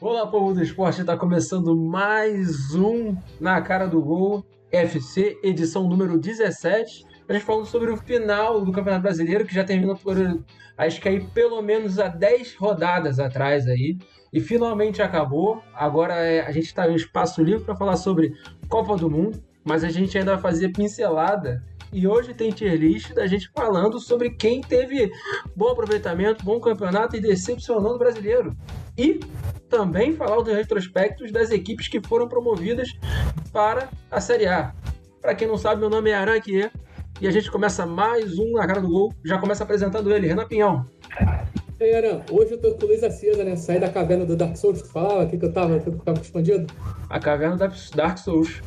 Olá, povo do esporte, está começando mais um Na Cara do Gol FC, edição número 17. A gente falando sobre o final do Campeonato Brasileiro, que já terminou por, acho que aí pelo menos há 10 rodadas atrás aí. E finalmente acabou. Agora é, a gente está em um espaço livre para falar sobre Copa do Mundo, mas a gente ainda vai fazer pincelada e hoje tem tier list da gente falando sobre quem teve bom aproveitamento, bom campeonato e decepcionou no brasileiro. E também falar dos retrospectos das equipes que foram promovidas para a Série A. Para quem não sabe, meu nome é Aranquier e a gente começa mais um na cara do gol. Já começa apresentando ele, Renan Pinhão. E aí, Aran, hoje eu tô com luz acesa, né? Saí da caverna do Dark Souls, tu falava que, que eu tava, que eu tava escondido? A caverna da Dark Souls.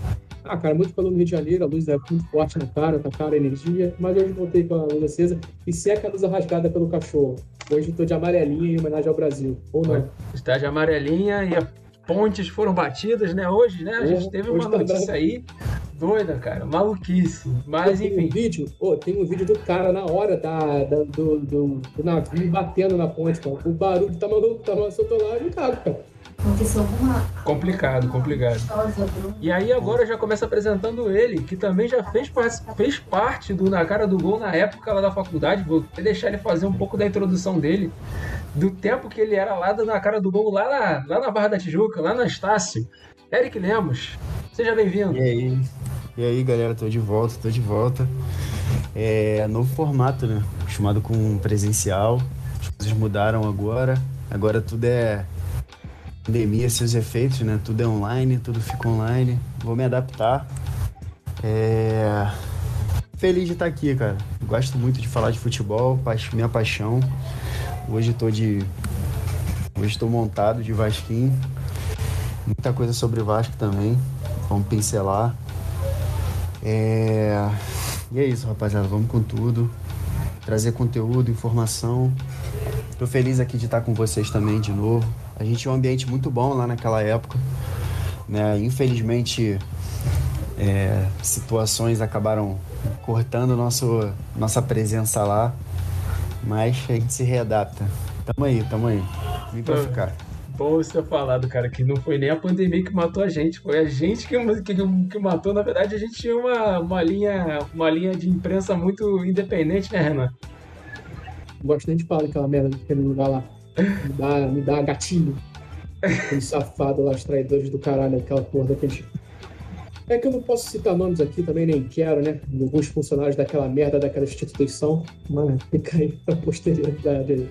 Ah, cara, muito calor no Rio de Janeiro, a luz é muito forte na cara, tá cara a energia, mas hoje voltei com a luz acesa e seca a luz rasgada pelo cachorro. Hoje tô de amarelinha em homenagem ao Brasil, ou não? Está de amarelinha e as pontes foram batidas, né? Hoje, né? A gente teve uma tá notícia aí doida, cara, maluquice. Mas tem enfim. Um vídeo, oh, tem um vídeo do cara na hora da, da do, do, do, navio batendo na ponte, cara. O barulho tá maluco, tá solto lá e cago, cara. Complicado, complicado. E aí agora já começa apresentando ele, que também já fez, fez parte do Na Cara do Gol na época lá da faculdade. Vou deixar ele fazer um pouco da introdução dele, do tempo que ele era lá Na Cara do Gol, lá na, lá na Barra da Tijuca, lá na Estácio. Eric Lemos, seja bem-vindo. E aí? E aí, galera, tô de volta, tô de volta. É novo formato, né? Acostumado com presencial. As coisas mudaram agora. Agora tudo é pandemia, seus efeitos, né? Tudo é online, tudo fica online. Vou me adaptar. É... Feliz de estar aqui, cara. Gosto muito de falar de futebol, minha paixão. Hoje tô de. Hoje estou montado de Vasquinho. Muita coisa sobre Vasco também. Vamos pincelar. É... E é isso, rapaziada. Vamos com tudo. Trazer conteúdo, informação. Tô feliz aqui de estar com vocês também de novo. A gente tinha um ambiente muito bom lá naquela época. Né? Infelizmente, é, situações acabaram cortando nosso, nossa presença lá. Mas a gente se readapta. Tamo aí, tamo aí. Vim pra ficar. Bom você ter falado, cara, que não foi nem a pandemia que matou a gente, foi a gente que, que, que matou. Na verdade, a gente tinha uma, uma, linha, uma linha de imprensa muito independente, né, Renan? Não gosto nem de falar aquela merda daquele lugar lá. Me dá, me dá gatilho. Aquele safado lá, os traidores do caralho, aquela porra daqueles. É que eu não posso citar nomes aqui também, nem quero, né? Alguns funcionários daquela merda daquela instituição. Mas fica aí pra posterioridade aí.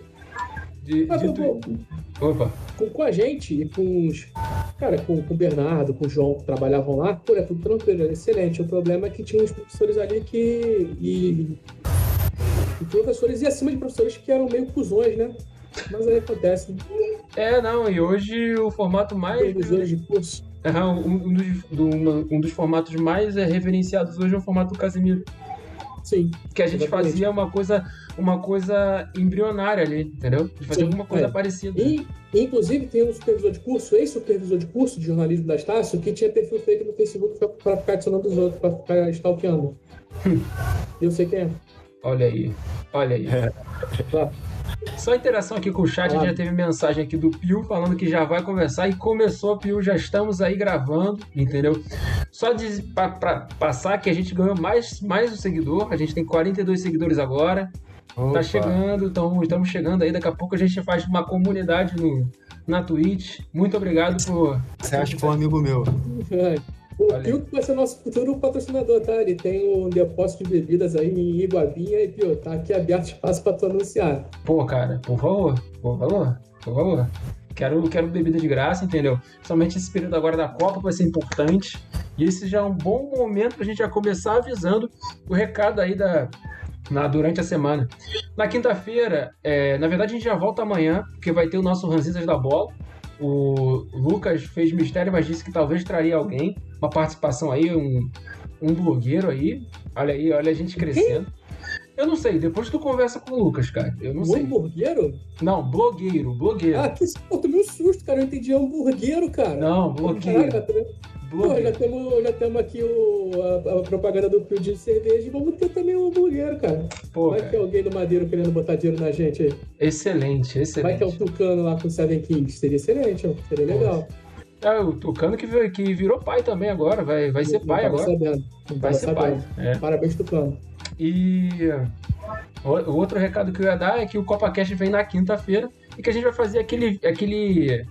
De, Mas, de pô, Opa. Com, com, a gente e com os. Cara, com, com o Bernardo, com o João que trabalhavam lá, pô, é tudo tranquilo, é excelente. O problema é que tinha uns professores ali que. E, e professores, e acima de professores que eram meio cuzões, né? Mas aí acontece. Né? É, não, e hoje o formato mais. Supervisores de curso. um, um, dos, do, um dos formatos mais é, reverenciados hoje é o formato do Casemiro. Sim. Que a gente exatamente. fazia uma coisa, uma coisa embrionária ali, entendeu? A gente fazia Sim, alguma coisa é. parecida. E, inclusive, tem um supervisor de curso, ex-supervisor de curso de jornalismo da Estácio, que tinha perfil fake no Facebook para ficar adicionando os outros, para ficar stalkeando. Eu sei quem é. Olha aí, olha aí. É. Claro. Só interação aqui com o chat, já teve mensagem aqui do Pio falando que já vai conversar e começou, Pio, já estamos aí gravando, entendeu? Só para passar que a gente ganhou mais, mais um seguidor, a gente tem 42 seguidores agora. Tá Opa. Tá chegando, então estamos chegando aí, daqui a pouco a gente faz uma comunidade no, na Twitch. Muito obrigado por. Você acha que foi um amigo meu? O Pio vai ser nosso futuro patrocinador, tá? Ele tem um depósito de bebidas aí em Iguabinha e, Pio, tá aqui aberto espaço pra tu anunciar. Pô, cara, por favor, por favor, por favor. Quero, quero bebida de graça, entendeu? Somente esse período agora da Copa vai ser importante. E esse já é um bom momento pra gente já começar avisando o recado aí da, na, durante a semana. Na quinta-feira, é, na verdade a gente já volta amanhã, porque vai ter o nosso Ranzitas da Bola. O Lucas fez mistério, mas disse que talvez traria alguém. Uma participação aí, um, um blogueiro aí. Olha aí, olha a gente crescendo. Eu não sei, depois tu conversa com o Lucas, cara. Eu não um sei. Hambúrguero? Não, blogueiro, blogueiro. Ah, que tomei um susto, cara. Eu entendi hambúrguero, cara. Não, blogueiro. Caraca, Pô, já temos já aqui o, a, a propaganda do Pio de cerveja e vamos ter também o hambúrguer, cara. Pô, Vai que é cara, alguém do Madeiro querendo botar dinheiro na gente aí. excelente, Vai que é o excelente. Tucano lá com o Seven Kings. Seria excelente, ó. Seria legal. É, o Tucano que, que virou pai também agora, vai, vai ser Não pai agora. Sabendo. Vai ser pai. sabendo. É. Parabéns, Tucano. E o outro recado que eu ia dar é que o CopaCast vem na quinta-feira e que a gente vai fazer aquele, aquele,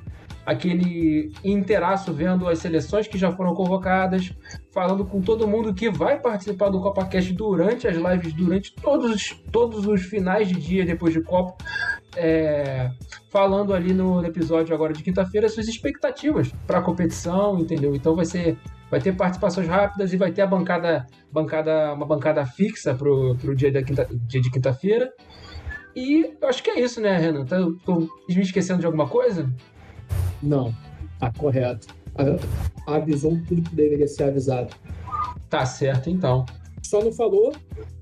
aquele interaço vendo as seleções que já foram convocadas, falando com todo mundo que vai participar do CopaCast durante as lives, durante todos, os- todos os finais de dia depois de Copa. é, falando ali no episódio agora de quinta-feira suas expectativas para a competição, entendeu? Então vai ser vai ter participações rápidas e vai ter a bancada, bancada uma bancada fixa pro, pro dia, da quinta, dia de quinta-feira. E acho que é isso, né, Renan? Tô, tô me esquecendo de alguma coisa? Não. Tá correto. Avisou tudo que deveria ser avisado. Tá certo, então. Só não falou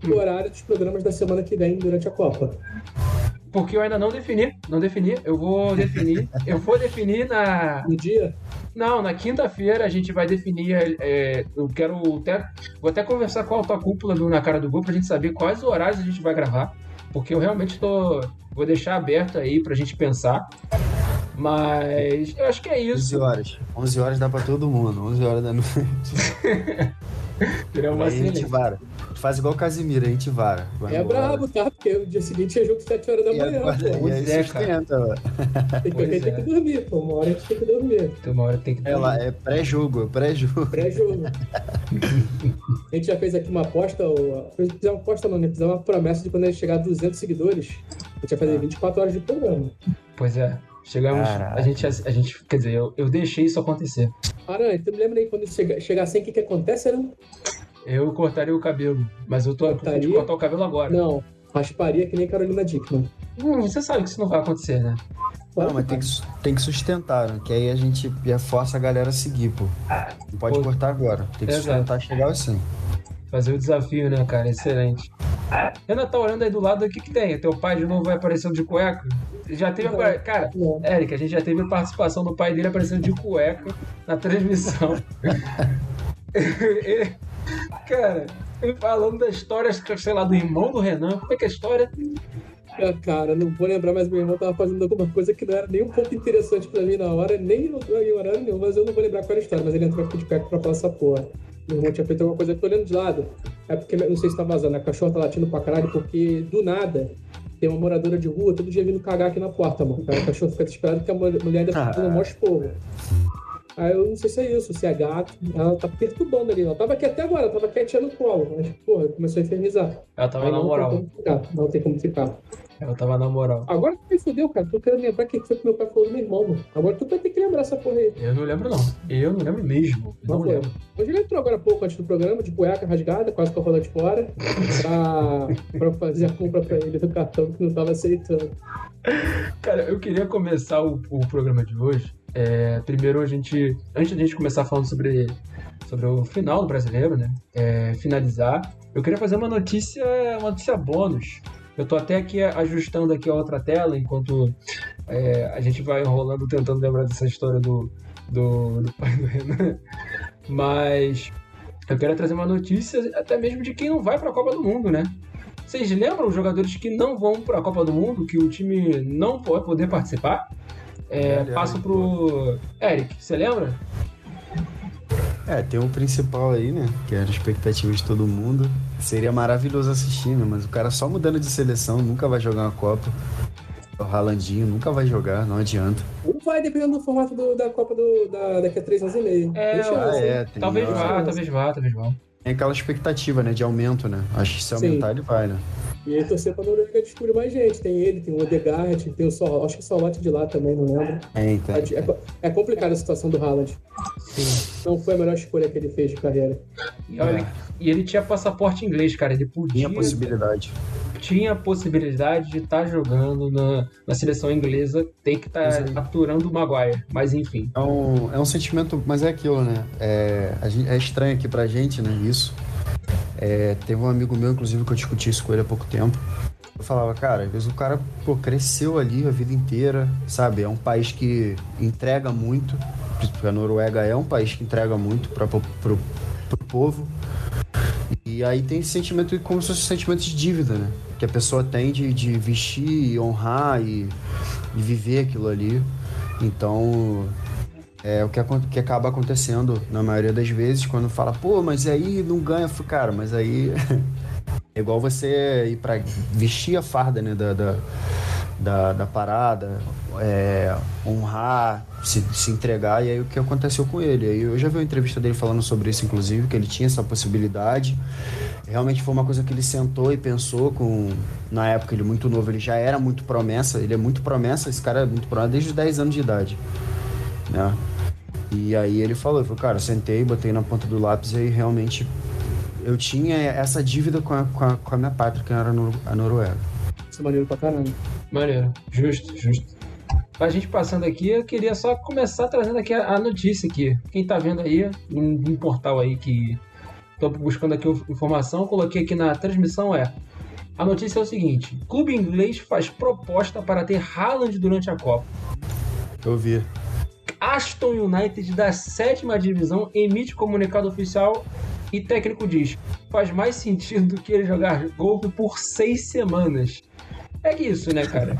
o horário dos programas da semana que vem durante a Copa. Porque eu ainda não defini, não defini. Eu vou definir. eu vou definir na. No dia, Não, na quinta-feira a gente vai definir. é, eu quero até. Vou até conversar com a alta cúpula do Na Cara do Gol pra gente saber quais horários a gente vai gravar. Porque eu realmente tô. Vou deixar aberto aí pra gente pensar. Mas eu acho que é 11 isso. horas. 11 horas dá pra todo mundo. 11 horas da noite. Uma Aí a gente vara. A gente faz igual o Casimiro, a gente vara. É brabo, tá? Porque o dia seguinte é jogo 7 horas da E manhã, agora- pô. e aí é, sustenta, ó. Tem que, tem é. que dormir, pô. Uma hora a gente tem que dormir. Tem uma hora que tem que. É lá, é pré-jogo, é pré-jogo. Pré-jogo. a gente já fez aqui uma aposta, ou- fizemos uma aposta não, né? Fizemos uma promessa de quando a gente chegar a 200 seguidores, a gente vai fazer 24 horas de programa. Pois é. Chegamos. Caraca. A gente, a gente. Quer dizer, eu, eu deixei isso acontecer. Aranha, tu me lembra aí quando chegar, chegar a 100, o que que acontece, Aranha? Eu cortaria o cabelo. Mas eu tô a fim de Cortaria? cortar o cabelo agora. Não, rasparia que nem Carolina Dickman. Hum, você sabe que isso não vai acontecer, né? Não, mas tem que, tem que sustentar, né? Que aí a gente força a galera a seguir, pô. Não pode Pô. cortar agora. Tem que Exato. sustentar chegar assim. Fazer o desafio, né, cara? Excelente. Renan tá olhando aí do lado, o que que tem? Teu pai de novo vai aparecendo de cueca? Já teve agora. Cara, Não. Eric, a gente já teve a participação do pai dele aparecendo de cueca na transmissão. Ele- cara, ele falando da história, sei lá, do irmão do Renan. Como é que é a história? Ah, Cara, não vou lembrar, mas meu irmão tava fazendo alguma coisa que não era nem um pouco interessante pra mim na hora, nem em horário nenhum, mas eu não vou lembrar qual era a história, mas ele entrou aqui de perto pra falar essa porra. Meu irmão tinha feito alguma coisa, eu tô olhando de lado. É porque, não sei se tá vazando, a cachorra tá latindo pra caralho, porque do nada tem uma moradora de rua todo dia vindo cagar aqui na porta, mano. Aí o cachorro fica desesperado porque a mulher ainda fica dando um maior esporro. Aí eu não sei se é isso, se é gato. Ela tá perturbando ali. Ela tava aqui até agora, ela tava quietinha no colo. Mas, porra, começou a infernizar. Ela tava Aí na não moral. tem como ficar. Não tem como ficar. Ela tava na moral. Agora tu me fudeu, cara. Tô querendo lembrar quem foi que meu pai falou do meu irmão, mano. Agora tu vai ter que lembrar essa porra aí. Eu não lembro, não. Eu não lembro mesmo. Não Não lembro. Hoje ele entrou agora há pouco antes do programa, de cueca rasgada, quase com a roda de fora, pra, pra fazer a compra pra ele do cartão que não tava aceitando. Cara, eu queria começar o, o programa de hoje. É, primeiro, a gente. Antes da gente começar falando sobre, sobre o final do brasileiro, né? É, finalizar, eu queria fazer uma notícia, uma notícia bônus. Eu tô até aqui ajustando aqui a outra tela enquanto é, a gente vai enrolando, tentando lembrar dessa história do, do, do pai do Renan. Mas eu quero trazer uma notícia até mesmo de quem não vai para a Copa do Mundo, né? Vocês lembram os jogadores que não vão para a Copa do Mundo, que o time não vai poder participar? É, Olha, passo pro Eric, você lembra? É, tem um principal aí, né? Que era a expectativa de todo mundo. Seria maravilhoso assistir, né? Mas o cara só mudando de seleção nunca vai jogar uma Copa. O Ralandinho nunca vai jogar, não adianta. Ou vai, dependendo do formato do- da Copa do, da, daqui a três anos e meio. É, chance, Ah, é, tem, Talvez ó, vá, talvez vá, talvez vá. Tem aquela expectativa, né? De aumento, né? Acho que se Sim. aumentar, ele vai, né? E aí torcer pra Noruega descobrir mais gente. Tem ele, tem o Odegaard, tem o Sol, acho que o Solote de lá também, não lembro. É, então. É, co- é complicada a situação do Haaland. Sim. Não foi a melhor escolha que ele fez de carreira. E, olha, e ele tinha passaporte inglês, cara. Ele podia. Tinha possibilidade. Tinha a possibilidade de estar jogando na, na seleção inglesa, tem que estar Exato. aturando o Maguire. Mas enfim. É um, é um sentimento, mas é aquilo, né? É, gente- é estranho aqui pra gente, né? Isso. É, teve um amigo meu, inclusive, que eu discuti isso com ele há pouco tempo. Eu falava, cara, às vezes o cara pô, cresceu ali a vida inteira, sabe? É um país que entrega muito. Porque a Noruega é um país que entrega muito para pro, pro povo. E aí tem esse sentimento, como se fosse um sentimento de dívida, né? Que a pessoa tem de, de vestir e honrar e, e viver aquilo ali. Então, é o que, que acaba acontecendo na maioria das vezes quando fala, pô, mas aí não ganha. Cara, mas aí é igual você ir para vestir a farda, né? Da, da, da, da parada, é, honrar, se, se entregar, e aí o que aconteceu com ele. Aí eu já vi uma entrevista dele falando sobre isso, inclusive, que ele tinha essa possibilidade. Realmente foi uma coisa que ele sentou e pensou com. Na época, ele muito novo, ele já era muito promessa, ele é muito promessa, esse cara é muito promessa desde os 10 anos de idade. Né? E aí ele falou, falou, cara, sentei, botei na ponta do lápis e aí realmente eu tinha essa dívida com a, com a, com a minha pátria, que era a Noruega. Isso é maneiro pra caramba. Maneiro, justo, justo. Pra gente passando aqui, eu queria só começar trazendo aqui a, a notícia aqui. Quem tá vendo aí, num, num portal aí que tô buscando aqui informação, coloquei aqui na transmissão é a notícia é o seguinte: clube inglês faz proposta para ter Haaland durante a Copa. Eu vi. Aston United da sétima divisão emite comunicado oficial e técnico diz: faz mais sentido do que ele jogar golfe por seis semanas. É isso, né, cara?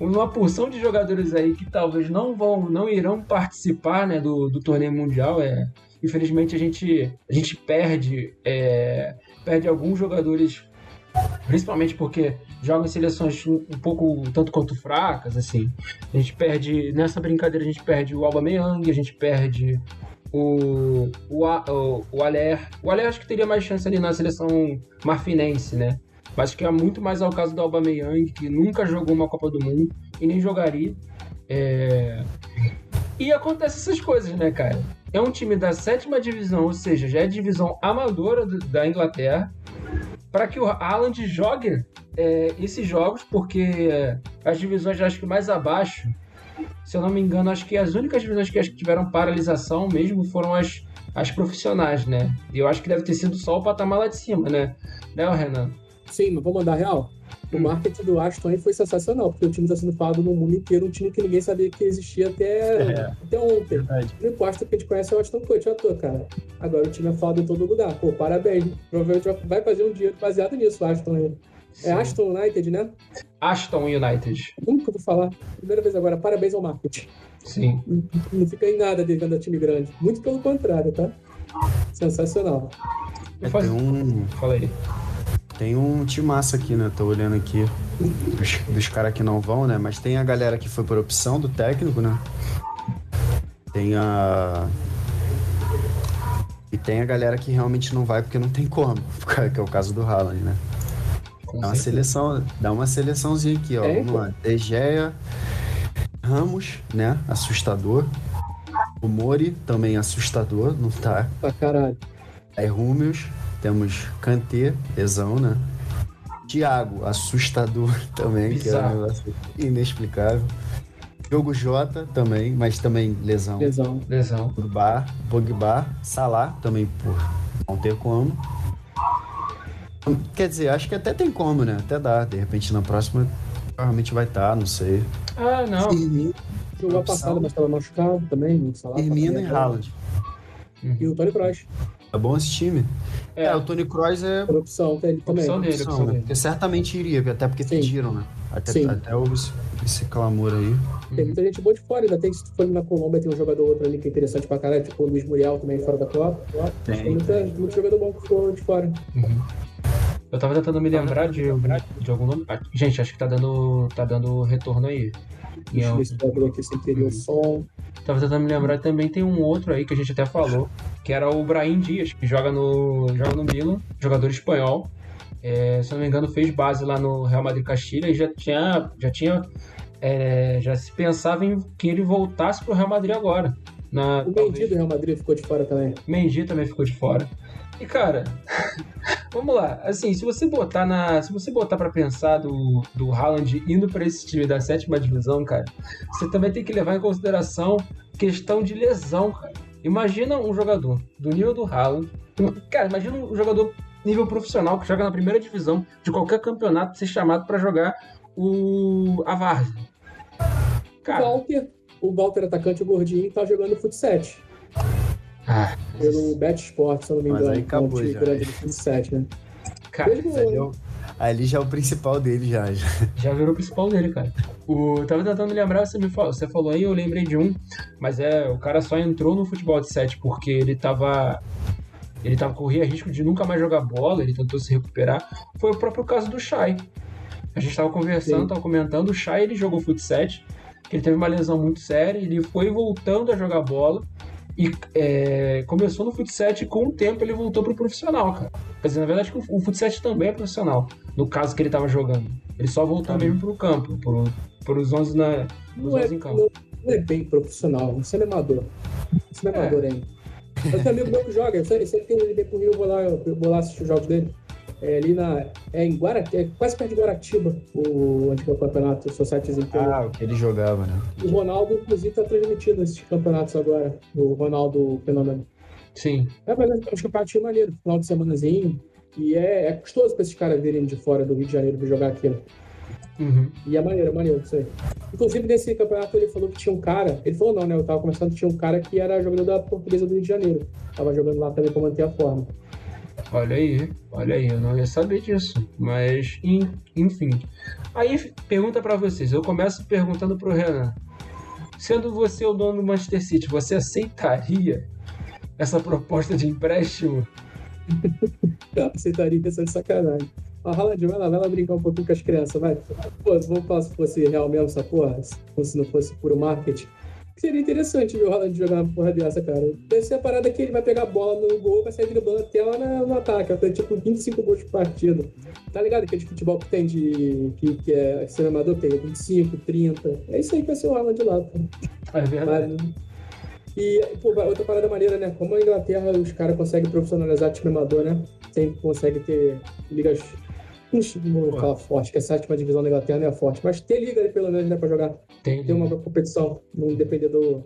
Uma porção de jogadores aí que talvez não vão, não irão participar, né, do, do torneio mundial. É, infelizmente a gente, a gente perde, é, perde alguns jogadores, principalmente porque jogam em seleções um, pouco tanto quanto fracas, assim. A gente perde nessa brincadeira a gente perde o Aubameyang, a gente perde o o, o, o Aller. O Aller acho que teria mais chance ali na seleção marfinense, né? Mas que é muito mais ao caso do Aubameyang, que nunca jogou uma Copa do Mundo e nem jogaria. É... E acontece essas coisas, né, cara? É um time da sétima divisão, ou seja, já é divisão amadora do, da Inglaterra, para que o Haaland jogue é, esses jogos, porque as divisões, acho que mais abaixo, se eu não me engano, acho que as únicas divisões que tiveram paralisação mesmo foram as, as profissionais, né? E eu acho que deve ter sido só o patamar lá de cima, né? Né, Renan? Sim, mas vou mandar real. O hum. marketing do Aston aí foi sensacional, porque o time está sendo falado no mundo inteiro, um time que ninguém sabia que existia até, é, até ontem. Verdade. Não importa que a gente conhece o Aston Coach à toa, cara. Agora o time é falado em todo lugar. Pô, parabéns. Provavelmente vai fazer um dinheiro baseado nisso, o Aston aí. É Aston United, né? Aston United. Nunca vou falar. Primeira vez agora, parabéns ao marketing. Sim. Não, não fica em nada devendo a time grande. Muito pelo contrário, tá? Sensacional. É, tem um. Fala aí. Tem um time massa aqui, né? Tô olhando aqui dos, dos caras que não vão, né? Mas tem a galera que foi por opção do técnico, né? Tem a. E tem a galera que realmente não vai porque não tem como, que é o caso do Haaland, né? dá uma seleção, dá uma seleçãozinha aqui, ó. É, Vamos lá. Degeia, Ramos, né? Assustador. O Mori, também assustador, não tá? Pra caralho. Aí Rúmeus, temos Kantê, lesão, né? Thiago, assustador também, Bizarro. que é um negócio inexplicável. Jogo J também, mas também lesão. Lesão. Lesão. Pogba, Pogba, Salah também por não ter como. Quer dizer, acho que até tem como, né? Até dá. De repente na próxima provavelmente vai estar, tá, não sei. Ah, não. Firmino. Jogou a passada, mas estava machucado também. Salah Firmino e Haaland. E o Tony Kroos. É bom esse time. É, é o Tony Kroos é. Por opção dele também. Opção dele, opção, opção dele. Porque certamente iria, até porque Sim. pediram, né? Até, Sim. até houve esse, esse clamor aí. Tem muita gente boa de fora, ainda tem, se tu for na Colômbia, tem um jogador outro ali que é interessante pra caralho, tipo o Luiz Muriel também fora da Copa. Tem, tem, muita, tem. muito jogador bom que ficou de fora. Uhum. Eu tava tentando me lembrar de, de algum nome. Gente, acho que tá dando, tá dando retorno aí. Deixa eu ver se aqui sem o som. Tava tentando me lembrar também tem um outro aí que a gente até falou, que era o Brahim Dias, que joga no, joga no Milan, jogador espanhol. É, se não me engano, fez base lá no Real Madrid Castilha e já tinha, já tinha, é, já se pensava em que ele voltasse pro Real Madrid agora. Na, o Mendy do Real Madrid ficou de fora também. Mendy também ficou de fora. E cara, vamos lá. Assim, se você botar na, se você botar para pensar do do Haaland indo para esse time da sétima divisão, cara, você também tem que levar em consideração questão de lesão, cara. Imagina um jogador do nível do Haaland, cara, imagina um jogador nível profissional que joga na primeira divisão de qualquer campeonato ser chamado para jogar o a Várzea. Cara, Walter o Walter atacante, o gordinho, tá jogando futsal. Ah, Pelo Bet Sport, se eu não me Mas engano. aí acabou já. grande do futsal, né? cara, Mesmo- Ali, é o- ali já é o principal dele, já. já. já virou o principal dele, cara. O, tava tentando lembrar, você, me falou, você falou aí, eu lembrei de um, mas é, o cara só entrou no futebol de 7 porque ele tava. Ele tava, corria risco de nunca mais jogar bola, ele tentou se recuperar. Foi o próprio caso do Shai. A gente tava conversando, Sim. tava comentando, o Shai ele jogou futsal, que ele teve uma lesão muito séria, ele foi voltando a jogar bola e é, começou no futsal e com o tempo ele voltou pro profissional, cara. Quer dizer, na verdade o, o futsal também é profissional, no caso que ele tava jogando. Ele só voltou Tá. mesmo pro campo, pro, pros 11 na, pros Não é, 11 em campo. não, não é bem profissional, você é amador. Você não é É. amador ainda. Eu tenho amigo meu que joga, eu sempre sempre que ele vem pro Rio, eu vou lá, eu vou lá assistir os jogos dele. É ali na. É em Guarati, é quase perto de Guaratiba, o, onde que é o campeonato, o Societyzinho que eu- Ah, o que ele jogava, né? O Ronaldo, inclusive, tá transmitindo esses campeonatos agora. O Ronaldo Fenômeno. Sim. É, mas é um campeonato maneiro, final de semanazinho. E é, é custoso pra esses caras virem de fora do Rio de Janeiro pra jogar aquilo. Uhum. E é maneiro, é maneiro isso aí. Inclusive, nesse campeonato ele falou que tinha um cara. Ele falou não, né? Eu tava começando que tinha um cara que era jogador da portuguesa do Rio de Janeiro. Tava jogando lá também pra manter a forma. Olha aí, olha aí, eu não ia saber disso. Mas, en- enfim. Aí, pergunta pra vocês. Eu começo perguntando pro Renan. Sendo você o dono do Manchester City, você aceitaria essa proposta de empréstimo? Eu aceitaria essa de sacanagem. Ah, Haaland, vai lá, vai lá brincar um pouquinho com as crianças, vai. Pô, vamos falar se fosse real mesmo essa porra, se não fosse puro marketing. Seria interessante ver o Haaland jogar uma porra dessa, cara. Deve ser a parada que ele vai pegar a bola no gol, vai sair driblando até lá na- no ataque. Ter tipo 25 gols por partida. Tá ligado? Aquele futebol que tem de. que, que é cinemador, tem 25, 30. É isso aí que vai ser o Haaland lá, pô. É verdade. Mas- E, pô, outra parada maneira, né? Como a Inglaterra, os caras conseguem profissionalizar time amador, né? Sempre consegue ter ligas. Pô. falar forte, que a sétima divisão da Inglaterra não é forte, mas ter liga ali pelo menos, né, pra jogar. Tem, Ter uma competição, não depender do,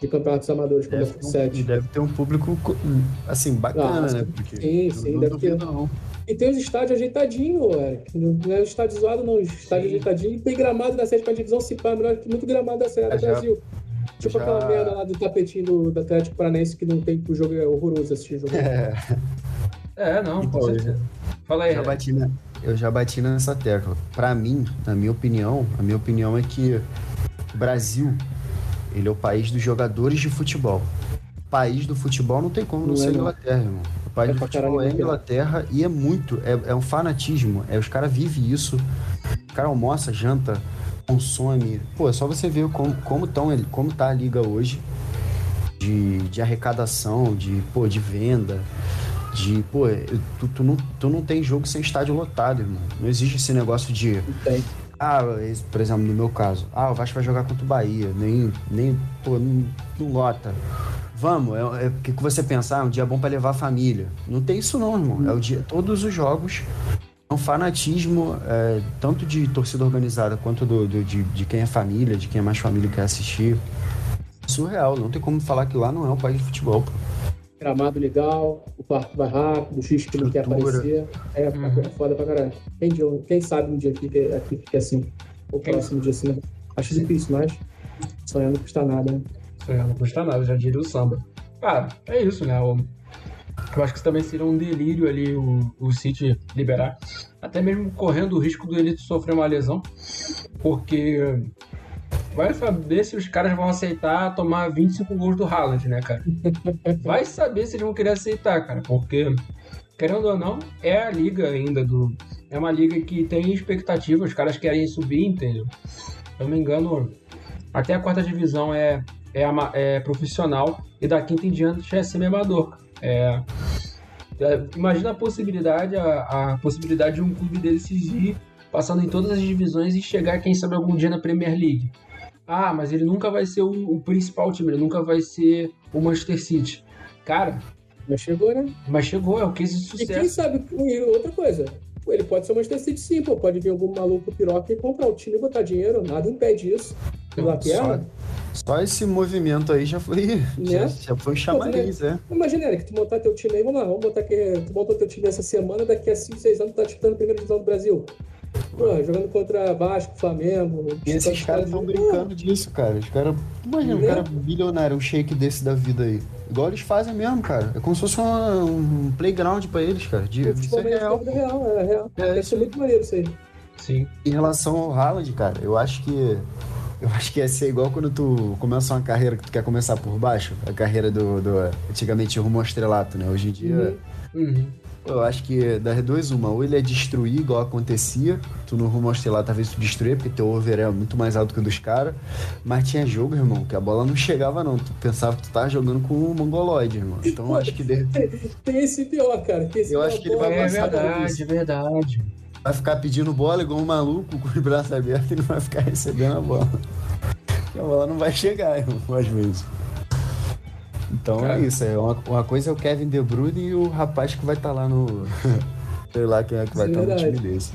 de campeonatos amadores, como é Deve o ter, um, sete. deve ter um público, co- assim, bacana, Ah, né? Porque sim, sim, deve ter. não. E tem os estádios ajeitadinhos, Eric. Não é estádio zoado, não. Estádio Sim. ajeitadinho. E tem gramado da sétima divisão, se pá, melhor que muito gramado da Série do É, já- Brasil. Tipo já- aquela merda lá do tapetinho do, do Atlético Paranaense que não tem, que o jogo é horroroso assistir o jogo. É, É, não, com certeza. Fala aí, já bati na- eu já bati nessa tecla. Pra mim, na minha opinião, a minha opinião é que o Brasil, ele é o país dos jogadores de futebol. O país do futebol não tem como não, Não é, ser não. Inglaterra, irmão. O país É do futebol é Inglaterra. E é muito, é, é um fanatismo. É, os caras vivem isso. O cara almoça, janta, consome. Pô, é só você ver como, como, tão, como tá a liga hoje de, de arrecadação, de, pô, de venda. De, pô, tu, tu, não, tu não tem jogo sem estádio lotado, irmão. Não existe esse negócio de. Não tem. Ah, por exemplo, no meu caso, ah, o Vasco vai jogar contra o Bahia, nem, nem pô, não, não lota. Vamos, é, é o que você pensa, ah, um dia bom pra levar a família. Não tem isso não, irmão. É o dia, todos os jogos é um fanatismo, é, tanto de torcida organizada quanto do, do- de, de quem é família, de quem é mais família e quer assistir. Surreal, não tem como falar que lá não é um país de futebol. Pô. Gramado legal, o quarto vai rápido, o X que não quer aparecer. É, Uhum. é foda pra caralho. Quem, quem sabe um dia fica, aqui fica assim. Ou Quem- próximo dia assim, né? Acho difícil, mas sonhando não custa nada, né? É, não custa nada, já diria o samba. Cara, é isso, né? Eu, eu acho que isso também seria um delírio ali o, o City liberar. Até mesmo correndo o risco do Elite sofrer uma lesão. Porque vai saber se os caras vão aceitar tomar 25 gols do Haaland, né, cara? Vai saber se eles vão querer aceitar, cara. Porque, querendo ou não, é a liga ainda do. É uma liga que tem expectativa, os caras querem subir, entendeu? Se eu não me engano, até a quarta divisão é é, é profissional e da quinta em diante é semi-amador. É, é, imagina a possibilidade, a, a possibilidade de um clube desses ir passando em todas as divisões e chegar, quem sabe, algum dia na Premier League. Ah, mas ele nunca vai ser o, o principal time, ele nunca vai ser o Manchester City. Cara, Mas chegou, né? mas chegou, é o case de E quem sucesso. sabe, outra coisa, ele pode ser o Manchester City sim, pô. Pode vir algum maluco piroca e comprar o time e botar dinheiro, nada impede isso. Inglaterra, Só esse movimento aí já foi, já, Né? já foi um chamariz, é. imagina, Eric, tu montar teu time aí, vamos lá, vamos botar que tu montou teu time essa semana, daqui a 5, 6 anos tu tá disputando a primeira divisão do Brasil. Pô, jogando contra Vasco, Flamengo. E esses caras estão brincando disso, cara. Os caras. Imagina, um Né? cara bilionário, um shake desse da vida aí. Igual eles fazem mesmo, cara. É como se fosse um, um playground pra eles, cara. De, isso é real. é real, é real. É, isso ser muito maneiro isso aí. Sim. Em relação ao Haaland, cara, eu acho que. Eu acho que ia ser igual quando tu começa uma carreira que tu quer começar por baixo. A carreira do. do antigamente rumo ao estrelato, né? Hoje em dia. Uhum. Uhum. Eu acho que das duas, uma, ou ele é destruir igual acontecia, tu no rumo estrelato talvez tu destruir, porque teu over é muito mais alto que o dos caras, mas tinha jogo, irmão, que a bola não chegava não, tu pensava que tu tava jogando com o mongoloide, irmão. Então eu acho que de- Tem esse pior, cara. Tem esse Eu acho que ele vai É passar da verdade, é verdade. vai ficar pedindo bola igual um maluco com os braços abertos e não vai ficar recebendo a bola. A bola não vai chegar, irmão, às vezes. Então Cara. é isso, é uma, uma coisa é o Kevin De Bruyne e o rapaz que vai estar lá no... Sei lá quem é que vai Isso é estar no time desse.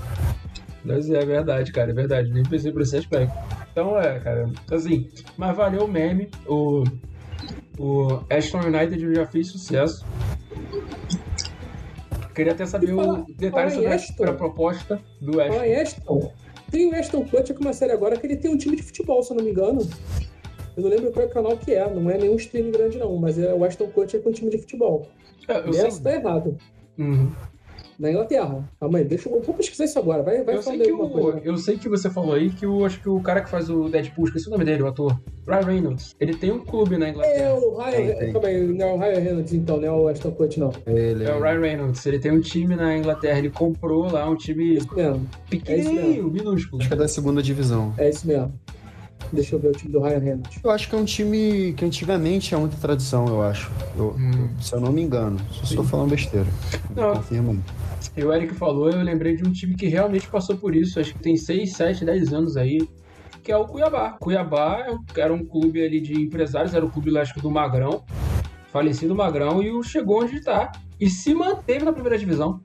Mas é verdade, cara, é verdade. Nem pensei por esse aspecto. Então é, cara, assim, mas valeu o meme. O, o Aston United já fez sucesso. Queria até saber fala- o detalhe fala sobre a, Aston. sobre a proposta do Fala Aston. Aston. Tem o Aston Kutcher com uma série agora que ele tem um time de futebol, se eu não me engano. Eu não lembro qual canal que é, não é nenhum stream grande não, mas é o Aston Kutcher com um time de futebol. É, eu Essa sei, tá errado. Uhum. Na Inglaterra. Calma aí, deixa eu, eu vou pesquisar isso agora. Vai, vai eu, sei falando aí que o, coisa. né? eu sei que você falou aí que o, acho que o cara que faz o Deadpool, esqueci o nome dele, o ator, Ryan Reynolds, ele tem um clube na É Inglaterra. o Ryan, Tem, tem. calma aí, não é o Ryan Reynolds então, não é o Aston Kutcher não. Ele, É o Ryan Reynolds, ele tem um time na Inglaterra, ele comprou lá um time Isso mesmo, pequenininho, minúsculo. Acho que é da segunda divisão. é isso mesmo. Deixa eu ver o time do Ryan Reynolds. Eu acho que é um time que antigamente é muita tradição, eu acho. Eu- Hum. Se eu não me engano. Só estou falando besteira. Não. Confirma. E o Eric falou, eu lembrei de um time que realmente passou por isso, acho que tem 6, 7, 10 anos aí, que é o Cuiabá. Cuiabá é era um clube ali de empresários, era o clube, que do Magrão, falecido Magrão, e o chegou onde está. E se manteve na primeira divisão.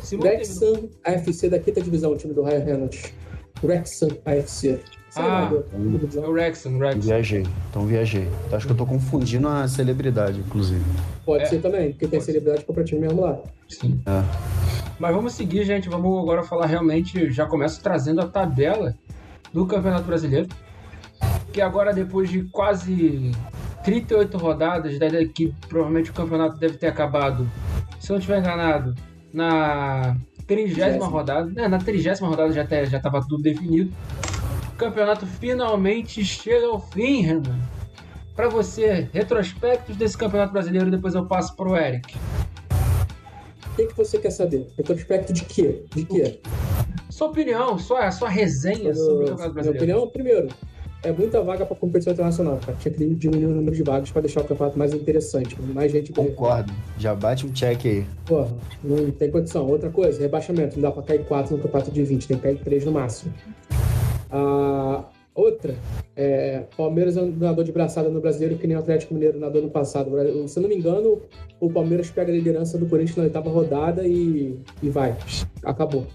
Se manteve. Wrexham AFC da quinta divisão, o time do Ryan Reynolds. Wrexham AFC. Sei Ah. do É o Wrexham, Wrexham. Viajei. Então viajei. Acho que eu tô confundindo a celebridade, inclusive. Pode É. ser também, porque tem Pode. celebridade compra time mesmo lá. Sim. É. Mas vamos seguir, gente. Vamos agora falar realmente. Já começo trazendo a tabela do Campeonato Brasileiro. Que agora, depois de quase 38 rodadas, daí que provavelmente o campeonato deve ter acabado, se eu não estiver enganado, na 30 Trigésima. rodada. Né, na 30 rodada já até- já estava tudo definido. O campeonato finalmente chega ao fim, Renan. Para você, retrospectos desse campeonato brasileiro, depois eu passo pro Eric. O que, que você quer saber? Retrospecto de quê? De quê? Sua opinião, sua, sua resenha sobre o Minha campeonato brasileiro. opinião, primeiro, é muita vaga para competição internacional, cara. Tinha que diminuir o número de vagas para deixar o campeonato mais interessante, mais gente Concordo. Já bate um check aí. Porra, não tem condição. Outra coisa, rebaixamento. Não dá pra cair 4 no campeonato de 20, tem que cair 3 no máximo. A outra, é, Palmeiras é um nadador de braçada no brasileiro, que nem o Atlético Mineiro nadou no passado. Se eu não me engano, o Palmeiras pega a liderança do Corinthians na oitava rodada e, e vai. Acabou.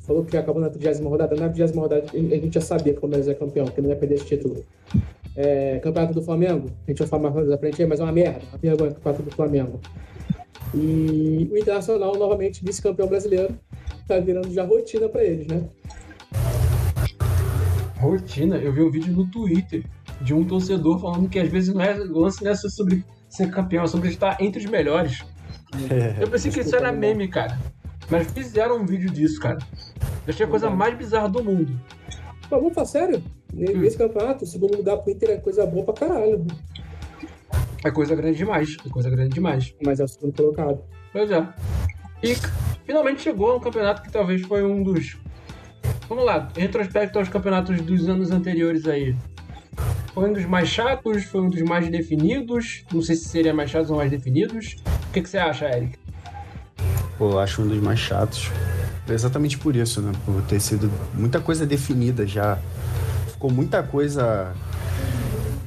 Falou que acabou na 30 rodada. Na 30 rodada a gente já sabia que o Palmeiras é campeão, que não ia perder esse título. É, campeonato do Flamengo, a gente vai falar mais à frente aí, mas é uma merda. Uma vergonha campeonato do Flamengo. E o Internacional, novamente, vice-campeão brasileiro, tá virando já rotina pra eles, né? Rotina, eu vi um vídeo no Twitter de um torcedor falando que às vezes não é, o lance não é só sobre ser campeão, é sobre estar entre os melhores. Eu pensei que isso era meme, cara. Mas fizeram um vídeo disso, cara. Eu achei a coisa mais bizarra do mundo. Mas vamos falar sério? Hum. Nesse campeonato, o segundo lugar pro Inter é coisa boa pra caralho. É coisa grande demais. É coisa grande demais. Mas é o segundo colocado. Pois é. E finalmente chegou a um campeonato que talvez foi um dos. Vamos lá, retrospecto aos campeonatos dos anos anteriores aí. Foi um dos mais chatos, foi um dos mais definidos. Não sei se seria mais chatos ou mais definidos. O que, que você acha, Eric? Pô, eu acho um dos mais chatos. Exatamente por isso, né? Por ter sido muita coisa definida já. Ficou muita coisa.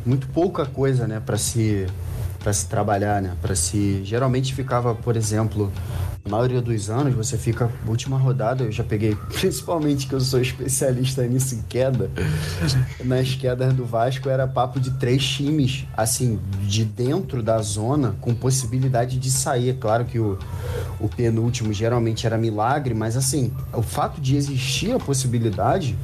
Muito pouca coisa, né? Pra se, pra se trabalhar, né? Pra se. Geralmente ficava, por exemplo, a maioria dos anos você fica última rodada, eu já peguei, principalmente que eu sou especialista nisso em queda. Nas quedas do Vasco era papo de três times, assim, de dentro da zona, com possibilidade de sair. Claro que o, o penúltimo geralmente era milagre, mas assim, o fato de existir a possibilidade,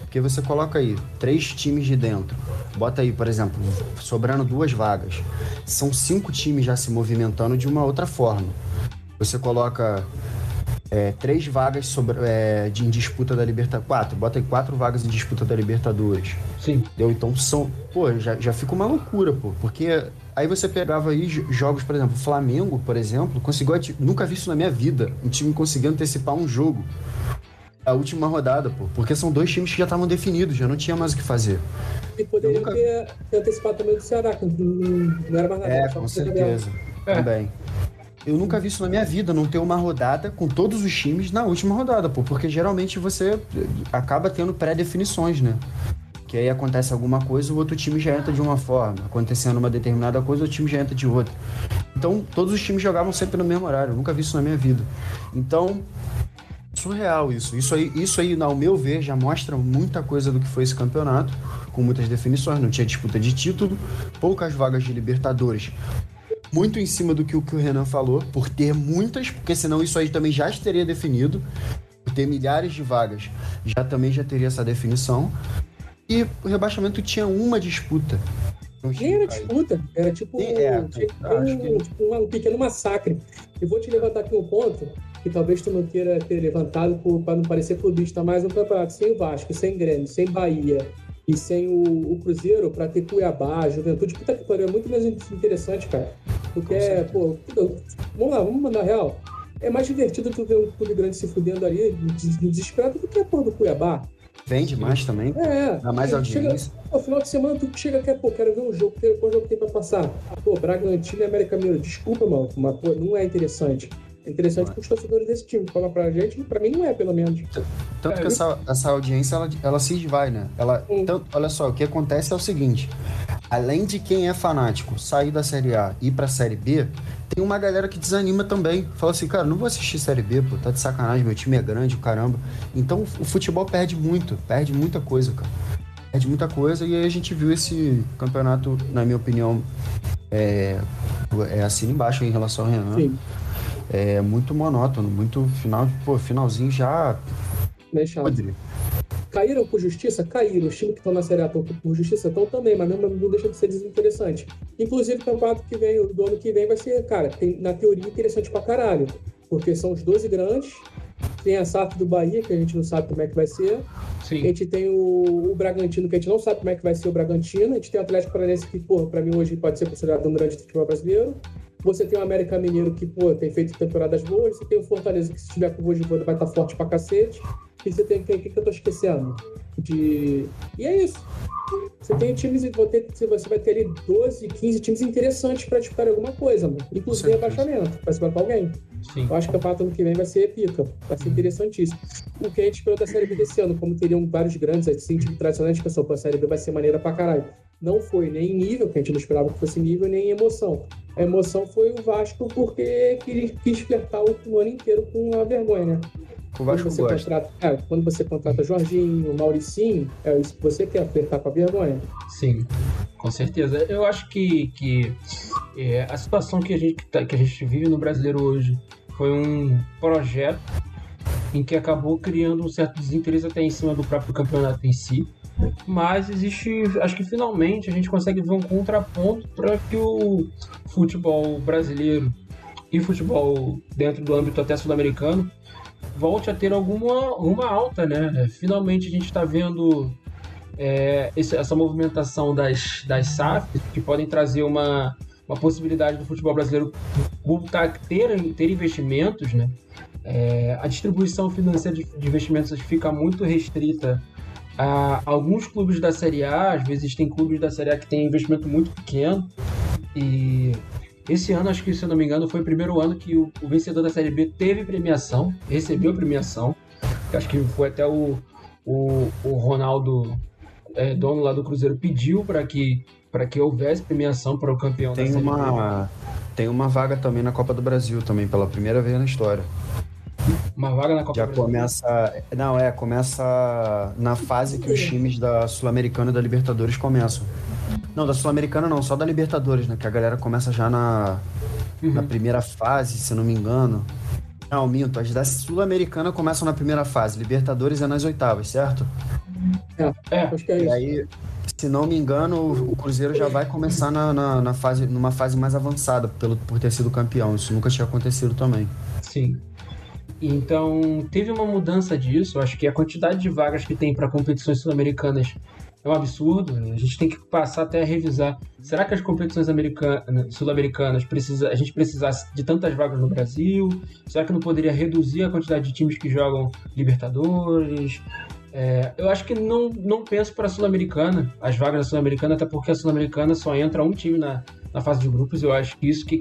porque você coloca aí três times de dentro. Bota aí, por exemplo, sobrando duas vagas. São cinco times já se movimentando de uma outra forma você coloca é, três vagas sobre, é, de, em disputa da Libertadores. Quatro, bota aí quatro vagas em disputa da Libertadores. Sim. Entendeu? Então são. Pô, já, já fica uma loucura, pô. Porque aí você pegava aí jogos, por exemplo, Flamengo, por exemplo, conseguiu. Nunca vi isso na minha vida. Um time conseguiu antecipar um jogo. A última rodada, pô. Porque são dois times que já estavam definidos, já não tinha mais o que fazer. E poderiam nunca... ter, ter antecipado também do Ceará, que não era mais nada. É, com certeza. É. Também. Eu nunca vi isso na minha vida, não ter uma rodada com todos os times na última rodada, pô, porque geralmente você acaba tendo pré-definições, né? Que aí acontece alguma coisa, o outro time já entra de uma forma. Acontecendo uma determinada coisa, o time já entra de outra. Então, todos os times jogavam sempre no mesmo horário. Eu nunca vi isso na minha vida. Então, surreal isso. Isso aí, isso aí, ao meu ver, já mostra muita coisa do que foi esse campeonato, com muitas definições. Não tinha disputa de título, poucas vagas de Libertadores muito em cima do que o, que o Renan falou, por ter muitas, porque senão isso aí também já estaria definido. Por ter milhares de vagas, já também já teria essa definição. E o rebaixamento tinha uma disputa. Nem era disputa, era tipo, é, um, tipo, um, um pequeno massacre. E vou te levantar aqui um ponto que talvez tu não queira ter levantado para não parecer clubista, mas um campeonato sem o Vasco, sem Grêmio, sem Bahia, e sem o, o Cruzeiro para ter Cuiabá, Juventude, puta que pariu, é muito mais interessante, cara. Porque é, pô, vamos lá, vamos mandar real. É mais divertido tu ver um clube grande se fudendo ali, desesperado, do que a porra do Cuiabá. Vende mais também. É. Dá mais audiência. No final de semana tu chega aqui, pô, quero ver um jogo, qual jogo tem pra passar? Pô, Bragantino e América Mineiro. Desculpa, mano, mas pô, não é interessante. É interessante para os torcedores desse time. Falar pra gente, pra mim não é, pelo menos. Tanto é, que essa, essa audiência, ela, ela se esvai, né? Ela, tanto, olha só, o que acontece é o seguinte. Além de quem é fanático sair da Série A e ir pra Série B, tem uma galera que desanima também. Fala assim, cara, não vou assistir Série B, pô, tá de sacanagem, meu time é grande, caramba. Então o futebol perde muito, perde muita coisa, cara. Perde muita coisa e aí a gente viu esse campeonato, na minha opinião, é, é assim embaixo em relação ao Renan. Sim é muito monótono, muito final, pô, finalzinho já. Caíram por justiça? Caíram. Os times que estão na Série A estão por justiça? Estão também, mas mesmo não deixa de ser desinteressante. Inclusive, o campeonato que vem, do ano que vem, vai ser, cara, tem, na teoria, interessante pra caralho. Porque são os 12 grandes, tem a SAF do Bahia, que a gente não sabe como é que vai ser. Sim. A gente tem o, o, Bragantino, que a gente não sabe como é que vai ser o Bragantino. A gente tem o Atlético Paranaense, que, porra, pra mim hoje pode ser considerado um grande futebol brasileiro. Você tem o América Mineiro que, pô, tem feito temporadas boas. Você tem o Fortaleza que, se tiver com o Voivoda, vai estar tá forte pra cacete. E você tem o que, que eu tô esquecendo? De... E é isso. Você tem times, você vai ter ali 12, 15 times interessantes para disputar alguma coisa, mano. Inclusive rebaixamento, vai ser para alguém. Sim. Eu acho que o campeonato ano que vem vai ser pica, vai ser interessantíssimo. O que a gente esperou da Série B desse ano, como teriam vários grandes, assim, tipo, tradicionais, que pensou, pô, a Série B vai ser maneira pra caralho. Não foi nem em nível, que a gente não esperava que fosse nível, nem em emoção. A emoção foi o Vasco porque quis, quis flertar o ano inteiro com a vergonha, né? O Vasco quando você, contrata, é, quando você contrata Jorginho, Mauricinho, é isso que você quer, flertar com a vergonha. Sim, com certeza. Eu acho que, que é, a situação que a, gente, tá, que a gente vive no brasileiro hoje foi um projeto em que acabou criando um certo desinteresse até em cima do próprio campeonato em si. Mas existe, acho que finalmente a gente consegue ver um contraponto para que o futebol brasileiro e futebol dentro do âmbito até sul-americano volte a ter alguma uma alta, né? Finalmente a gente está vendo é, essa movimentação das, das SAFs que podem trazer uma, uma possibilidade do futebol brasileiro voltar a ter, ter investimentos, né? É, a distribuição financeira de investimentos fica muito restrita a alguns clubes da Série A, às vezes tem clubes da Série A que tem investimento muito pequeno e esse ano, acho que se eu não me engano, foi o primeiro ano que o, o vencedor da Série B teve premiação, recebeu premiação. Acho que foi até o, o, o Ronaldo, é, dono lá do Cruzeiro, pediu para que que houvesse premiação para o campeão tem da Série uma, B. tem uma vaga também na Copa do Brasil também, pela primeira vez na história. Uma vaga na Copa Já Brasil. começa. Não, é, começa na fase que os times da Sul-Americana e da Libertadores começam. Não, da Sul-Americana não, só da Libertadores, né? Que a galera começa já na, na Uhum. primeira fase, se não me engano. Não, minto, as da Sul-Americana começam na primeira fase, Libertadores é nas oitavas, certo? É, Acho que é E isso. aí, se não me engano, o o Cruzeiro já vai começar na, na, na fase, numa fase mais avançada, pelo, por ter sido campeão. Isso nunca tinha acontecido também. sim. Então, teve uma mudança disso. Acho que a quantidade de vagas que tem para competições sul-americanas é um absurdo. A gente tem que passar até a revisar. Será que as competições americanas, sul-americanas precisa, a gente precisasse de tantas vagas no Brasil? Será que não poderia reduzir a quantidade de times que jogam Libertadores? É, eu acho que não, não penso para a Sul-Americana, as vagas da Sul-Americana, até porque a Sul-Americana só entra um time na, na fase de grupos. Eu acho que isso que,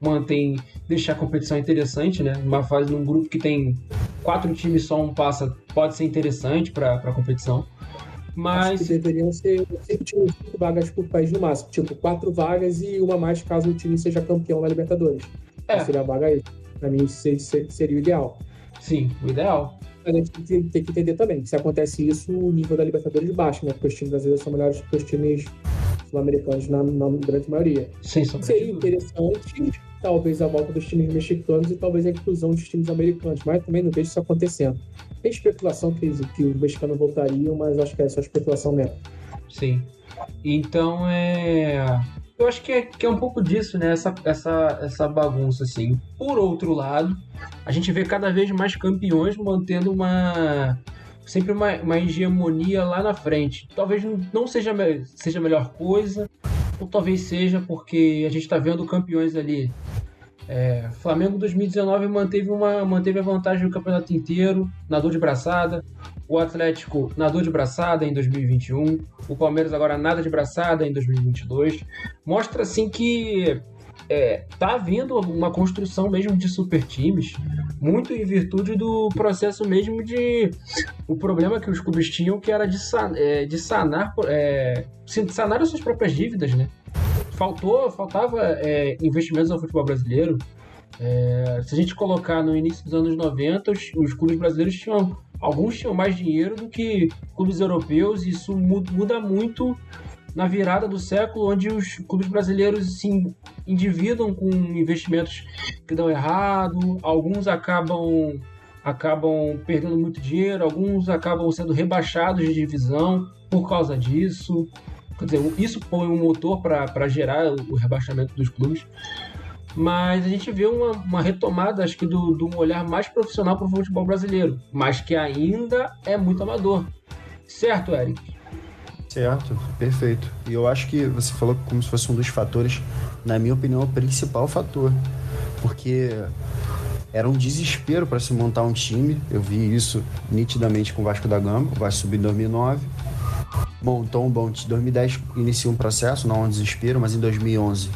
mantém, deixa a competição interessante, né? Uma fase num grupo que tem quatro times, só um passa, pode ser interessante para a competição. Acho Mas que deveriam ser cinco, times, cinco vagas por país no máximo. Tipo, quatro vagas e uma mais caso o time seja campeão da Libertadores. É. Seria a vaga aí. Pra mim, se- se- seria o ideal. sim, o ideal. Mas a gente tem que- tem que entender também que se acontece isso, o nível da Libertadores baixa, né? Porque os times brasileiros são melhores que os times sul-americanos na, na grande maioria. De Seria interessante, talvez a volta dos times mexicanos e talvez a inclusão dos times americanos, mas também não vejo isso acontecendo. Tem especulação que, que os mexicanos voltariam, mas acho que é só especulação mesmo. Sim. Então é. Eu acho que é, que é um pouco disso, né? Essa, essa, essa bagunça, assim. Por outro lado, a gente vê cada vez mais campeões mantendo uma. Sempre uma, uma hegemonia lá na frente. Talvez não- seja, seja a melhor coisa, ou talvez seja porque a gente está vendo campeões ali. É, Flamengo 2019 manteve, uma, manteve a vantagem no campeonato inteiro, na dor de braçada. O Atlético na dor de braçada em 2021. O Palmeiras agora nada de braçada em 2022. Mostra assim que é, tá havendo uma construção mesmo de super times, muito em virtude do processo mesmo de o problema que os clubes tinham que era de, sa- é, de sanar é, sanar as suas próprias dívidas, né? Faltou, faltava é, investimentos no futebol brasileiro. É, se a gente colocar no início dos anos 90, os, os clubes brasileiros tinham alguns tinham mais dinheiro do que clubes europeus, e isso mu- muda muito na virada do século, onde os clubes brasileiros se endividam com investimentos que dão errado, alguns acabam acabam perdendo muito dinheiro, alguns acabam sendo rebaixados de divisão por causa disso. Quer dizer, isso põe um motor para gerar o rebaixamento dos clubes. Mas a gente vê uma, uma retomada, acho que, de um olhar mais profissional para o futebol brasileiro, mas que ainda é muito amador. Certo, Eric? Certo, perfeito. E eu acho que você falou como se fosse um dos fatores, na minha opinião, o principal fator. Porque era um desespero para se montar um time. Eu vi isso nitidamente com o Vasco da Gama. O Vasco subiu em 2009. Montou um bom time. 2010 inicia um processo, não um desespero, mas em 2011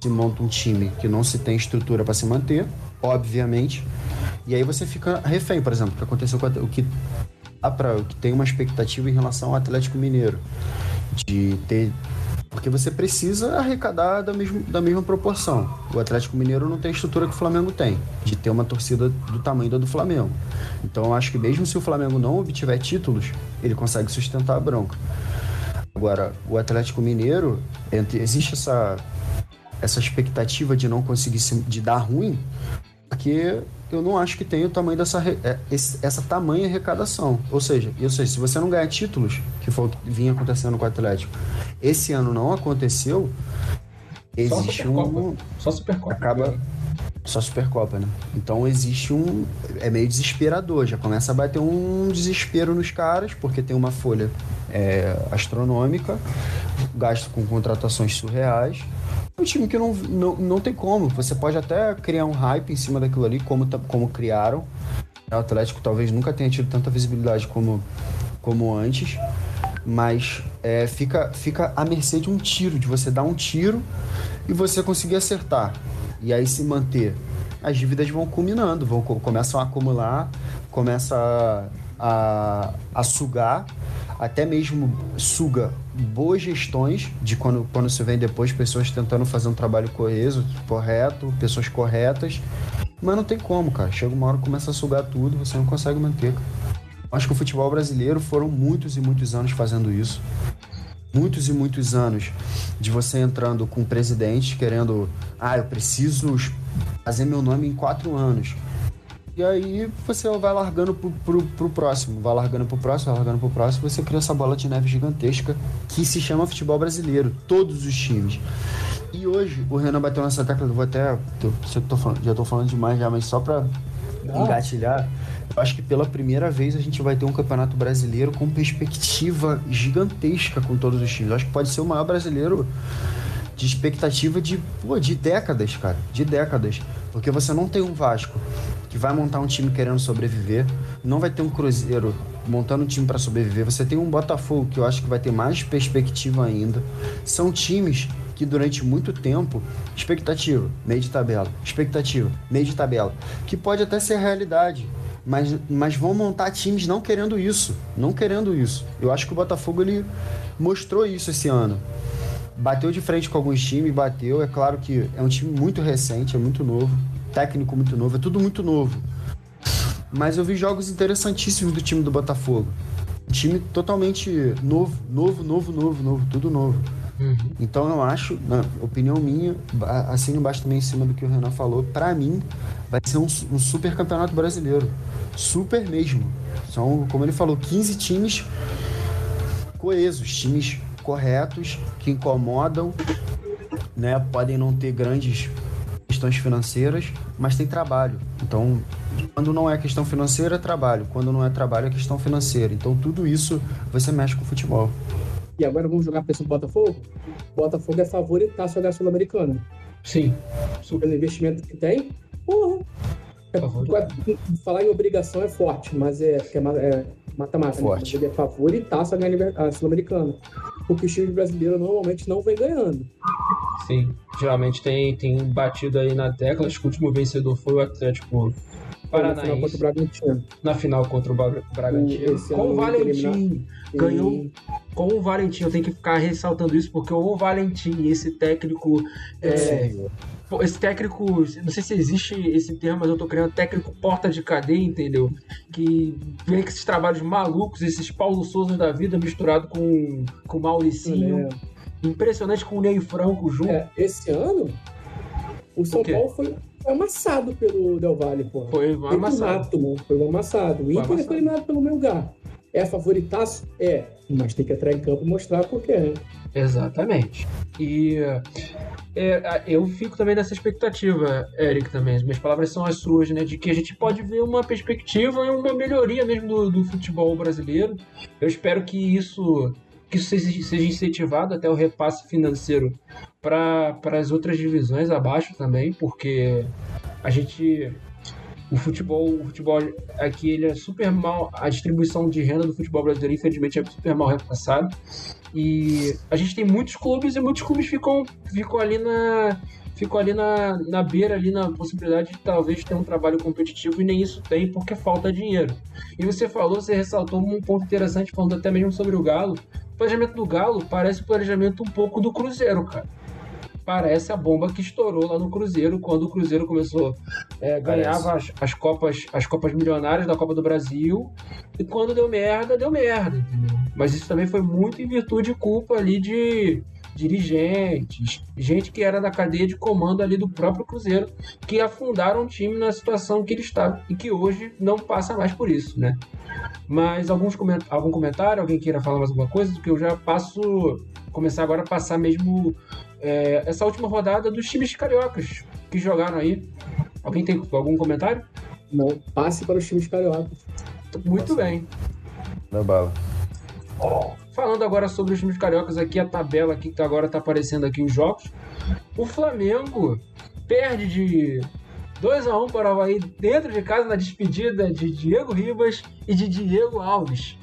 se monta um time que não se tem estrutura para se manter, obviamente. E aí você fica refém, por exemplo, o que aconteceu com a- o que pra, o que tem uma expectativa em relação ao Atlético Mineiro de ter porque você precisa arrecadar da mesma, da mesma proporção. O Atlético Mineiro não tem a estrutura que o Flamengo tem, de ter uma torcida do tamanho da do Flamengo. Então eu acho que mesmo se o Flamengo não obtiver títulos, ele consegue sustentar a bronca. Agora, o Atlético Mineiro, existe essa, essa expectativa de não conseguir se, de dar ruim, porque eu não acho que tem o tamanho dessa é, essa tamanha arrecadação. Ou seja, eu sei, se você não ganhar títulos, que foi o que vinha acontecendo com o Atlético, esse ano não aconteceu, Só existe Supercopa. um Só Supercopa. acaba só Supercopa, né? Então existe um é meio desesperador, já começa a bater um desespero nos caras porque tem uma folha é, astronômica, gasto com contratações surreais. É um time que não, não, não tem como. Você pode até criar um hype em cima daquilo ali, como, ta- como criaram. O Atlético talvez nunca tenha tido tanta visibilidade como, como antes. Mas é, fica, fica à mercê de um tiro, de você dar um tiro e você conseguir acertar. E aí se manter. As dívidas vão culminando, vão, co- começam a acumular, começa a, a, a sugar até mesmo suga boas gestões de quando, quando se vem depois pessoas tentando fazer um trabalho coeso, correto, pessoas corretas. Mas não tem como, cara. Chega uma hora começa a sugar tudo, você não consegue manter. Acho que o futebol brasileiro foram muitos e muitos anos fazendo isso. Muitos e muitos anos de você entrando com o presidente querendo, ah, eu preciso fazer meu nome em quatro anos. E aí você vai largando pro, pro, pro, próximo, vai largando pro próximo, vai largando pro próximo, você cria essa bola de neve gigantesca que se chama futebol brasileiro, todos os times. E hoje o Renan bateu nessa tecla, eu vou até. Tô, tô falando, já tô falando demais já, mas só pra ah. engatilhar. Eu acho que pela primeira vez a gente vai ter um campeonato brasileiro com perspectiva gigantesca com todos os times. Eu acho que pode ser o maior brasileiro de expectativa de, pô, de décadas, cara. De décadas. Porque você não tem um Vasco que vai montar um time querendo sobreviver, não vai ter um Cruzeiro montando um time para sobreviver, você tem um Botafogo que eu acho que vai ter mais perspectiva ainda. São times que durante muito tempo, expectativa, meio de tabela, expectativa, meio de tabela, que pode até ser realidade, mas, mas vão montar times não querendo isso, não querendo isso. Eu acho que o Botafogo ele mostrou isso esse ano. Bateu de frente com alguns times, bateu. É claro que é um time muito recente, é muito novo técnico muito novo, é tudo muito novo. Mas eu vi jogos interessantíssimos do time do Botafogo. Time totalmente novo, novo, novo, novo, novo, tudo novo. Uhum. Então eu acho, na opinião minha, assim embaixo também em cima do que o Renan falou, para mim vai ser um, um, super campeonato brasileiro. Super mesmo. São, como ele falou, 15 times coesos, times corretos, que incomodam, né? Podem não ter grandes questões financeiras, mas tem trabalho. Então, quando não é questão financeira, é trabalho. Quando não é trabalho, é questão financeira. Então, tudo isso você mexe com o futebol. E agora vamos jogar para esse Botafogo? Botafogo é favorito a jogar Sul-Americana. Sim. Pelo investimento que tem, porra. É, falar em obrigação é forte, mas é, é, é matemática. Forte. Ele é favoritaço a ganhar a Sul-Americana. Porque os times brasileiros normalmente não vem ganhando. Sim, geralmente tem, tem batido aí na tecla. Acho que o último vencedor foi o Atlético Paranaense. Na final contra o Bragantino. Na final contra o Bragantino. Com o Valentim. Ganhou com o Valentim. Eu tenho que ficar ressaltando isso, porque o Valentim, esse técnico. É, esse técnico, não sei se existe esse termo, mas eu tô criando técnico porta de cadeia, entendeu? Que vem com esses trabalhos malucos, esses Paulo Souza da vida misturado com, com o Mauricinho. É. Impressionante com o Ney Franco junto. É, esse ano, o São o Paulo foi amassado pelo Del Valle, pô. Foi amassado. foi um amassado. O Inter foi eliminado pelo meu lugar. É favoritaço? É. Mas tem que entrar em campo e mostrar por quê, né? Exatamente. E é, eu fico também nessa expectativa, Eric, também. As minhas palavras são as suas, né? De que a gente pode ver uma perspectiva e uma melhoria mesmo do, do futebol brasileiro. Eu espero que isso que isso seja incentivado até o repasse financeiro para as outras divisões abaixo também, porque a gente o futebol, o futebol aqui ele é super mal, a distribuição de renda do futebol brasileiro infelizmente é super mal repassada. E a gente tem muitos clubes e muitos clubes ficam, ficam ali na ficam ali na, na beira, ali na possibilidade de talvez ter um trabalho competitivo e nem isso tem porque falta dinheiro. E você falou, você ressaltou um ponto interessante falando até mesmo sobre o Galo. O planejamento do Galo parece o planejamento um pouco do Cruzeiro, cara parece a bomba que estourou lá no Cruzeiro quando o Cruzeiro começou é, ganhava as, as, copas as copas milionárias da Copa do Brasil e quando deu merda deu merda entendeu? mas isso também foi muito em virtude e culpa ali de dirigentes gente que era da cadeia de comando ali do próprio Cruzeiro que afundaram o time na situação que ele está e que hoje não passa mais por isso né? Mas alguns coment algum comentário? Alguém queira falar mais alguma coisa? Que eu já passo começar agora a passar mesmo é, essa última rodada dos times cariocas que jogaram aí. Alguém tem algum comentário? Não, passe para os times cariocas. Muito bem. Na bala. Falando agora sobre os times cariocas aqui, a tabela aqui que agora está aparecendo aqui os jogos. O Flamengo perde de 2 a 1 para o Havaí dentro de casa na despedida de Diego Ribas e de Diego Alves.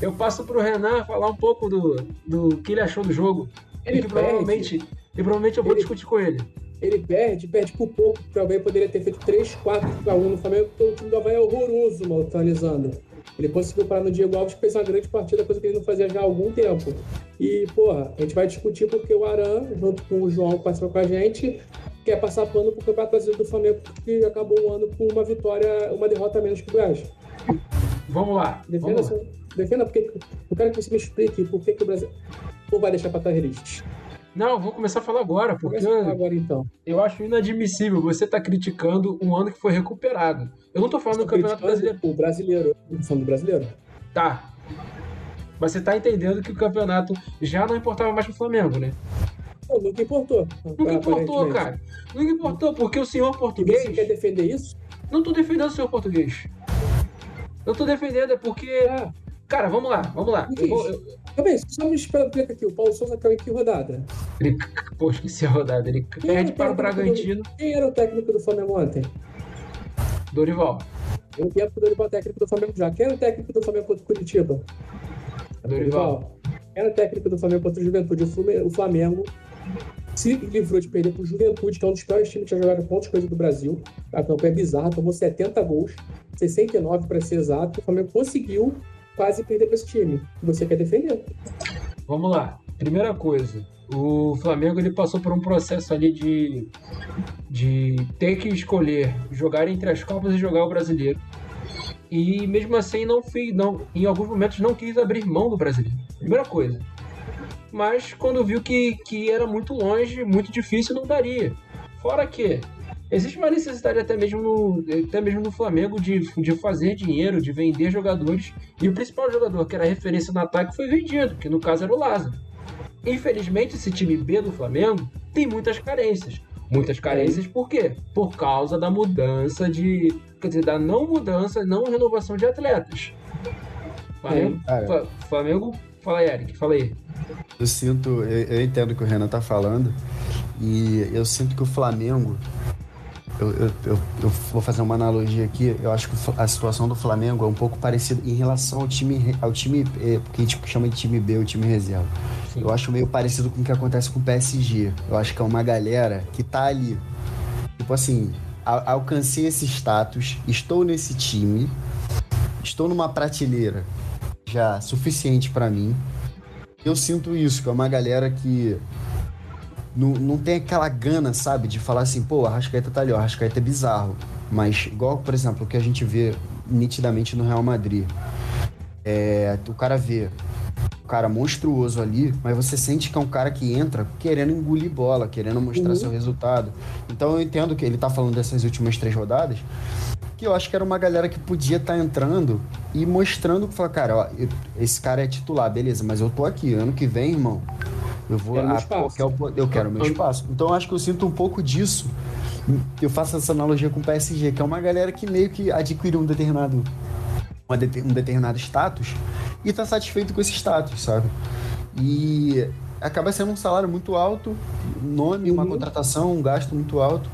Eu passo para o Renan falar um pouco do, do que ele achou do jogo. Ele que provavelmente, e provavelmente eu vou ele, discutir com ele. Ele perde, perde por pouco, porque o Havaí poderia ter feito 3, 4 para 1 no Flamengo, porque o time do Havaí é horroroso, mal analisando. Ele conseguiu parar no Diego Alves, que fez uma grande partida, coisa que ele não fazia já há algum tempo. E, porra, a gente vai discutir porque o Aran, junto com o João, que participou com a gente, quer passar pano pro Campeonato Brasileiro do Flamengo, que acabou o ano com uma vitória, uma derrota menos que o Goiás. Vamos lá. Defenda, vamos lá. defenda porque eu quero que você me explique por que, que o Brasil. Ou vai deixar pra trás Não, vou começar a falar agora, porque agora então. eu acho inadmissível você estar criticando um ano que foi recuperado. Eu não tô falando do Estou Campeonato Brasileiro. O brasileiro. Eu tô falando do brasileiro. Tá. Mas você tá entendendo que o campeonato já não importava mais pro Flamengo, né? Não, nunca importou. Nunca importou, cara. Nunca importou, porque o senhor E você português. quer defender isso? Não tô defendendo o senhor português. Eu tô defendendo, é porque. Cara, vamos lá, vamos lá. Eu vou- eu- Calma aí, só me explica aqui. O Paulo Souza caiu em que rodada? Ele, pô, esqueci a rodada. Ele perde para o Bragantino. Quem era o técnico do Flamengo ontem? Dorival. Eu ia pro Dorival técnico do Flamengo já. Quem era o técnico do Flamengo contra o Curitiba? Dorival. Quem era o técnico do Flamengo contra o Juventude? O O Flamengo se livrou de perder pro Juventude, que é um dos piores times que já jogaram pontos coisas do Brasil. A campanha é bizarra, tomou 70 gols, 69 para ser exato. O Flamengo conseguiu quase perder para esse time. Você quer defender? Vamos lá. Primeira coisa, o Flamengo ele passou por um processo ali de, de ter que escolher jogar entre as Copas e jogar o Brasileiro. E mesmo assim não fez, não, em alguns momentos não quis abrir mão do Brasileiro. Primeira coisa. Mas quando viu que, que era muito longe, muito difícil, não daria. Fora que existe uma necessidade até mesmo no, até mesmo no Flamengo de, de fazer dinheiro, de vender jogadores. E o principal jogador que era referência no ataque foi vendido, que no caso era o Lázaro. Infelizmente, esse time B do Flamengo tem muitas carências. Muitas carências por quê? Por causa da mudança de. Quer dizer, da não mudança, não renovação de atletas. Flamengo. Flamengo. Fala aí, Eric, fala aí. Eu sinto, eu, eu entendo o que o Renan tá falando, e eu sinto que o Flamengo. Eu, eu, eu, eu vou fazer uma analogia aqui. Eu acho que a situação do Flamengo é um pouco parecida em relação ao time, ao time eh, que a gente chama de time B, o time reserva. Sim. Eu acho meio parecido com o que acontece com o PSG. Eu acho que é uma galera que tá ali. Tipo assim, a- alcancei esse status, estou nesse time, estou numa prateleira já suficiente pra mim. Eu sinto isso, que é uma galera que não, não tem aquela gana, sabe, de falar assim, pô, a Arrascaeta tá ali, ó, a Arrascaeta é bizarro. Mas, igual, por exemplo, o que a gente vê nitidamente no Real Madrid. É, o cara vê um cara monstruoso ali, mas você sente que é um cara que entra querendo engolir bola, querendo mostrar Uhum. seu resultado. Então eu entendo que ele tá falando dessas últimas três rodadas, que eu acho que era uma galera que podia estar entrando e mostrando que fala, cara, ó, eu- esse cara é titular, beleza, mas eu tô aqui, ano que vem, irmão, eu vou, Quero espaço. pô, quero- eu quero meu espaço. Então eu acho que eu sinto um pouco disso. Eu faço essa analogia com o PSG, que é uma galera que meio que adquiriu um determinado um determinado status e tá satisfeito com esse status, sabe? E acaba sendo um salário muito alto, um nome, uma Uhum. contratação, um gasto muito alto.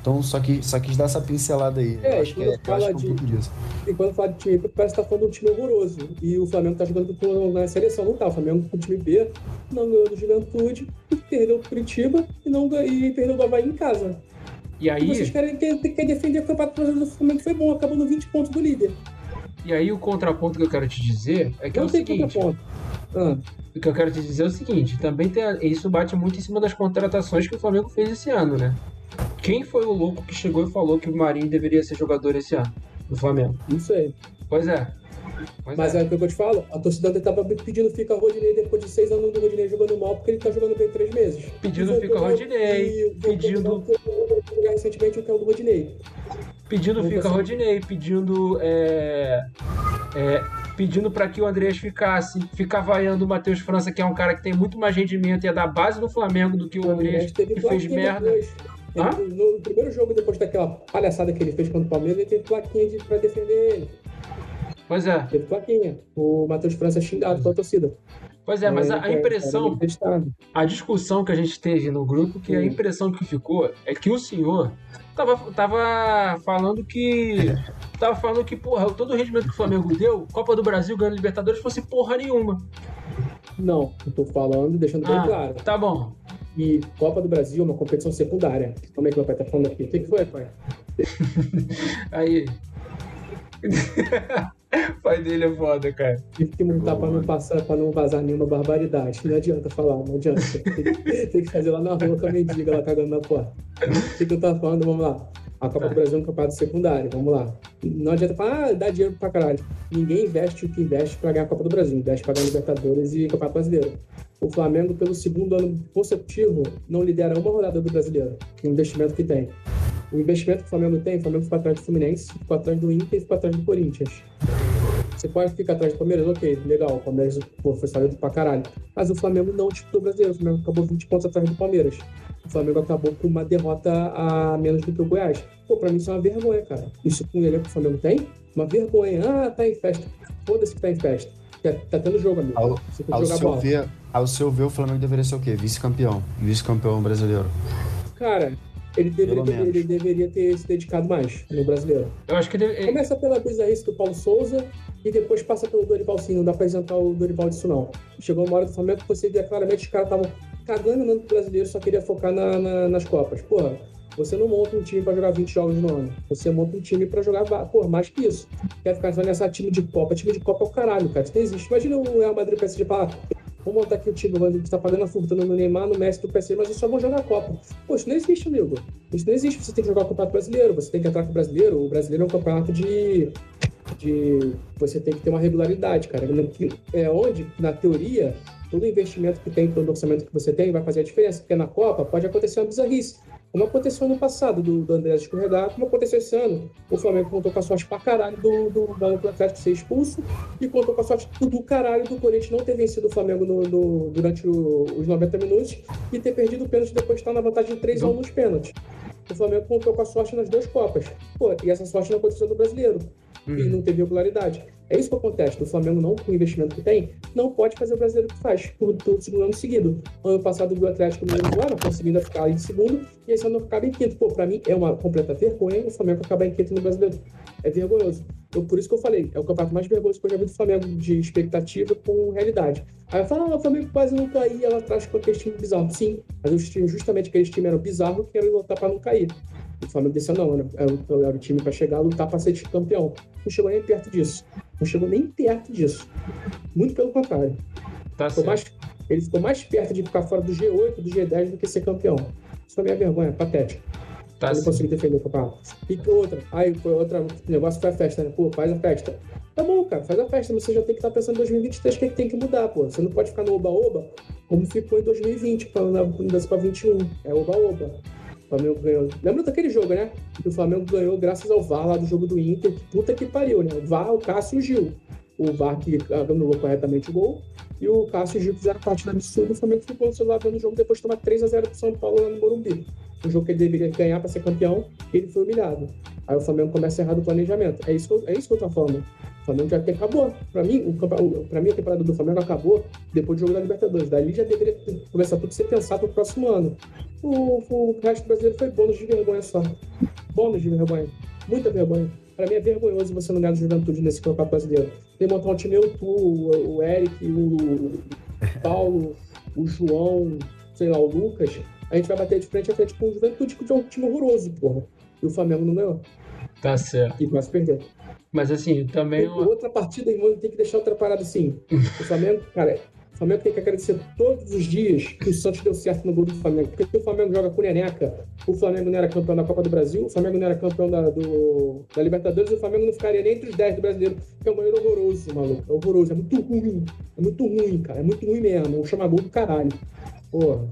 Então só, que, só quis dar essa pincelada aí. É, eu acho que quando é, eu acho que é um pouco disso. E quando fala de time, parece que tá falando de um time horroroso. E o Flamengo tá jogando com- na seleção, não tá. O Flamengo com o time B não ganhou do Juventude, perdeu pro Curitiba e, não, e perdeu do Havaí em casa. E E vocês aí, querem, querem, querem defender o campeonato brasileiro do Flamengo que foi bom, acabou no 20 pontos do líder. e aí o contraponto que eu quero te dizer é que é não o tem seguinte. contraponto. Ah, O que eu quero te dizer é o seguinte, também tem a- isso bate muito em cima das contratações que o Flamengo fez esse ano, né? Quem foi o louco que chegou e falou que o Marinho deveria ser jogador esse ano do Flamengo? não sei. Pois é. Pois Mas é. é o que eu te falo, a torcida tava pedindo fica Rodinei depois de seis anos do Rodinei jogando mal, porque ele tá jogando bem três meses. Pedindo fica Rodinei, pedindo- jogar recentemente o que é o do Rodinei. Pedindo Não fica consigo. Rodinei, pedindo é, é, pedindo para que o Andreas ficasse, ficar vaiando o Matheus França, que é um cara que tem muito mais rendimento e é da base do Flamengo do que o Andreas, teve que fez merda. depois. Ele- no, no primeiro jogo, depois daquela palhaçada que ele fez contra o Palmeiras, ele teve plaquinha de, pra defender ele. Pois é, Teve plaquinha. O Matheus França é xingado pela torcida. pois é, mas a, a Cara, impressão, inacreditável. a discussão que a gente teve no grupo, que a Hum. impressão que ficou é que o senhor tava, tava falando que. Tava falando que, porra, todo o rendimento que o Flamengo deu, Copa do Brasil ganhando Libertadores, fosse porra nenhuma. Não, eu tô falando, deixando bem Ah, claro. tá bom. E Copa do Brasil é uma competição secundária. Como é que meu pai tá falando aqui? O que, que foi, pai? Aí. Pai dele é foda, cara. Tive que montar pra não, passar, pra não vazar nenhuma barbaridade. Não adianta falar, não adianta. Tem que, tem que fazer lá na rua com a mendiga lá cagando na porta. O que, que eu tava falando? Vamos lá. A Copa do Brasil é um campeonato secundário, vamos lá. Não adianta falar, ah, dá dinheiro pra caralho. Ninguém investe o que investe pra ganhar a Copa do Brasil. Investe pra ganhar Libertadores e Campeonato Brasileiro. O Flamengo, pelo segundo ano consecutivo, não lidera uma rodada do brasileiro. O investimento que tem. O investimento que o Flamengo tem, o Flamengo ficou atrás do Fluminense, ficou atrás do Inter e ficou atrás do Corinthians. Você pode ficar atrás do Palmeiras, ok, legal, o Palmeiras pô, foi sólido pra caralho. Mas o Flamengo não disputou o brasileiro, o Flamengo acabou 20 pontos atrás do Palmeiras. O Flamengo acabou com uma derrota a menos do que o Goiás. Pô, pra mim isso é uma vergonha, cara. Isso com o elenco que o Flamengo tem? Uma vergonha. Ah, tá em festa. Foda-se que tá em festa. Tá, tá tendo jogo, amigo. Ao, ao seu ver, ao seu ver, o Flamengo deveria ser o quê? Vice-campeão. Vice-campeão brasileiro. Cara, ele deveria, ele deveria ter se dedicado mais no brasileiro. Eu acho que ele... Começa pela bizarrice do Paulo Souza e depois passa pelo Dorival Sim. Não dá pra apresentar o Dorival disso, não. Chegou uma hora do Flamengo que você via claramente que os caras estavam cagando no brasileiro, só queria focar na, na, nas Copas. Porra, você não monta um time para jogar 20 jogos no ano. Você monta um time para jogar, porra, mais que isso. Quer ficar só nessa time de Copa? Time de Copa é o caralho, cara. Isso não existe. Imagina o Real Madrid PSG falar, vamos montar aqui o time, o está pagando a fortuna no Neymar, no Messi, do PSG, mas eles só vão jogar a Copa. Pô, isso não existe, amigo. Isso não existe. Você tem que jogar o Campeonato Brasileiro, você tem que entrar com o Brasileiro. O Brasileiro é um campeonato de de você tem que ter uma regularidade, cara. É onde, na teoria, todo investimento que tem, todo orçamento que você tem vai fazer a diferença, porque na Copa pode acontecer uma bizarrice. Como aconteceu no passado do, do André escorregar, como aconteceu esse ano. O Flamengo contou com a sorte pra caralho do, do, do Atlético ser expulso e contou com a sorte do caralho do Corinthians não ter vencido o Flamengo no, no, durante o, os 90 minutos e ter perdido o pênalti depois de estar na vantagem de 3 a 1 nos pênaltis. O Flamengo contou com a sorte nas duas Copas. Pô, e essa sorte não aconteceu no brasileiro. Uhum. E não teve regularidade. É isso que acontece. O Flamengo, não com o investimento que tem, não pode fazer o brasileiro que faz, por todo segundo ano seguido. Ano passado, o Atlético Mineiro agora, conseguindo ficar em segundo, e esse ano acaba em quinto. Pô, pra mim é uma completa vergonha o Flamengo acabar em quinto no brasileiro. É vergonhoso. Então, por isso que eu falei, é o campeonato mais vergonhoso que eu já vi do Flamengo de expectativa com realidade. Aí eu falo, ah, o Flamengo quase não caía lá atrás com aquele time bizarro. Sim, mas os times, justamente aqueles times eram bizarros que eram lutar para não cair. O Flamengo disse, não, era, era, era o time para chegar lutar para ser campeão. Não chegou nem perto disso. Não chegou nem perto disso. Muito pelo contrário. Tá ficou mais, ele ficou mais perto de ficar fora do G8, do G10 do que ser campeão. Isso é minha vergonha, patético. Tá não consegui defender o campeonato. E outra, aí foi outra negócio foi a festa, né? Pô, faz a festa. Tá bom, cara, faz a festa, mas você já tem que estar tá pensando em 2023 o que, é que tem que mudar, pô. Você não pode ficar no oba-oba como ficou em 2020, quando na mudança para 21. É oba-oba. O Flamengo ganhou. Lembra daquele jogo, né? Que o Flamengo ganhou graças ao VAR lá do jogo do Inter. Puta que pariu, né? O VAR, o Cássio e o Gil. O VAR que anulou corretamente o gol. E o Cássio e o Gil fizeram parte da absurda. O Flamengo ficou no celular vendo o jogo depois de tomar 3x0 pro São Paulo lá no Morumbi. Um jogo que ele deveria ganhar para ser campeão. Ele foi humilhado. Aí o Flamengo começa a errar do planejamento. É isso que eu, é isso que eu tô falando. O Flamengo já acabou. Para mim, o, pra mim, a temporada do Flamengo acabou depois do jogo da Libertadores. Dali já deveria começar tudo a ser pensado pro próximo ano. O, o resto brasileiro foi bônus de vergonha só. Bônus de vergonha. Muita vergonha. Para mim é vergonhoso você não ganhar do Juventude nesse campeonato brasileiro. Tem que montar um time eu, tu, o, o Eric, o Paulo, o João, sei lá, o Lucas. A gente vai bater de frente a frente com o Juventude, que é um time horroroso, porra. E o Flamengo não ganhou. Tá certo. E quase perder. Mas assim, também. Tem outra partida, irmão, tem que deixar outra parada assim. O Flamengo, cara, o Flamengo tem que agradecer todos os dias que o Santos deu certo no gol do Flamengo. Porque o Flamengo joga com Neneca, o Flamengo não era campeão da Copa do Brasil, o Flamengo não era campeão da, do, da Libertadores, e o Flamengo não ficaria nem entre os 10 do brasileiro, que é um goleiro horroroso, maluco. É horroroso, é muito ruim. É muito ruim, cara. É muito ruim mesmo. Chama gol do caralho. Porra.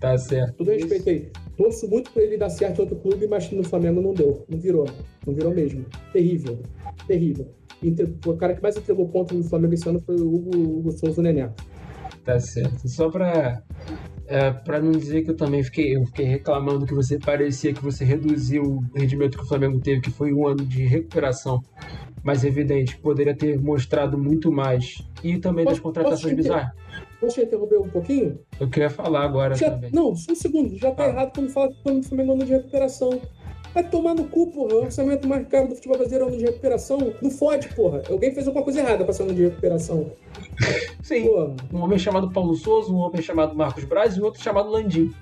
Tá certo. Tudo respeito aí. Torço muito pra ele dar certo em outro clube, mas no Flamengo não deu. Não virou. Não virou mesmo. Terrível. Terrível. O cara que mais entregou ponto no Flamengo esse ano foi o Hugo, Hugo Souza Neneto. Tá certo. Só pra, é, pra não dizer que eu também fiquei, eu fiquei reclamando que você parecia que você reduziu o rendimento que o Flamengo teve, que foi um ano de recuperação mais evidente, poderia ter mostrado muito mais. E também das contratações bizarras. Posso te interromper um pouquinho? Eu queria falar agora já, também. Não, só um segundo. Já tá ah. errado quando fala que o Flamengo ano de recuperação. Vai tomar no cu, porra. O orçamento mais caro do futebol brasileiro é ano de recuperação. Não fode, porra. Alguém fez alguma coisa errada pra ser ano de recuperação. Sim. Porra. Um homem chamado Paulo Souza, um homem chamado Marcos Braz e um outro chamado Landim.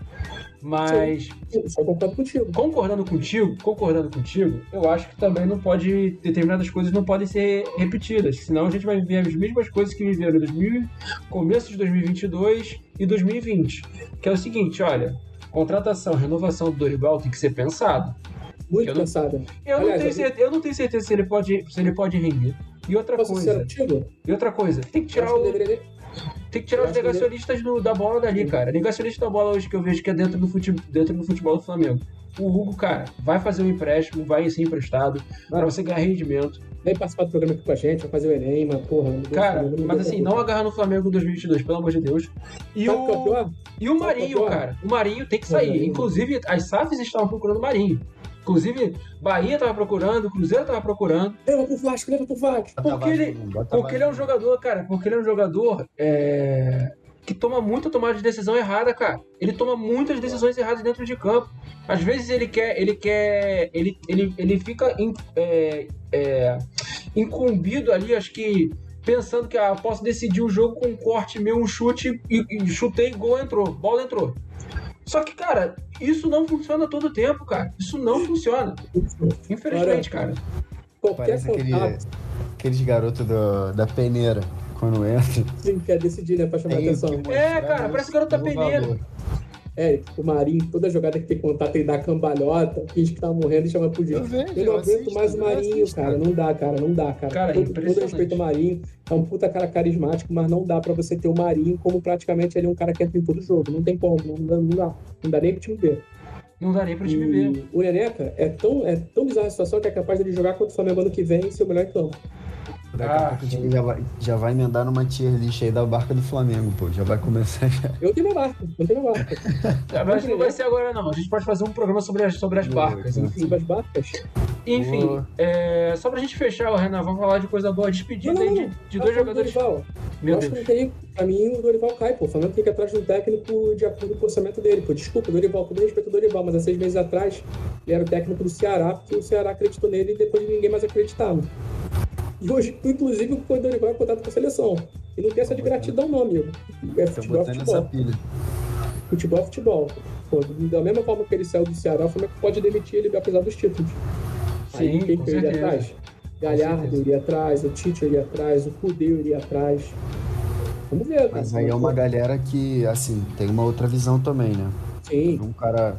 Mas só concordo contigo. concordando contigo, concordando contigo, eu acho que também não pode determinadas coisas não podem ser repetidas, senão a gente vai viver as mesmas coisas que viveram em 2000, começo de 2022 e 2020, que é o seguinte, olha, contratação, renovação do Dorival tem que ser pensado. Muito Eu não- pensada. Eu não Aliás, tenho eu- certeza, eu não tenho certeza se ele pode, se ele pode render. E outra Posso coisa, e outra coisa, tem que tirar acho que o, deveria tem que tirar os negacionistas do- da bola dali, cara. Negacionista da bola hoje que eu vejo que é dentro do, fute, dentro do futebol do Flamengo. O Hugo, cara, vai fazer um empréstimo, vai ser emprestado, pra você ganhar rendimento. Vem participar do programa aqui com a gente, vai fazer o Enem, mas porra. não Cara, não- mas assim, não agarrar no Flamengo em 2022, pelo amor de Deus. E Sabe o é e o é Marinho, cara. O Marinho tem que sair. Inclusive, as SAFs estavam procurando o Marinho. Inclusive, Bahia tava procurando, o Cruzeiro tava procurando. Leva pro Vasco, leva pro Vasco. Porque ele- Porque ele é um jogador, cara, porque ele é um jogador é, que toma muita tomada de decisão errada, cara. Ele toma muitas decisões erradas dentro de campo. Às vezes ele quer, ele quer, ele, ele, ele fica in- é, é, incumbido ali, acho que pensando que ah, eu posso decidir o jogo com um corte meu, um chute e, e chutei, gol entrou, bola entrou. Só que, cara, isso não funciona todo tempo, cara. Isso não funciona. Infelizmente, cara. Qualquer Parece aquele, contato aqueles garotos do- da peneira, quando entra. sim, quer decidir, né? Pra chamar Tem atenção. que É, cara, parece o garoto da peneira. valor. É, o Marinho, toda jogada que tem contato, ele dá cambalhota, finge que tá morrendo e chama pro Eu dia. vejo, Eu não eu aguento assisto, mais o Marinho, assisto. cara. Não dá, cara. Não dá, cara. Cara, todo, todo impressionante. respeito ao Marinho. É um puta cara carismático, mas não dá pra você ter o Marinho como praticamente ele é um cara que entra em todo jogo. Não tem como, não dá. Não dá, não dá nem pro time ver. Não dá nem pro time ver. O Neneca é tão, é tão bizarra a situação que é capaz dele jogar contra o Flamengo ano que vem e ser o melhor em campo. Daqui a Ah, pouco a gente já vai, já vai emendar numa tier list aí da barca do Flamengo, pô. Já vai começar já. Eu tenho minha marca, eu tenho minha marca. Mas não vai ser agora, não. A gente pode fazer um programa sobre as, sobre as barcas. Enfim, Sobre as barcas. enfim Boa. é, só pra gente fechar, Renan, vamos falar de coisa boa. Despedida Não, não, aí de, não. de dois jogadores. Dorival. Meu eu acho que Deus. não tem. Pra mim, o Dorival cai, pô. O Flamengo tem que ir atrás de um técnico de acordo com o orçamento dele, pô. Desculpa, Dorival, todo respeito ao Dorival, mas há seis meses atrás ele era o técnico do Ceará, porque o Ceará acreditou nele e depois ninguém mais acreditava. E hoje, inclusive, o Dorival é contato com a seleção. E não tem essa de gratidão, não, amigo. É Tô futebol, é futebol. pilha. Futebol é futebol. Pô, da mesma forma que ele saiu do Ceará, o Flamengo pode demitir ele apesar dos títulos. Aí Sim, quem com que eu iria atrás? Galhardo iria atrás, o Tite iria atrás, o Cudê iria atrás. Vamos ver. Mas aí é uma galera que, assim, tem uma outra visão também, né? Sim, Um cara.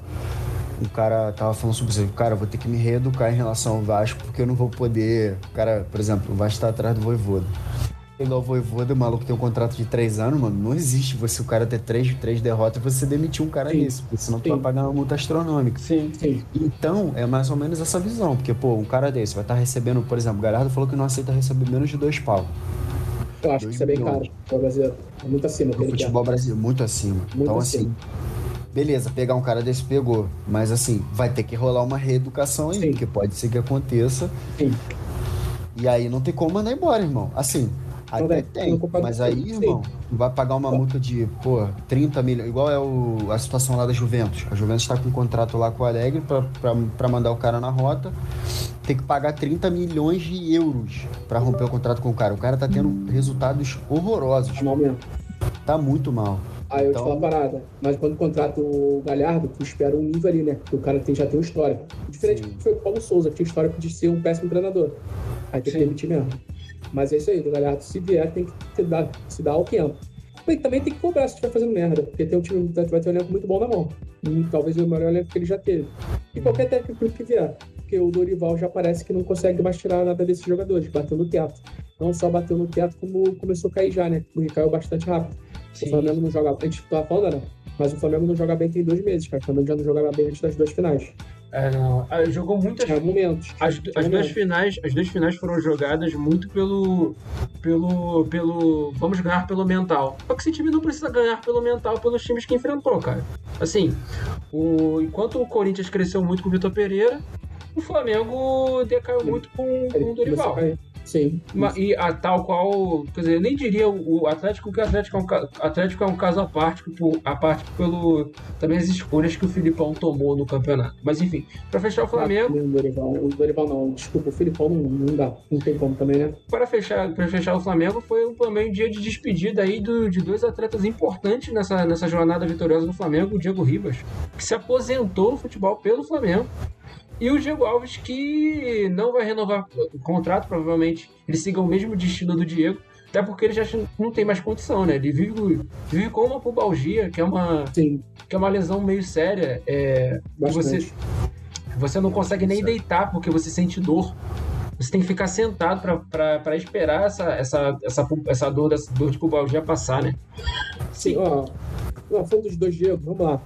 Um cara tava falando sobre isso. Cara, eu vou ter que me reeducar em relação ao Vasco, porque eu não vou poder. O cara, por exemplo, o Vasco tá atrás do Voivoda. Igual o Voivoda, o maluco tem um contrato de três anos, mano. Não existe você, o cara ter três, três derrotas, você demitir um cara Sim. nisso, porque senão tu Sim. vai pagar uma multa astronômica. Sim. sim. Então, é mais ou menos essa visão, porque, pô, um cara desse vai estar recebendo, por exemplo, o Galhardo falou que não aceita receber menos de dois pau. Eu acho que Dois isso é bem milhões. caro. O brasileiro. É muito acima dele. futebol brasileiro, muito acima. Muito então, acima. assim, beleza, pegar um cara desse pegou, mas assim, vai ter que rolar uma reeducação aí, Sim. porque pode ser que aconteça. Sim. E aí não tem como mandar embora, irmão. Assim, até tem, mas aí, irmão, vai pagar uma multa de, pô, 30 milhões, igual é o, a situação lá da Juventus. A Juventus tá com um contrato lá com o Alegre pra mandar o cara na rota. Tem que pagar 30 milhões de euros pra romper o contrato com o cara. O cara tá tendo resultados horrorosos. Mesmo. Tá muito mal. Aí eu Então- te falo uma parada. Mas quando contrata o Galhardo, tu espera um nível ali, né? Porque o cara tem, já tem um histórico. Diferente Sim. do que foi o Paulo Souza, que tinha histórico de ser um péssimo treinador. Aí tem que demitir mesmo. Mas é isso aí, do Galhardo, se vier, tem que se dar, se dar ao tempo. E também tem que cobrar se estiver fazendo merda, porque tem um time, vai ter um elenco muito bom na mão. Hum, Talvez o maior elenco que ele já teve. E qualquer técnico que vier. Porque o Dorival já parece que não consegue mais tirar nada desses jogadores, bateu no teto. Não só bateu no teto, como começou a cair já, né? Porque caiu bastante rápido. O Sim. Flamengo não joga. A gente tava falando, né? Mas o Flamengo não joga bem tem dois meses, cara. O Flamengo já não jogava bem antes das duas finais. É, não. Ah, Jogou muitas. Tinha momentos. As, as duas momentos. finais, as duas finais foram jogadas muito pelo, pelo, pelo, vamos ganhar pelo mental. Só que esse time não precisa ganhar pelo mental pelos times que enfrentou, cara. Assim, o, enquanto o Corinthians cresceu muito com o Vitor Pereira, o Flamengo decaiu muito com, com o Dorival. Sim. Uma- e a tal qual, quer dizer, eu nem diria o o Atlético que o Atlético é um, Atlético é um caso à parte, por, à parte pelo também as escolhas que o Filipão tomou no campeonato. Mas enfim, pra fechar o Flamengo, O Dorival, o Dorival não, desculpa, o Filipão não, não dá. Não tem como também, né? para fechar, para fechar o Flamengo foi também um dia de despedida aí do- de dois atletas importantes nessa, nessa jornada vitoriosa do Flamengo, o Diego Ribas, que se aposentou no futebol pelo Flamengo. E o Diego Alves, que não vai renovar o contrato, provavelmente ele siga o mesmo destino do Diego, até porque ele já não tem mais condição, né? Ele vive, vive com uma pubalgia, que é uma, Sim, que é uma lesão meio séria. É, você, você não consegue nem deitar porque você sente dor. Você tem que ficar sentado pra esperar essa, essa, essa, essa dor, dessa dor de pubalgia passar, né? Sim, ó. ó, falando dos dois Diego, vamos lá.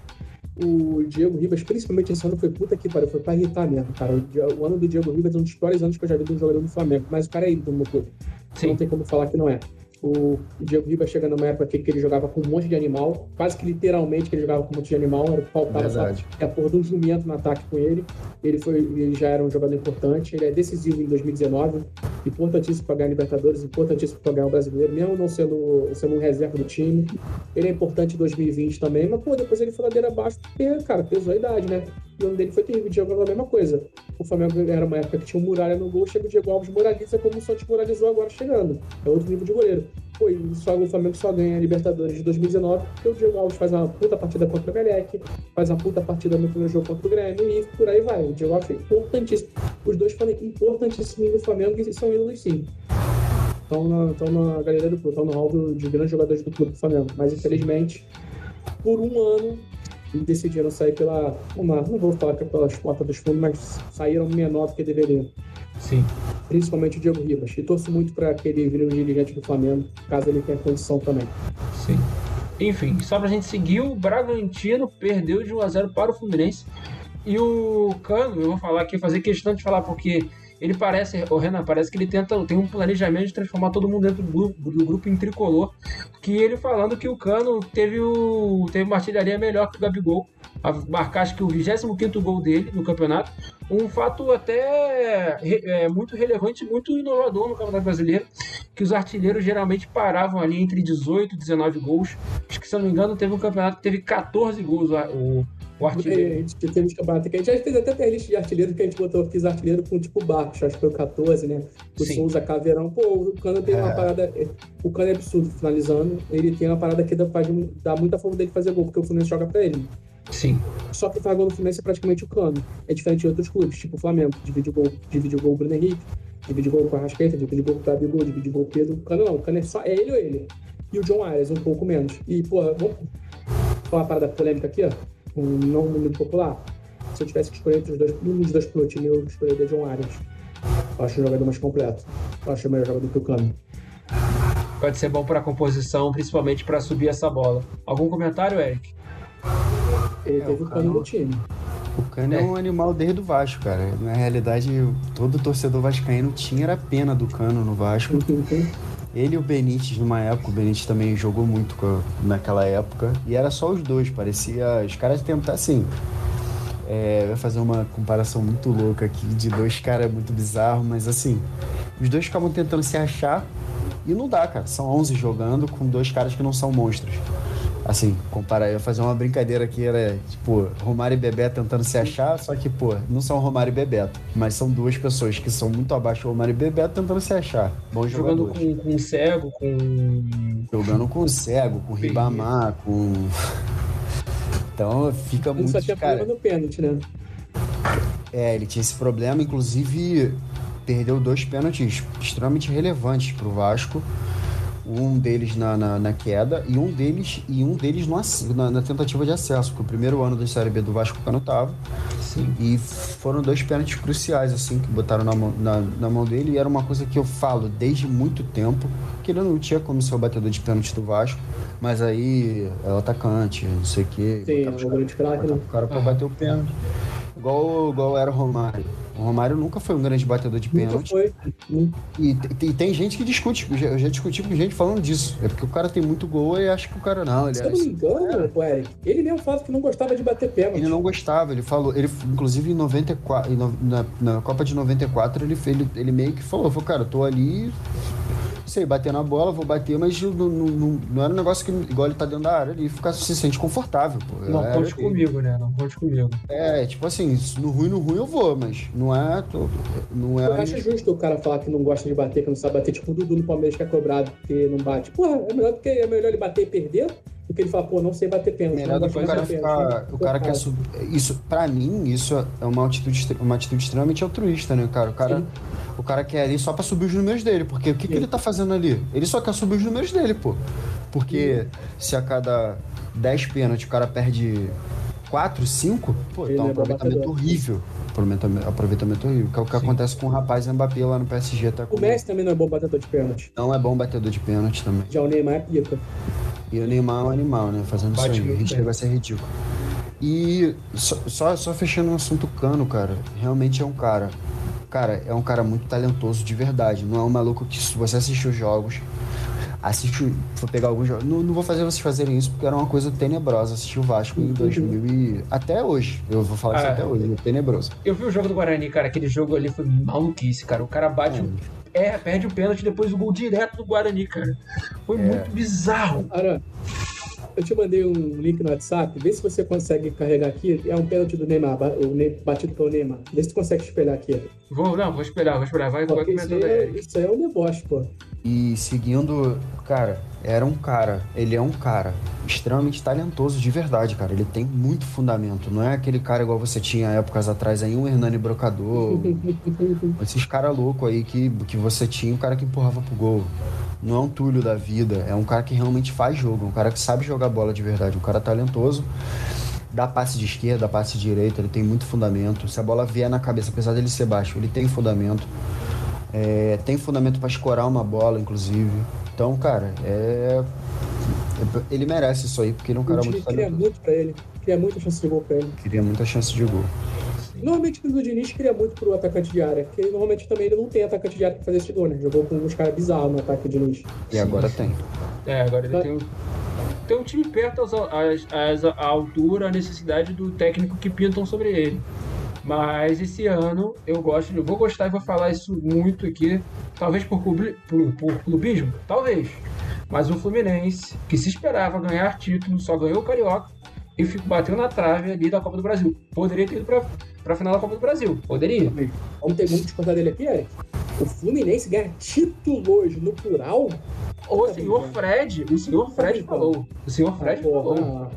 O Diego Ribas, principalmente esse ano, foi puta que pariu, foi pra irritar mesmo, cara. O, ano do Diego Ribas é um dos piores anos que eu já vi de um jogador do Flamengo, mas o cara é ídolo no clube. Sim. Não tem como falar que não é. O Diego Ribas chega numa época que que ele jogava com um monte de animal, quase que literalmente que ele jogava com um monte de animal, era o que faltava Verdade. é a porra de um jumento no ataque com ele. Ele, foi, ele já era um jogador importante, ele é decisivo em 2019, importantíssimo para ganhar Libertadores, importantíssimo para ganhar o Brasileiro, mesmo não sendo, sendo um reserva do time. Ele é importante em 2020 também, mas pô, depois ele foi ladeira abaixo, porque, cara, pesou a idade, né? E o ano dele foi terrível, o Diego era a mesma coisa. O Flamengo era uma época que tinha um Muralha no gol, chega o Diego Alves moraliza como o Santos moralizou agora chegando. É outro nível de goleiro. Pô, só, o Flamengo só ganha a Libertadores de 2019 porque o Diego Alves faz uma puta partida contra o Emelec, faz uma puta partida no primeiro jogo contra o Grêmio e por aí vai. O Diego Alves foi importantíssimo. Os dois foram importantíssimos do Flamengo e são ídolos sim. Estão na, estão na galeria do clube, estão no hall de grandes jogadores do clube do Flamengo. Mas infelizmente, por um ano, decidiram sair pela. Uma, não vou falar que é pelas portas dos fundos, mas saíram menor do que deveriam. Sim. Principalmente o Diego Ribas. E torço muito para que ele vire um dirigente do Flamengo, caso ele tenha condição também. Sim. Enfim, só pra gente seguir, o Bragantino perdeu de 1x0 para o Fluminense. E o Cano, eu vou falar aqui, fazer questão de falar, porque ele parece, o Renan, parece que ele tenta, tem um planejamento de transformar todo mundo dentro do grupo, do grupo em tricolor. Que ele falando que o Cano teve, o, teve uma artilharia melhor que o Gabigol, a marcar acho que o 25 gol dele no campeonato. Um fato até é, muito relevante, muito inovador no Campeonato Brasileiro, que os artilheiros geralmente paravam ali entre 18 e 19 gols. Acho que, se não me engano, teve um campeonato que teve 14 gols o, o, o A artilheiro. gente uns campeonatos que a gente já fez até playlist de artilheiro que a gente botou, fiz artilheiro com tipo baixo, acho que foi o 14, né? O Sim. Souza Caveirão. Pô, o Cano tem uma É. parada. O Cano é absurdo finalizando. Ele tem uma parada que dá, faz, dá muita forma dele fazer gol, porque o Fluminense joga pra ele. Sim. Só que faz gol no Fluminense é praticamente o Cano. É diferente de outros clubes, tipo o Flamengo, que divide o gol, divide o gol com o Bruno Henrique, divide o gol com a Rascaeta, divide o gol com o Gabigol, divide o gol com o Pedro. O Cano não, o Cano é só é ele ou ele. E o John Arias, um pouco menos. E, porra, vamos falar uma parada polêmica aqui, ó. Um não muito popular. Se eu tivesse que escolher entre os dois, um dos dois time, eu escolheria John Arias. Eu acho o jogador mais completo. Eu acho o melhor jogador que o Cano. Pode ser bom para a composição, principalmente para subir essa bola. Algum comentário, Eric? Ele É, teve o Cano Cano- no time. O Cano é. É. um animal desde o Vasco, cara. Na realidade, todo torcedor vascaíno tinha era pena do Cano no Vasco. Ele e o Benítez, numa época, o Benítez também jogou muito naquela época. E era só os dois, parecia. Os caras tentar assim. É, ia fazer uma comparação muito louca aqui de dois caras muito bizarros, mas assim. Os dois ficavam tentando se achar e não dá, cara. São 11 jogando com dois caras que não são monstros. Assim, comparar, eu ia fazer uma brincadeira aqui, era tipo, Romário e Bebeto tentando se achar, só que, pô, não são Romário e Bebeto, mas são duas pessoas que são muito abaixo do Romário e Bebeto tentando se achar. Bons Jogando com, com cego, com. Jogando com o Cego, com o Ribamar, com. Então fica Ele muito. só tinha Cara, problema no pênalti, né? é, ele tinha esse problema, inclusive perdeu dois pênaltis extremamente relevantes pro Vasco. Um deles na, na, na queda e um deles e um deles no, na, na tentativa de acesso, porque o primeiro ano da Série B do Vasco o Cano tava. Sim. E foram dois pênaltis cruciais, assim, que botaram na mão, na, na mão dele. E era uma coisa que eu falo desde muito tempo, que ele não tinha como ser o batedor de pênalti do Vasco. Mas aí é o atacante, não sei o quê. Sim, o grande craque, né? o cara pra Ah. bater o pênalti. Igual, igual era o Romário. O Romário nunca foi um grande batedor de pênalti. E, e tem gente que discute, eu já, discuti com gente falando disso. É porque o cara tem muito gol e acha que o cara não. Ele, Se eu não me engano, o Eric, ele mesmo fala que não gostava de bater pênalti. ele não gostava, ele falou, ele, inclusive em 94, em no- na, na Copa de 94, ele, ele, ele meio que falou, falou, cara, eu tô ali, sei, bater na bola, vou bater, mas não, não, não, era um negócio que, igual ele tá dentro da área, ele fica, se sente confortável, pô. Não Era conte dele. comigo, né? Não conte comigo. É, tipo assim, no ruim, no ruim eu vou, mas não é, tô- não é... Eu acho justo o cara falar que não gosta de bater, que não sabe bater, tipo o Dudu no Palmeiras que é cobrado porque não bate. Porra, é melhor, do que, é melhor ele bater e perder do que ele falar, pô, não sei bater pênalti. Melhor do que o cara ficar. O cara quer subir. Isso, pra mim, isso é uma atitude, uma atitude extremamente altruísta, né, cara? O cara, Sim. o cara quer ali só pra subir os números dele. Porque o que, que Sim. ele tá fazendo ali? Ele só quer subir os números dele, pô. Porque se a cada 10 pênaltis o cara perde 4, 5, pô, Ele tá um aproveitamento horrível. Aproveitamento, horrível. Que é o que Sim. acontece com o rapaz Mbappé lá no PSG. Tá com... O Messi também não é bom batedor de pênalti. Não é bom batedor de pênalti também. Já o Neymar é pica. E o Neymar é um animal, né? Fazendo Bate isso aí. A gente vai ser ridículo. E só, só, só fechando o assunto Cano, cara, realmente é um cara. Cara, é um cara muito talentoso de verdade. Não é um maluco que, se você assistir os jogos, assiste, for pegar alguns jogos. Não, não vou fazer vocês fazerem isso porque era uma coisa tenebrosa assistir o Vasco em 2000 e. Até hoje. Eu vou falar isso Ah, até hoje. É tenebroso. Eu vi o jogo do Guarani, cara. Aquele jogo ali foi maluquice, cara. O cara bate, o- é, perde o pênalti depois o gol direto do Guarani, cara. Foi muito bizarro. Cara, eu te mandei um link no WhatsApp, vê se você consegue carregar aqui. É um pênalti do Neymar, o Ney- batido pelo Neymar. Vê se tu consegue espelhar aqui. Vou, não, vou esperar, vou esperar. Vai, vai isso comentando aí, é, isso aí é um deboche, pô. E seguindo, cara, era um cara, ele é um cara extremamente talentoso de verdade, cara. Ele tem muito fundamento. Não é aquele cara igual você tinha épocas atrás aí, um Hernani Brocador, esses caras loucos aí que, que você tinha, um cara que empurrava pro gol. Não é um Túlio da vida, é um cara que realmente faz jogo, um cara que sabe jogar bola de verdade, um cara talentoso. Dá passe de esquerda, dá passe de direita, ele tem muito fundamento. Se a bola vier na cabeça, apesar dele ser baixo, ele tem fundamento. É, tem fundamento pra escorar uma bola, inclusive. Então, cara, é. Ele merece isso aí, porque ele é um cara muito cria talentoso. muito pra ele. Cria muita chance de gol pra ele. Queria muita chance de gol. Normalmente o Diniz cria muito pro atacante de área, porque normalmente também ele não tem atacante de área pra fazer esse gol, né? Jogou com uns caras bizarros no ataque do Diniz. E agora tem. É, agora ele Tá. tem um, tem um time perto às, às, às, à altura, a necessidade do técnico que pintam sobre ele. Mas esse ano eu gosto, eu vou gostar e vou falar isso muito aqui, talvez por, clube, por, por clubismo, talvez. Mas o Fluminense, que se esperava ganhar título, só ganhou o Carioca e bateu na trave ali da Copa do Brasil. Poderia ter ido pra, pra final da Copa do Brasil, poderia. Vamos ter muito discordar dele aqui, Eric? O Fluminense ganha títulos no plural? O senhor Fred, o senhor Fred falou. O senhor Fred Ah, falou.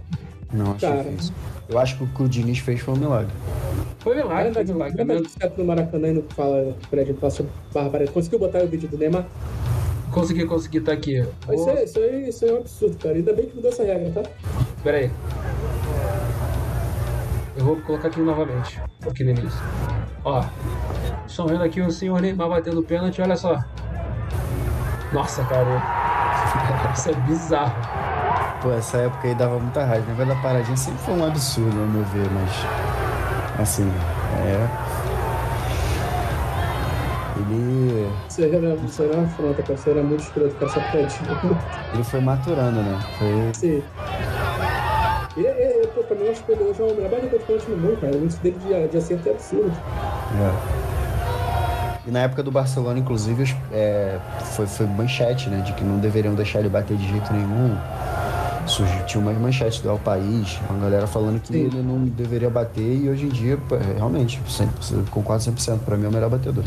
Não, acho Cara. difícil. Eu acho que o que o Diniz fez foi um milagre. Foi milagre, foi milagre. dar certo no Maracanã e não fala, Fred, não fala sobre barbaridade. Conseguiu botar o vídeo do Neymar? Consegui, consegui, tá aqui. Isso, é, isso, aí, isso aí é um absurdo, cara. Ainda bem que mudou essa regra, tá? Pera aí. Eu vou colocar aqui novamente. Aqui no início. Ó. Estão vendo aqui o senhor Neymar batendo pênalti, olha só. Nossa, cara. Isso é bizarro. Pô, essa época aí dava muita raiva. O negócio da paradinha sempre foi um absurdo, ao meu ver, mas. Assim, é. Ele. Isso era, isso era uma afronta, cara. Isso era muito escroto, cara. Só pede. Ele foi maturando, né? Foi. Sim. Ele, ele, ele, pô, pra mim, eu acho que ele hoje é o melhor batedor de pênalti no mundo, cara. O índice dele de, de acerto é absurdo. É. E na época do Barcelona, inclusive, é, foi, foi manchete, né? De que não deveriam deixar ele bater de jeito nenhum. Surgiu, tinha umas manchetes do El País, uma galera falando que Sim. ele não deveria bater e hoje em dia, é, realmente, 100%, concordo 100%, pra mim é o melhor batedor.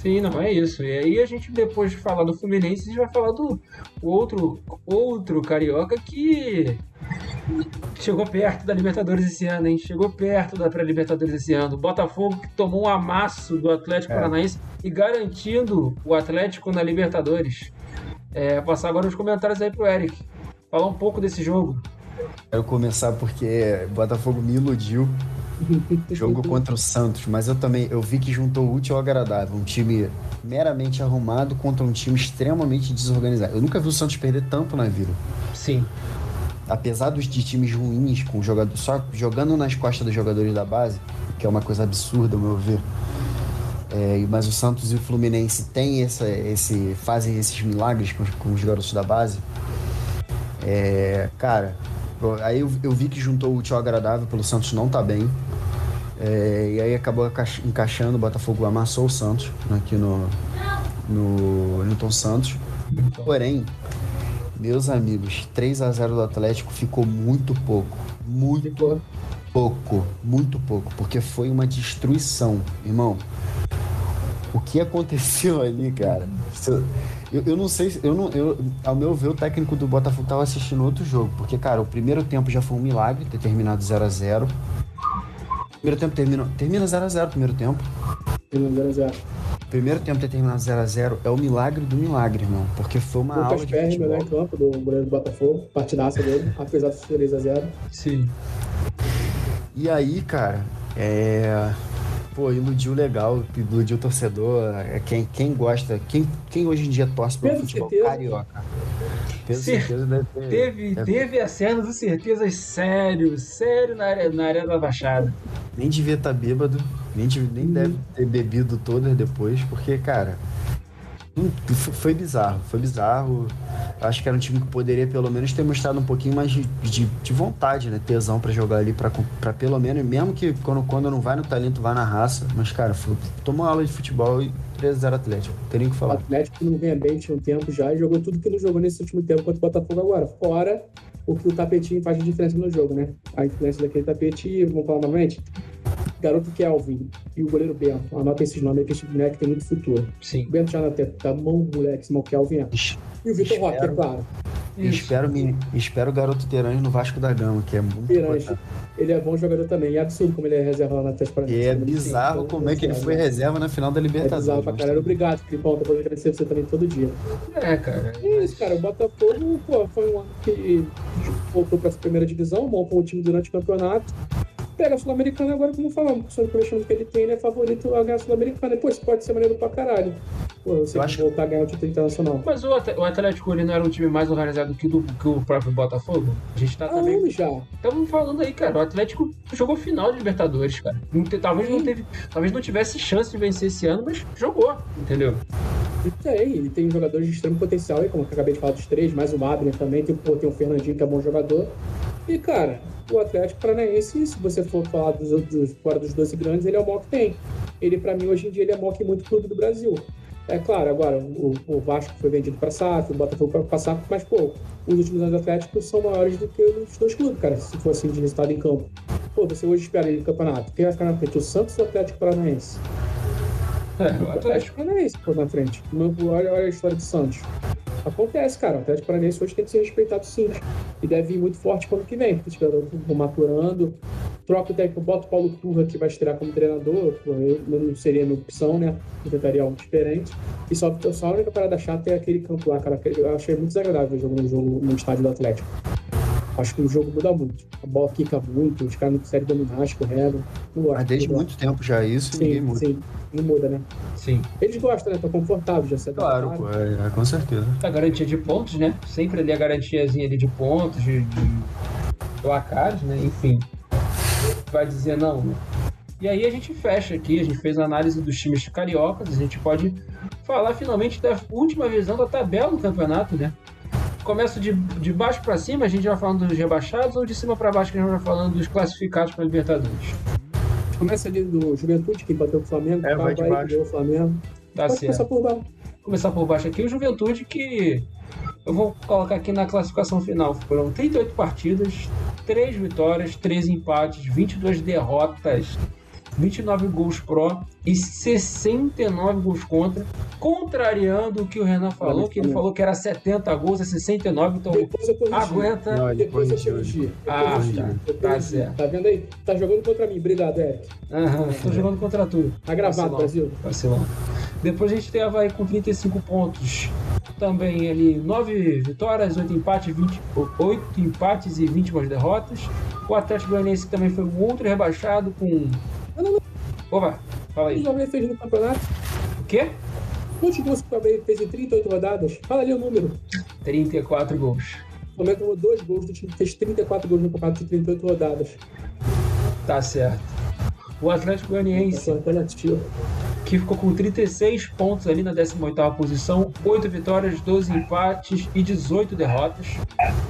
Sim, não, é isso. E aí a gente, depois de falar do Fluminense, a gente vai falar do outro, outro carioca que chegou perto da Libertadores esse ano, hein? Chegou perto da pré-Libertadores esse ano. O Botafogo que tomou um amasso do Atlético É. Paranaense e garantindo o Atlético na Libertadores. É, passar agora os comentários aí pro Eric. Falar um pouco desse jogo. Quero começar porque Botafogo me iludiu. Jogo contra o Santos, mas eu também eu vi que juntou o útil ao agradável. Um time meramente arrumado contra um time extremamente desorganizado. Eu nunca vi o Santos perder tanto na vida. Sim. apesar dos de times ruins, com jogador, só jogando nas costas dos jogadores da base, que é uma coisa absurda, ao meu ver. É, mas o Santos e o Fluminense têm essa, esse, fazem esses milagres com, com os garotos da base. É, cara, aí eu, eu, vi que juntou o útil ao agradável pelo Santos não tá bem. É, e aí acabou encaixando, o Botafogo amassou o Santos aqui no, no Newton Santos. Porém, meus amigos, 3 a 0 do Atlético ficou muito pouco. Muito pouco. Muito pouco. Porque foi uma destruição, irmão. O que aconteceu ali, cara? Eu, eu não sei, eu não, eu, ao meu ver, o técnico do Botafogo estava assistindo outro jogo. Porque, cara, o primeiro tempo já foi um milagre ter terminado 0 a 0 Primeiro tempo termina, termina 0x0 primeiro tempo. Termina 0x0. Primeiro tempo ter terminado 0x0 é o milagre do milagre, irmão. Porque foi uma Lucas aula de Perry, melhor em campo do goleiro do Botafogo. Partidaça dele, apesar de ser 3x0. Sim. E aí, cara, é... Pô, iludiu legal, iludiu o torcedor. É quem, quem gosta, quem, quem hoje em dia torce pro futebol certeza. carioca. certeza deve ter, teve, deve... teve acenos e certezas sério, sério na área, na área da Baixada. Nem devia estar tá bêbado, nem, nem hum. deve ter bebido todas depois, porque, cara, foi bizarro, foi bizarro. Acho que era um time que poderia pelo menos ter mostrado um pouquinho mais de, de, de vontade, né? Tesão para jogar ali, para pelo menos, mesmo que quando, quando não vai no talento, vai na raça. Mas, cara, foi, tomou aula de futebol e 3x0 Atlético. Teria que falar. O Atlético não ganha bem, tinha um tempo já e jogou tudo que não jogou nesse último tempo contra o Botafogo agora. Fora o que o tapetinho faz de diferença no jogo, né? A influência daquele tapete, vamos falar novamente, garoto Kelvin e o goleiro Bento. Anota esses nomes aí que esse moleque tem muito futuro. Sim. O Bento já na tá mão moleque, esse Kelvin é. E o Vitor Roque, é claro. Espero, me, espero o garoto Terange no Vasco da Gama, que é muito Terange, ele é bom jogador também. É absurdo como ele é reserva lá na Atlético E é bizarro como é que ele foi reserva na final da Libertadores. É bizarro pra caralho. Obrigado, Filipão. Depois agradecer você também todo dia. É, cara. É isso, cara. O Botafogo, pô, foi um ano que voltou pra essa primeira divisão, montou o time durante o campeonato pega a Sul-Americana agora, como falamos, sobre o investimento que ele tem, ele é favorito a ganhar a Sul-Americana. Pô, isso pode ser maneiro pra caralho. Pô, você eu acho... voltar a ganhar o título internacional. Mas o, Atlético ele não era um time mais organizado que, do, que o próprio Botafogo? A gente tá ah, também. já. Estamos falando aí, cara. O Atlético jogou final de Libertadores, cara. talvez, não teve, talvez não tivesse chance de vencer esse ano, mas jogou, entendeu? E tem, ele tem jogadores de extremo potencial aí, como eu acabei de falar dos três, mais o Madden também, tem, pô, tem o Fernandinho que é bom jogador. E, cara, o Atlético Paranaense, se você for falar dos outros, fora dos 12 grandes, ele é o maior que tem. Ele, para mim, hoje em dia, ele é o maior que muito clube do Brasil. É claro, agora, o, o Vasco foi vendido para SAF, o Botafogo para SAF, mas, pô, os últimos anos do Atlético são maiores do que os dois clubes, cara, se for assim de resultado em campo. Pô, você hoje espera ele no campeonato. Quem vai ficar na frente? O Santos ou o Atlético Paranaense? É, o Atlético Paranaense, pô, na frente. Olha, olha a história do Santos. Acontece, cara. O Atlético Paranaense hoje tem que ser respeitado sim. E deve ir muito forte ano que vem, porque vão maturando. Troca o técnico, bota o Paulo Turra, que vai estrear como treinador. Eu não seria minha opção, né? Eu tentaria algo diferente. E só, só a única parada chata é aquele campo lá, cara. Eu achei muito desagradável jogo no, jogo, no estádio do Atlético. Acho que o jogo muda muito. A bola quica muito, os caras não conseguem dominar, escorregam. Mas desde muito tempo já isso sim, ninguém muda. Sim, não muda, né? Sim. Eles gostam, né? Estão confortáveis, já se Claro, pô, é, é, com certeza. A garantia de pontos, né? Sempre ali a garantiazinha ali de pontos, de, de placares, né? Enfim. Vai dizer não, né? E aí a gente fecha aqui, a gente fez a análise dos times cariocas, a gente pode falar finalmente da última visão da tabela do campeonato, né? Começa de, de baixo para cima, a gente vai falando dos rebaixados, ou de cima para baixo, que a gente vai falando dos classificados para Libertadores? Começa ali do Juventude, que bateu o Flamengo, é, vai de baixo. o Flamengo. Tá Pode certo. começar por baixo. Começar por baixo aqui, o Juventude que eu vou colocar aqui na classificação final. Foram 38 partidas, 3 vitórias, 3 empates, 22 derrotas, 29 gols pró e 69 gols contra, contrariando o que o Renan falou, que ele falou que era 70 gols, é 69, então aguenta. Não, depois eu corrigi. Ah, tá, tá certo. Tá vendo aí? Tá jogando contra mim, obrigado, Eric. Aham, tô jogando contra tu. Tá gravado, Brasil. Vacilão. Depois a gente tem a Havaí com 35 pontos. Também ali 9 vitórias, 8 empates, 20, 8 empates e 20 derrotas. O Atlético Goianiense também foi um outro rebaixado com. Opa, fala aí. O Flamengo fez no campeonato? O quê? Quantos gols o Flamengo fez em 38 rodadas? Fala ali o número. 34 gols. Flamengo tomou dois gols do time que fez 34 gols no campeonato de 38 rodadas. Tá certo. O Atlético Goianiense, que ficou com 36 pontos ali na 18ª posição, 8 vitórias, 12 empates e 18 derrotas.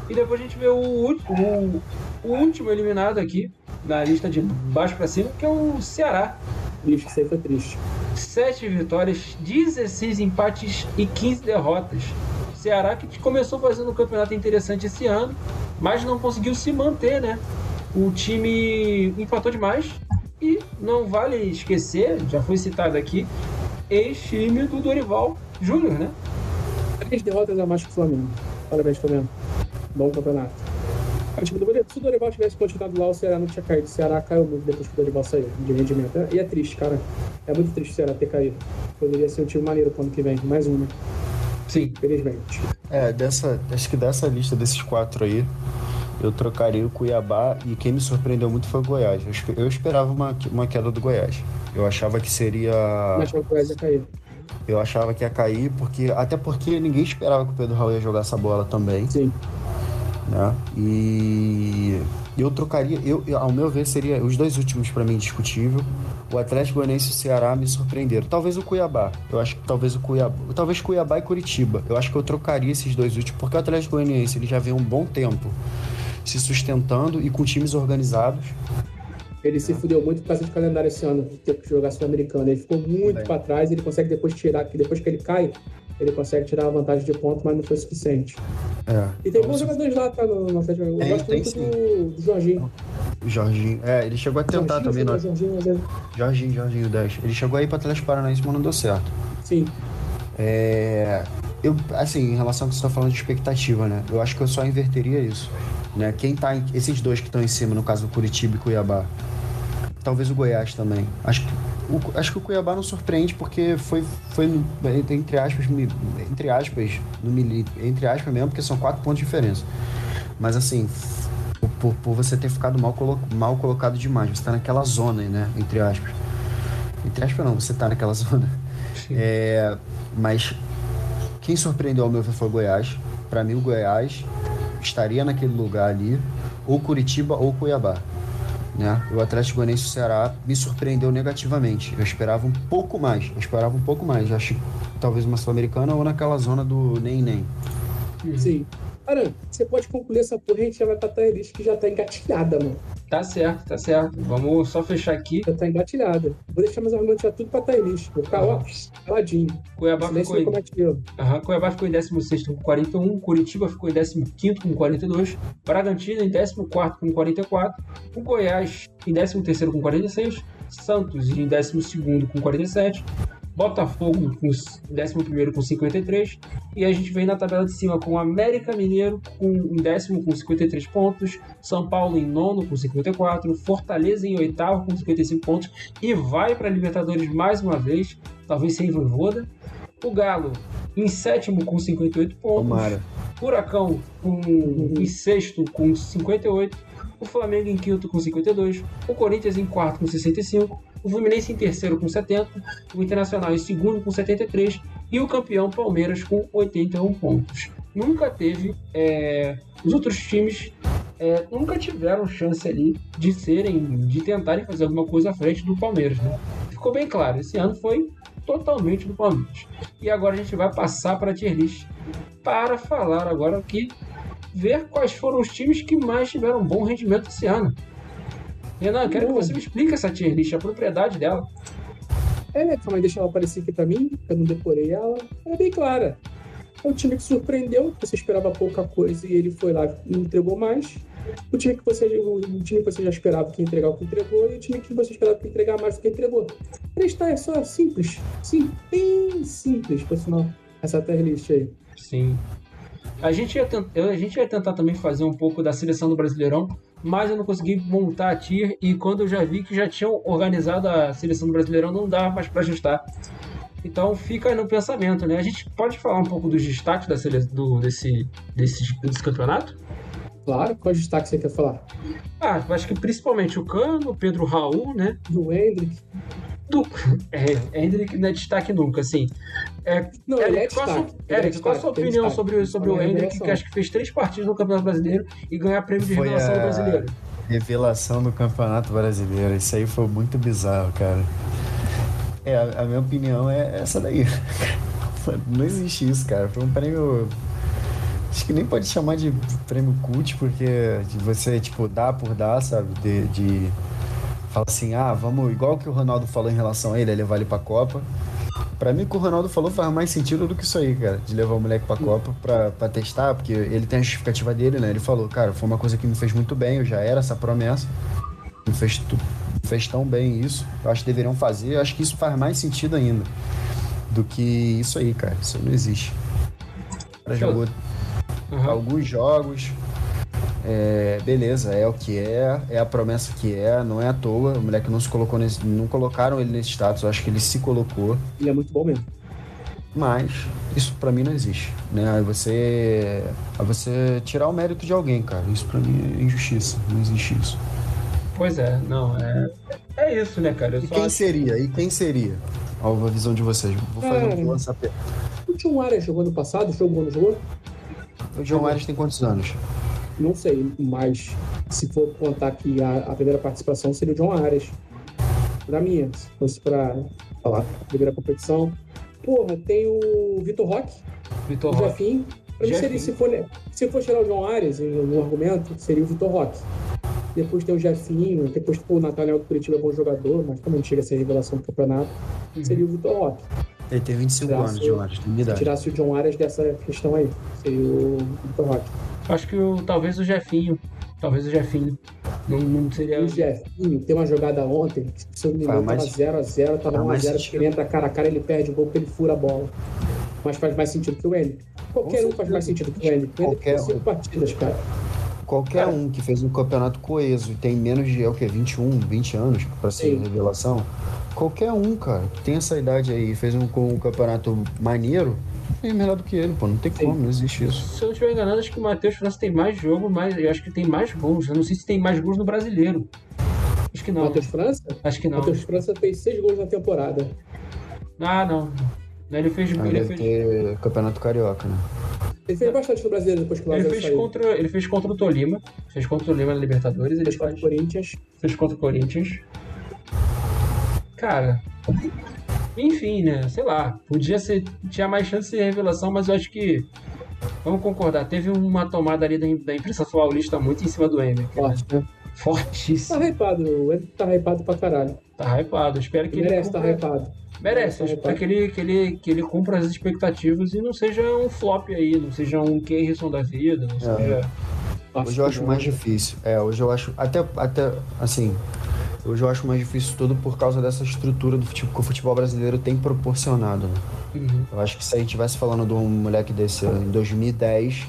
E depois a gente vê o, o- o último eliminado aqui, na lista de baixo para cima, que é o Ceará. Triste, isso aí foi triste. 7 vitórias, 16 empates e 15 derrotas. Ceará que começou fazendo um campeonato interessante esse ano, mas não conseguiu se manter, né? O time empatou demais e não vale esquecer, já foi citado aqui, ex-time do Dorival Júnior, né? Três derrotas a mais que o Flamengo. Parabéns, Flamengo. Bom campeonato. Cara, tipo, se o Dorival tivesse continuado lá, o Ceará não tinha caído. O Ceará caiu muito depois que o Dorival saiu de rendimento. E é triste, cara. É muito triste o Ceará ter caído. Poderia ser um time maneiro pro ano que vem. Mais uma, Sim. infelizmente. É, dessa, acho que dessa lista desses quatro aí, eu trocaria o Cuiabá e quem me surpreendeu muito foi o Goiás. Eu, espe- eu esperava uma, uma queda do Goiás. Eu achava que seria. Mas o Goiás ia cair. Eu achava que ia cair, porque até porque ninguém esperava que o Pedro Raul ia jogar essa bola também, Sim. né? E eu trocaria, eu, eu- ao meu ver, seria os dois últimos para mim discutível. O Atlético Goianiense e o Ceará me surpreenderam. Talvez o Cuiabá. Eu acho que talvez o Cuiabá, talvez Cuiabá e Curitiba. Eu acho que eu trocaria esses dois últimos, porque o Atlético Goianiense ele já vem um bom tempo se sustentando e com times organizados. Ele se fudeu muito por causa de calendário esse ano, ter que jogar Sul-Americano. Ele ficou muito pra trás, ele consegue depois tirar, que depois que ele cai, ele consegue tirar a vantagem de ponto, mas não foi suficiente. É. E tem Então, bons jogadores lá, tá? No, no. Eu Tem, gosto tem muito do, do Jorginho. O Jorginho. É, ele chegou a tentar Jorginho, também. Jorginho, mas é- Jorginho, Jorginho 10. Ele chegou aí para Atlético Paranaense, mas não deu certo. Sim. É, eu, assim, em relação ao que você está falando de expectativa, né? Eu acho que eu só inverteria isso. Né? Quem tá em, esses dois que estão em cima, no caso do Curitiba e Cuiabá. Talvez o Goiás também. Acho que o, acho que o Cuiabá não surpreende porque foi, foi entre aspas, entre aspas, no mili- entre aspas mesmo, porque são quatro pontos de diferença. Mas assim, por, por- você ter ficado mal, colo- mal colocado demais, você tá naquela zona, né? Entre aspas. Entre aspas não, você tá naquela zona. É, mas quem surpreendeu ao meu ver foi o Goiás. Para mim, o Goiás estaria naquele lugar ali, ou Curitiba ou Cuiabá. Né? O Atlético Goianiense e o Ceará me surpreendeu negativamente. Eu esperava um pouco mais. Eu esperava um pouco mais. Eu acho talvez uma Sul-Americana ou naquela zona do nem nem. Sim. Cara, você pode concluir essa porra e a gente já vai pra tier list que já tá engatilhada, mano. Tá certo, tá certo. Vamos só fechar aqui. Já tá engatilhada. Vou deixar meus argumentos já tudo pra tier list. Vou ficar, ó, caladinho. Cuiabá Silêncio ficou, em. Aham, Cuiabá ficou em 16 com 41, Curitiba ficou em 15 com 42, Bragantino em 14 com 44, o Goiás em 13 com 46, Santos em 12 com 47, Botafogo com 11 com 53, e a gente vem na tabela de cima com América Mineiro com, em décimo com 53 pontos, São Paulo em nono com 54, Fortaleza em oitavo com 55 pontos e vai para a Libertadores mais uma vez, talvez sem Voivoda. O Galo em sétimo com 58 pontos. Tomara. Furacão com, em sexto com 58. O Flamengo em quinto com 52. O Corinthians em quarto com 65. O Fluminense em terceiro com 70. O Internacional em segundo com 73. E o campeão Palmeiras com 81 pontos. Nunca teve. é, os outros times é, nunca tiveram chance ali de serem, de tentarem fazer alguma coisa à frente do Palmeiras, né? Ficou bem claro, esse ano foi totalmente do Palmeiras. E agora a gente vai passar para a tier list para falar agora aqui, ver quais foram os times que mais tiveram bom rendimento esse ano. Renan, quero que você me explique essa tier list, a propriedade dela. É, calma aí, deixa ela aparecer aqui pra mim, que eu não decorei ela. É bem clara. É o time que surpreendeu, você esperava pouca coisa e ele foi lá e entregou mais. O time que você, o time que você já esperava que entregar o que entregou e o time que você esperava que entregar mais do que entregou. Três tá, é só simples. Sim, bem simples, por sinal, essa tier list aí. Sim. A gente, ia a gente ia tentar também fazer um pouco da seleção do Brasileirão, mas eu não consegui montar a tier e quando eu já vi que já tinham organizado a seleção do Brasileirão, não dava mais para ajustar. Então fica aí no pensamento, né? A gente pode falar um pouco dos destaques da sele... do, desse, desse, desse campeonato? Claro, qual destaque você quer falar? Ah, eu acho que principalmente o Cano, o Pedro Raul, né? Do Hendrick. Do... É, Hendrick não é destaque nunca, assim. É, Não, ele é qual a sua, destaque. Ele é Eric, qual a sua opinião destaque. sobre, sobre o é Hendrick, que acho que fez três partidas no Campeonato Brasileiro e ganhar prêmio de Foi revelação do a- brasileiro? Revelação do Campeonato Brasileiro. Isso aí foi muito bizarro, cara. É, a, a minha opinião é essa daí. Não existe isso, cara. Foi um prêmio. Acho que nem pode chamar de prêmio cult, porque você, tipo, dar por dar, sabe? De. de fala assim, ah, vamos. Igual que o Ronaldo falou em relação a ele, é levar ele pra Copa. Pra mim, o que o Ronaldo falou faz mais sentido do que isso aí, cara. De levar o moleque pra Copa pra, pra testar, porque ele tem a justificativa dele, né? Ele falou, cara, foi uma coisa que me fez muito bem, eu já era essa promessa. Me fez, me fez tão bem isso. Eu acho que deveriam fazer. Eu acho que isso faz mais sentido ainda do que isso aí, cara. Isso não existe. O cara jogou Aham. alguns jogos. É, beleza, é o que é, é a promessa que é, não é à toa. O moleque não se colocou nesse, não colocaram ele nesse status, eu acho que ele se colocou. Ele é muito bom mesmo. Mas isso pra mim não existe, né? Aí você, aí você tirar o mérito de alguém, cara. Isso pra mim é injustiça. Não existe isso. Pois é, não, é. É isso, né, cara? Eu E só quem acho- seria? E quem seria? Ó, a visão de vocês. Vou fazer Cara. um. O John Arias jogou no passado, jogou, não jogou? O João Ares tem quantos anos? Não sei, mas se for contar que a, a primeira participação seria o John Arias. Pra mim, se fosse pra falar a primeira competição. Porra, tem o Vitor Roque, Vitor o Roque. Jefinho. Pra mim seria, se for, se for tirar o John Arias no argumento, seria o Vitor Roque. Depois tem o Jefinho, depois pô, o Nathaniel do Curitiba é bom jogador, mas como não chega a ser revelação do campeonato, Uhum. seria o Vitor Roque. Ele tem 25 Graças- anos, tem minha Se idade. tirasse o John Arias dessa questão aí, seria o Vitor Roque. Acho que o, talvez o Jefinho. Talvez o Jefinho. Não, não seria. O Jefinho tem uma jogada ontem, que, se eu não me engano, mais- tava 0x0, tava faz mais 1x0, sentido. porque ele entra cara a cara, ele perde o gol porque ele fura a bola. Mas faz mais sentido que o N. Qualquer um faz mais sentido que o N. Qualquer tem cinco partidas, cara. Qualquer Cara. um que fez um campeonato coeso e tem menos de, é o quê, 21, 20 anos pra ser Sim. revelação. Qualquer um, cara, que tem essa idade aí e fez um, com um campeonato maneiro, é melhor do que ele, pô. Não tem Sim. como, não existe isso. Se eu não estiver enganado, acho que o Matheus França tem mais jogo, mas eu acho que tem mais gols. Eu não sei se tem mais gols no brasileiro. Acho que não. Matheus França? Acho que não. Matheus França fez seis gols na temporada. Ah, não. Ele fez. Aí Ele deve fez, ter campeonato carioca, né? Ele fez bastante no brasileiro depois que o ele fez saiu. contra, ele fez contra o Tolima. Fez contra o Tolima na Libertadores. Ele Fez contra faz, o Corinthians. fez contra o Corinthians. Cara. Enfim, né? Sei lá. Podia ser. Tinha mais chance de revelação, mas eu acho que. Vamos concordar. Teve uma tomada ali da, da imprensa paulista muito em cima do Emer. Forte, né? Tá Fortíssimo. hypado, o N tá hypado pra caralho. Tá hypado. Espero que ele. Merece tá hypado. Merece, Tá eu espero hypado. que ele, que, ele, que ele cumpra as expectativas e não seja um flop aí, não seja um Keirson da vida, não seja. Hoje eu acho mais difícil. É, hoje eu acho. Até, até assim. Hoje eu acho mais difícil tudo por causa dessa estrutura do futebol que o futebol brasileiro tem proporcionado. Né? Uhum. Eu acho que se a gente estivesse falando de um moleque desse em 2010,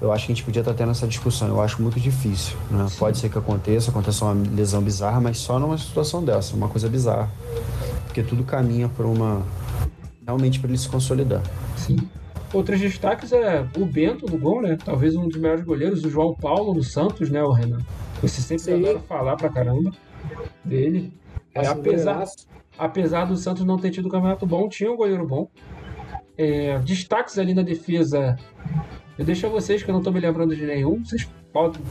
eu acho que a gente podia estar tendo essa discussão. Eu acho muito difícil. Né? Pode ser que aconteça, aconteça uma lesão bizarra, mas só numa situação dessa, uma coisa bizarra. Porque tudo caminha para uma. realmente para ele se consolidar. Sim. Outros destaques é o Bento no gol, né? Talvez um dos melhores goleiros, o João Paulo no Santos, né, o Renan? Você sempre Sim. adora falar pra caramba dele. É, apesar, apesar do Santos não ter tido um campeonato bom, tinha um goleiro bom. É, destaques ali na defesa. Eu deixo a vocês que eu não tô me lembrando de nenhum. Vocês podem.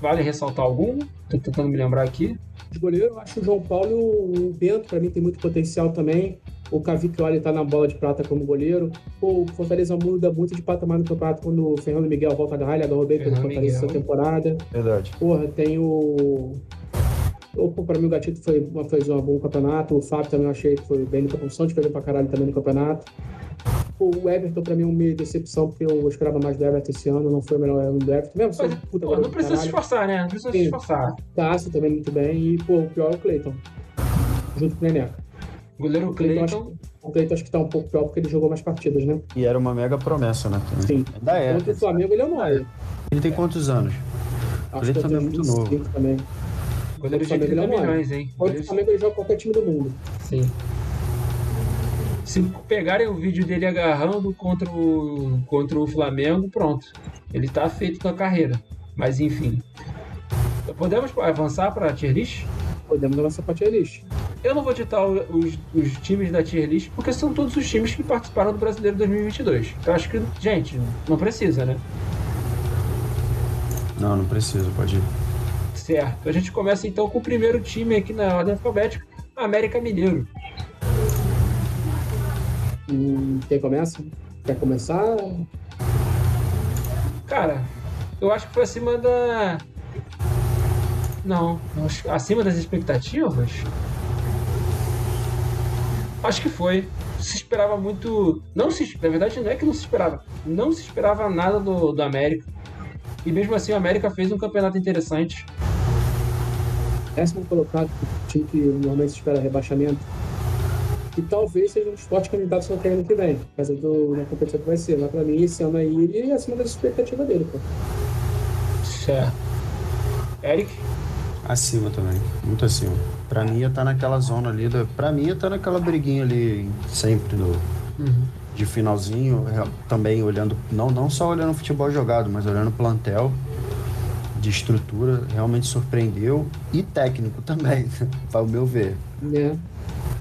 Vale ressaltar algum? Tô tentando me lembrar aqui. De goleiro, eu acho o João Paulo e o Bento, pra mim, tem muito potencial também. O Cavicchioli tá na bola de prata como goleiro. Pô, o Fortaleza muda muito de patamar no campeonato quando o Fernando Miguel volta a agarrar, ele agarrou bem pelo Fortaleza essa temporada. Verdade. Porra, tem o. Opa, pra mim o Gatito foi, uma- fez um bom campeonato. O Fábio também eu achei que foi bem no campeonato. O foi bem pra caralho também no campeonato. O Everton pra mim é uma meio decepção, porque eu esperava mais do Everton esse ano, não foi o melhor ano do Everton. Mesmo sendo puta Pô, não precisa se esforçar, né? Não precisa se esforçar. Cássio também muito bem. E, pô, o pior é o Cleiton. Junto com o Neneca. Goleiro Cleiton, Cleiton. acho- O Cleiton acho que tá um pouco pior porque ele jogou mais partidas, né? E era uma mega promessa, né? Sim. Ainda é. Contra o Flamengo ele é nóia. Ele tem quantos anos? Acho Cleiton que também é muito 25 novo. Também. Goleiro de Flamengo 30 ele é nóia. milhões, hein? Contra o Goleiro- Flamengo ele joga qualquer time do mundo. Sim. Se pegarem o vídeo dele agarrando contra o, contra o Flamengo, pronto. Ele tá feito com a carreira. Mas enfim. Podemos avançar para a tier list? Podemos dar nossa partida list. Eu não vou ditar os, os times da tier list, porque são todos os times que participaram do Brasileiro 2022. Então acho que, gente, não precisa, né? Não, não precisa, pode ir. Certo. A gente começa então com o primeiro time aqui na ordem alfabética, América Mineiro. Hum, quem começa? Quer começar? Cara, eu acho que foi acima da. Não, acima das expectativas? Acho que foi. Se esperava muito. Não se. Na verdade, não é que não se esperava. Não se esperava nada do, do América. E mesmo assim, o América fez um campeonato interessante. Décimo colocado, time que normalmente se espera rebaixamento. E talvez seja um dos fortes candidatos até ano que vem, apesar do na competição que vai ser. Mas pra mim, esse ano aí, ele é acima das expectativas dele, pô. Certo. Eric? Acima também, muito acima. Pra mim ia tá naquela zona ali, da, pra mim ia tá naquela briguinha ali, sempre no, de finalzinho, também olhando, não, não só olhando o futebol jogado, mas olhando o plantel de estrutura, realmente surpreendeu e técnico também, para o meu ver. Né?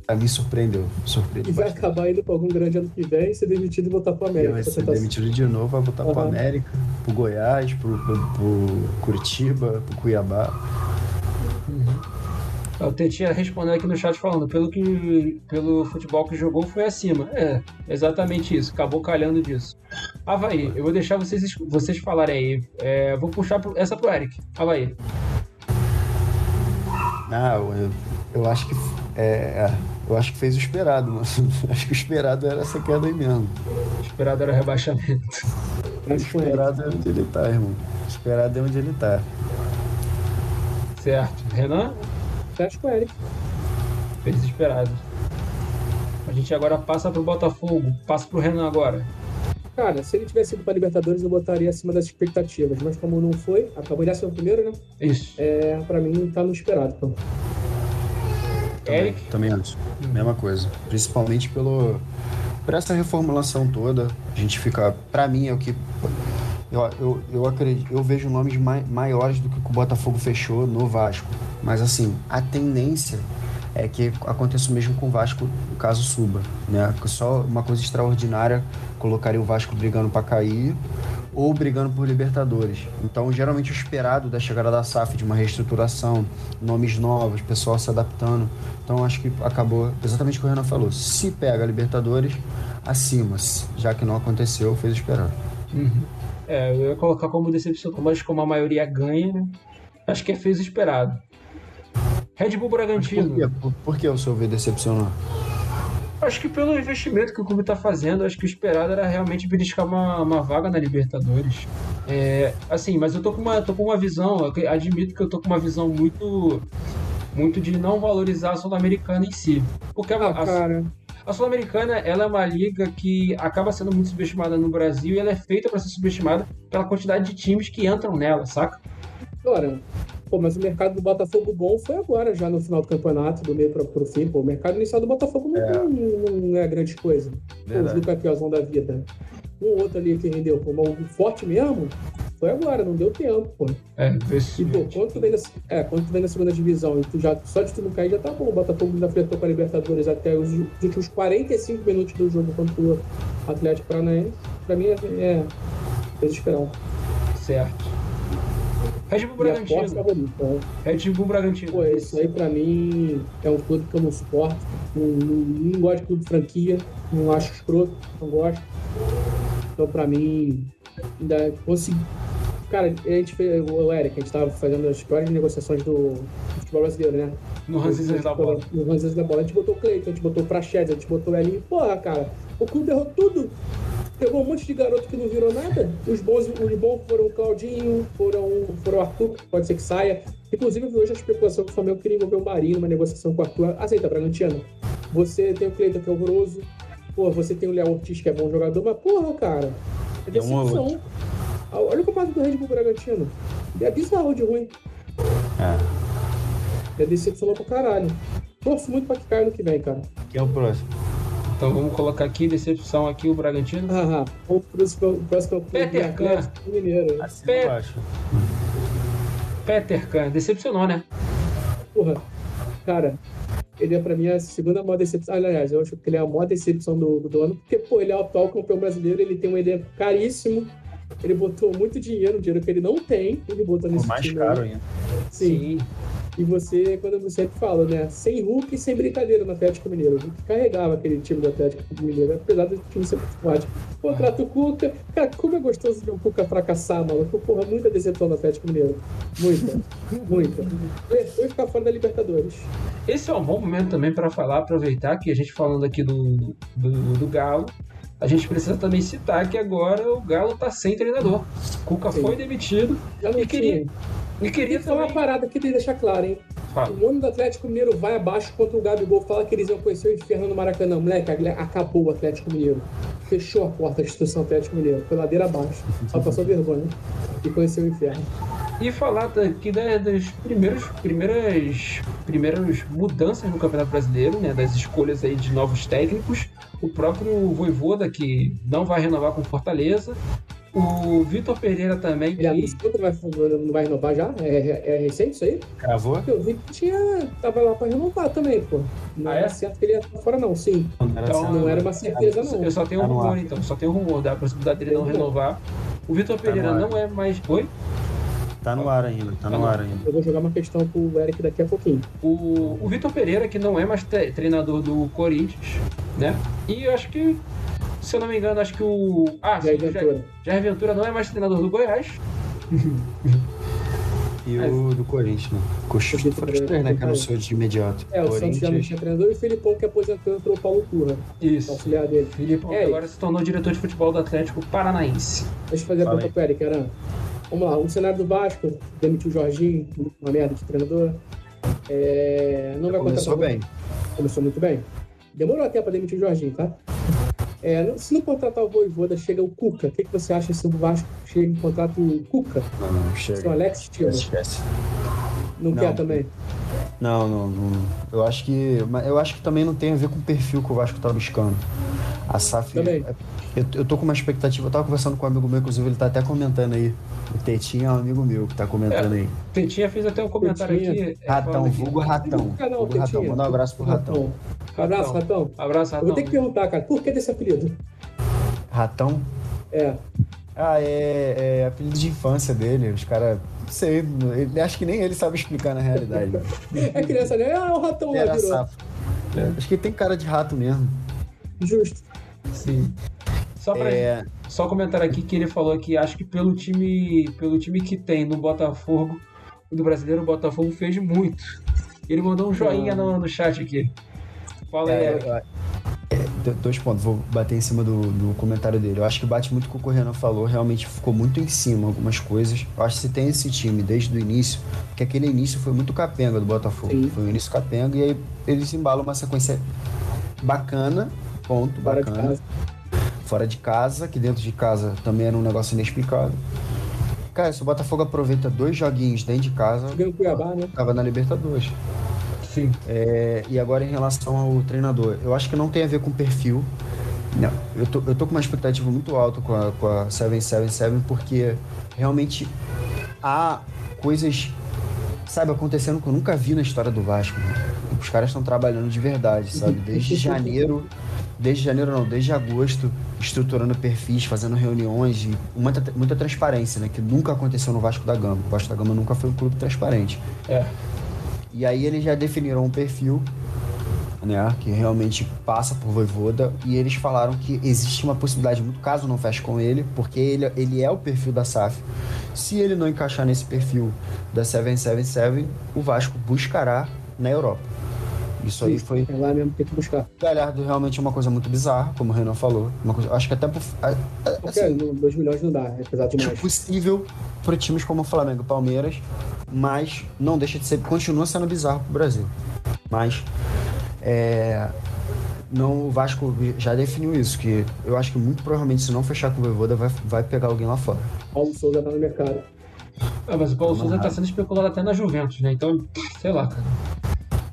Pra mim surpreendeu, E surpreendeu vai bastante. acabar indo pra algum grande ano que vem, ser demitido e voltar E América. vai ser tentar- demitido de novo, vai voltar pro Aham. América, pro Goiás, pro Curitiba, pro Cuiabá. O Tetinha respondendo aqui no chat falando, pelo que pelo futebol que jogou foi acima. É, exatamente isso, acabou calhando disso. Havaí, eu vou deixar vocês, vocês falarem aí. É, vou puxar essa pro Eric. Havaí. Ah, eu, eu acho que é, é, eu acho que fez o esperado, mano. Acho que o esperado era essa queda aí mesmo. Esperado era rebaixamento. O que é. esperado é onde ele tá, irmão. O esperado é onde ele tá. Certo. Renan, Fecha com o Eric. fez esperado. A gente agora passa pro Botafogo. Passa pro Renan agora. Cara, se ele tivesse ido pra Libertadores, eu botaria acima das expectativas. Mas como não foi, acabou de ser o primeiro, né? Isso. É, pra mim, tá no esperado, pô. Também, Eric? também acho. Mesma coisa. Principalmente pelo, por essa reformulação toda. A gente fica. Pra mim é o que. Eu, eu, eu acredito. Eu vejo nomes mai, maiores do que o Botafogo fechou no Vasco. Mas assim, a tendência é que aconteça o mesmo com o Vasco caso suba. Né? Só uma coisa extraordinária colocaria o Vasco brigando para cair ou brigando por Libertadores. Então, geralmente o esperado da chegada da SAF de uma reestruturação, nomes novos, pessoal se adaptando. Então, acho que acabou exatamente o que o Renan falou. Se pega Libertadores, acima, já que não aconteceu, fez o esperado. É, eu ia colocar como decepção, mas como a maioria ganha, né? Acho que é fez o esperado. Red Bull Bragantino. Por, por que o seu ver decepcionou? Acho que pelo investimento que o clube está fazendo, acho que o esperado era realmente beliscar uma, uma vaga na Libertadores. É, assim, mas eu tô com uma, tô com uma visão, eu admito que eu tô com uma visão muito muito de não valorizar a Sul-Americana em si. Porque a, Ah, a- cara. a Sul-Americana ela é uma liga que acaba sendo muito subestimada no Brasil e ela é feita para ser subestimada pela quantidade de times que entram nela, saca? Agora, pô, mas o mercado do Botafogo bom foi agora, já no final do campeonato, do meio para pro fim. Pô, o mercado inicial do Botafogo não, não, não é grande coisa. Pô, os do campeãozão da vida. Um outro ali que rendeu, pô, mas o forte mesmo foi agora, não deu tempo, pô. É, E, pô, quando tu vem na, é, quando tu vem na segunda divisão e tu já, só de tu não cair já tá bom. O Botafogo ainda flertou com a Libertadores até os, os últimos 45 minutos do jogo contra o Atlético Paranaense. Pra mim é, é desesperado. certo. Red Bull forte Bragantino. favorita. né? Red Bull Bragantino. Pô, isso aí pra mim é um clube que eu não suporto. Não, não, não gosto de clube de franquia, não acho escroto, não gosto. Então pra mim, ainda consegui. Cara, a gente fez, o Eric, a gente tava fazendo as piores negociações do, futebol brasileiro, né? No Ranzizas da bola. No Ranzas da bola. A gente botou o Cleiton, a gente botou o Praxedes, a gente botou o Elinho. Porra, cara, o clube errou tudo. Pegou um monte de garoto que não virou nada. Os bons, os bons foram o Claudinho, foram, foram o Arthur, que pode ser que saia. Inclusive, eu vi hoje a especulação que o Flamengo queria envolver o Marinho numa negociação com o Arthur. Aceita, Bragantino. Você tem o Cleiton, que é horroroso. Pô, você tem o Léo Ortiz, que é bom jogador, mas porra, cara. É É um decepção. Ah, Olha o campeonato do Red Bull Bragantino. É bizarro de ruim. É. É decepcionou pra caralho. Torço muito pra que caia no que vem, cara. Quem é o próximo? Então vamos colocar aqui, decepção aqui, o Bragantino. Haha, o próximo o próximo é Peter Atlético Mineiro. Ou abaixo? Peter Kahn, decepcionou, né? Porra, cara, ele é pra mim a segunda maior decepção. Aliás, eu acho que ele é a maior decepção do, do ano, porque, pô, ele é o atual campeão brasileiro, ele tem um elenco caríssimo, ele botou muito dinheiro, dinheiro que ele não tem, ele botou nesse mais time. caro aí. ainda. Sim. E você, quando você sempre fala, né? Sem Hulk e sem brincadeira no Atlético Mineiro. O Hulk carregava aquele time do Atlético Mineiro, apesar do time ser muito forte. Contrata o Cuca. Cara, como é gostoso ver o Cuca fracassar, maluco. Porra, muita decepção no Atlético Mineiro. Muita. muita. E ficar fora da Libertadores. Esse é um bom momento também para falar, aproveitar que a gente falando aqui do, do, do Galo, a gente precisa também citar que agora o Galo tá sem treinador. Cuca Sim. foi demitido Já não E queria- tinha. E queria que falar uma parada que tem que deixar claro, hein? Fala. O ano do Atlético Mineiro vai abaixo contra o Gabigol. Fala que eles iam conhecer o inferno no Maracanã. Moleque, acabou o Atlético Mineiro. Fechou a porta da instituição Atlético Mineiro. Foi ladeira abaixo. Só passou vergonha. E conheceu o inferno. E falar aqui da- das primeiras, primeiras, primeiras mudanças no Campeonato Brasileiro, né? Das escolhas aí de novos técnicos. O próprio Voivoda, que não vai renovar com Fortaleza. O Vitor Pereira também, Ele anunciou que não vai, não vai renovar já? É, é- é recente isso aí? Cravou? Eu vi que tinha, tava lá pra renovar também, pô. Não Ah, era é? certo que ele ia estar fora, não. Sim. Não era Então, certo. Não era uma certeza, não. eu só tenho um Tá rumor, ar. então. Só tenho um rumor da possibilidade dele não renovar. O Vitor Pereira no ar. não é mais. Oi? Tá no ar ainda, tá no ar ainda. Eu vou jogar uma questão pro Eric daqui a pouquinho. O, o Vitor Pereira, que não é mais tre- treinador do Corinthians, né? E eu acho que, se eu não me engano, acho que o. Ah, sim, Jair Jair, Ventura. Jair Ventura não é mais treinador do Goiás. E É. o do Corinthians, né? Três, né? Que anunciou de imediato. É, o Santos já não tinha treinador e o Felipão que aposentou entrou o Paulo Turra, Isso. auxiliar dele. Felipe É, agora se tornou diretor de futebol do Atlético Paranaense. Deixa eu fazer a Fala pergunta pro Eric, Aran. Vamos lá, o cenário do Vasco, demitiu o Jorginho, uma merda de treinador. É, não vai Começou bem. Começou muito bem. Demorou até pra demitir o Jorginho, tá? É, se não contratar o Voivoda, chega o Cuca. O que, que você acha se o Vasco chega e contrata o Cuca? Não, não, Se o chega. Alex tira, Esquece. não, Não. quer também? Não, não, não. Eu acho que. Eu acho que também não tem a ver com o perfil que o Vasco tá buscando. A SAF. Também. Eu, eu tô com uma expectativa. Eu tava conversando com um amigo meu, inclusive ele tá até comentando aí. O Tetinha é um amigo meu que tá comentando aí. Tetinha fez até um comentário Tetinha. aqui. é, Ratão, aqui. vulgo ratão. Canal Vulgo ratão. Manda um abraço pro ratão. Abraço, Ratão. Abraço, Eu Ratão. vou ter que perguntar, cara, por que desse apelido? Ratão? É, Ah, é, é apelido de infância dele. Os caras. Não sei, ele, acho que nem ele sabe explicar na realidade. é criança, né? Ah, o Ratão Ele lá virou. safo. Acho que ele tem cara de rato mesmo. Justo. Sim. Só pra É, Só comentar aqui que ele falou que acho que pelo time, pelo time que tem no Botafogo, do brasileiro, o Botafogo fez muito. Ele mandou um joinha no, no chat aqui. Fala aí, É, é, do- dois pontos, vou bater em cima do, do comentário dele. Eu acho que bate muito com o que o Renan falou, realmente ficou muito em cima algumas coisas. Eu acho que se tem esse time desde o início, que aquele início foi muito capenga do Botafogo. Sim. Foi um início capenga e aí eles embalam uma sequência bacana, ponto, Fora de bacana. casa. Fora de casa, que dentro de casa também era um negócio inexplicável. Cara, se o Botafogo aproveita dois joguinhos dentro de casa, Ganhou Cuiabá, né? tava na Libertadores. Sim. É, e agora em relação ao treinador, eu acho que não tem a ver com perfil. Não, eu tô, eu tô com uma expectativa muito alta com a, com a 777 porque realmente há coisas, sabe, acontecendo que eu nunca vi na história do Vasco. né? Os caras estão trabalhando de verdade, sabe? Desde janeiro, desde janeiro não, desde agosto, estruturando perfis, fazendo reuniões e muita, muita transparência, né? Que nunca aconteceu no Vasco da Gama. O Vasco da Gama nunca foi um clube transparente. É. E aí eles já definiram um perfil, né, que realmente passa por Voivoda, e eles falaram que existe uma possibilidade, muito caso não feche com ele, porque ele, ele é o perfil da SAF. Se ele não encaixar nesse perfil da 777, o Vasco buscará na Europa. Isso aí foi. É lá mesmo que tem que buscar. Galhardo realmente é uma coisa muito bizarra, como o Renan falou. Uma coisa, acho que até por, assim, 2 milhões não dá, é pesado acho demais. possível para times como o Flamengo e Palmeiras, mas não deixa de ser, continua sendo bizarro pro Brasil. Mas é, não, o Vasco já definiu isso, que eu acho que muito provavelmente se não fechar com o Voivoda vai, vai pegar alguém lá fora. Paulo Souza tá no mercado. Ah, mas o Paulo Tá Souza tá sendo especulado até na Juventus, né? Então, sei lá, cara.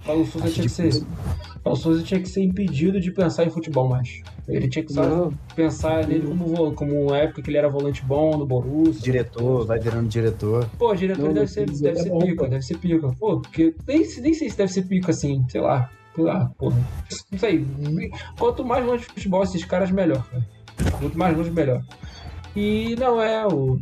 Paulo Souza tinha que ser. Paulo Souza tinha que ser impedido de pensar em futebol mais. Ele tinha que só pensar nele como, como uma época que ele era volante bom no Borussia. Diretor, vai virando diretor. Pô, diretor Não, deve ser, deve é ser bom, pica, pô. deve ser pica. Pô, porque nem, nem sei se deve ser pica assim, sei lá. sei lá, porra. Não sei. Quanto mais longe de futebol esses caras, melhor, cara. Quanto mais longe, melhor. E não é o.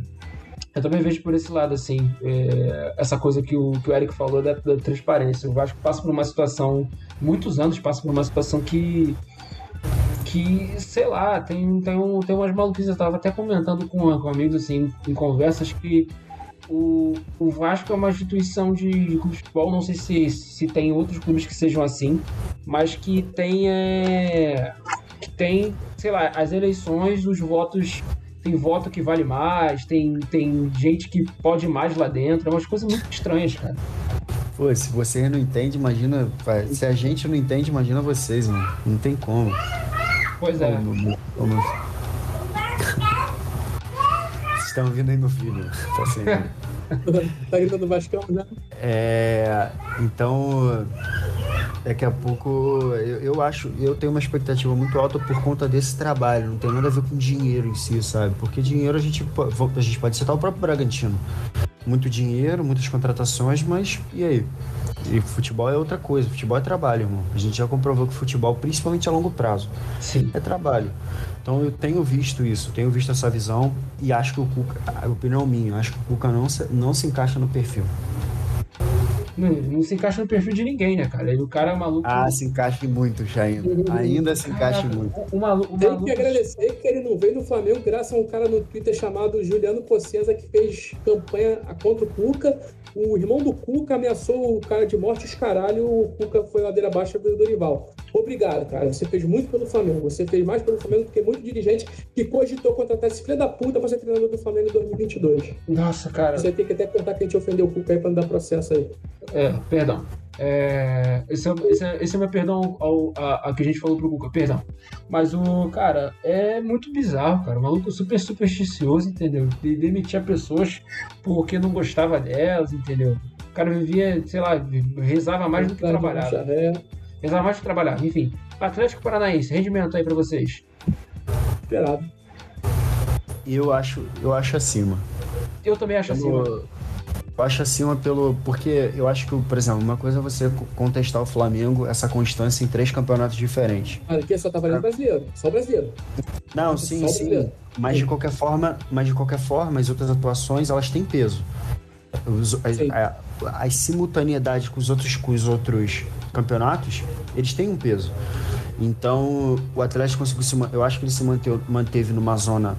Eu também vejo por esse lado, assim, é, essa coisa que o, que o Eric falou da, da transparência. O Vasco passa por uma situação, muitos anos passa por uma situação que que, sei lá, tem, tem, um, tem umas maluquices. Eu tava até comentando com, com amigos assim, em conversas que o, o Vasco é uma instituição de, de clube de futebol, não sei se, se tem outros clubes que sejam assim, mas que tem, é, que tem, sei lá, as eleições, os votos tem voto que vale mais, tem, tem gente que pode mais lá dentro, é umas coisas muito estranhas, cara. Pô, se você não entende, imagina. Se a gente não entende, imagina vocês, mano. Não tem como. Pois é. Como, como... Vocês estão ouvindo aí meu filho. Tá assim. tá gritando Vascão, né? É. Então. Daqui a pouco eu, eu acho, eu tenho uma expectativa muito alta por conta desse trabalho, não tem nada a ver com dinheiro em si, sabe? Porque dinheiro a gente, a gente pode citar o próprio Bragantino. Muito dinheiro, muitas contratações, mas e aí? E futebol é outra coisa, futebol é trabalho, irmão. A gente já comprovou que futebol, principalmente a longo prazo, Sim. é trabalho. Então eu tenho visto isso, tenho visto essa visão e acho que o Cuca, a opinião minha, acho que o Cuca não se, não se encaixa no perfil. Não, não, se encaixa no perfil de ninguém, né, cara? Ele, o cara é maluco. Ah, se encaixa muito, ainda. Ainda se encaixa Caraca, muito. O, o maluco, o Tem maluco- que agradecer que ele não veio no Flamengo graças a um cara no Twitter chamado Juliano Cossenza que fez campanha contra o Cuca. O irmão do Cuca ameaçou o cara de morte, os caralho, o Cuca foi ladeira abaixo do Dorival. Obrigado, cara. Você fez muito pelo Flamengo. Você fez mais pelo Flamengo do que muito dirigente que cogitou contratar esse filho da puta pra ser treinador do Flamengo em 2022. Nossa, cara. Você tem que até contar que a gente ofendeu o Cuca aí pra não dar processo aí. É, perdão. É, esse, é, esse, é, esse é meu perdão ao, a, a que a gente falou pro Cuca, perdão. Mas o, cara, é muito bizarro, cara. O maluco super supersticioso, entendeu? De demitia pessoas porque não gostava delas, entendeu? O cara vivia, sei lá, rezava mais do que trabalhava. É, Rezava mais do que trabalhava. Enfim, Atlético Paranaense, rendimento aí pra vocês. esperado. E eu acho, eu acho acima. Eu também acho assim. mano. Pelo- Eu acho acima pelo. Porque eu acho que, por exemplo, uma coisa é você contestar o Flamengo, essa constância em três campeonatos diferentes. Cara, aqui só tá valendo brasileiro. Só brasileiro. Não, Só sim, o sim. brasileiro. Mas de qualquer forma, mas de qualquer forma, as outras atuações elas têm peso. Os- Sim. a- as simultaneidades com os outros com os outros campeonatos, eles têm um peso. Então, o Atlético conseguiu se, eu acho que ele se manteve, manteve numa zona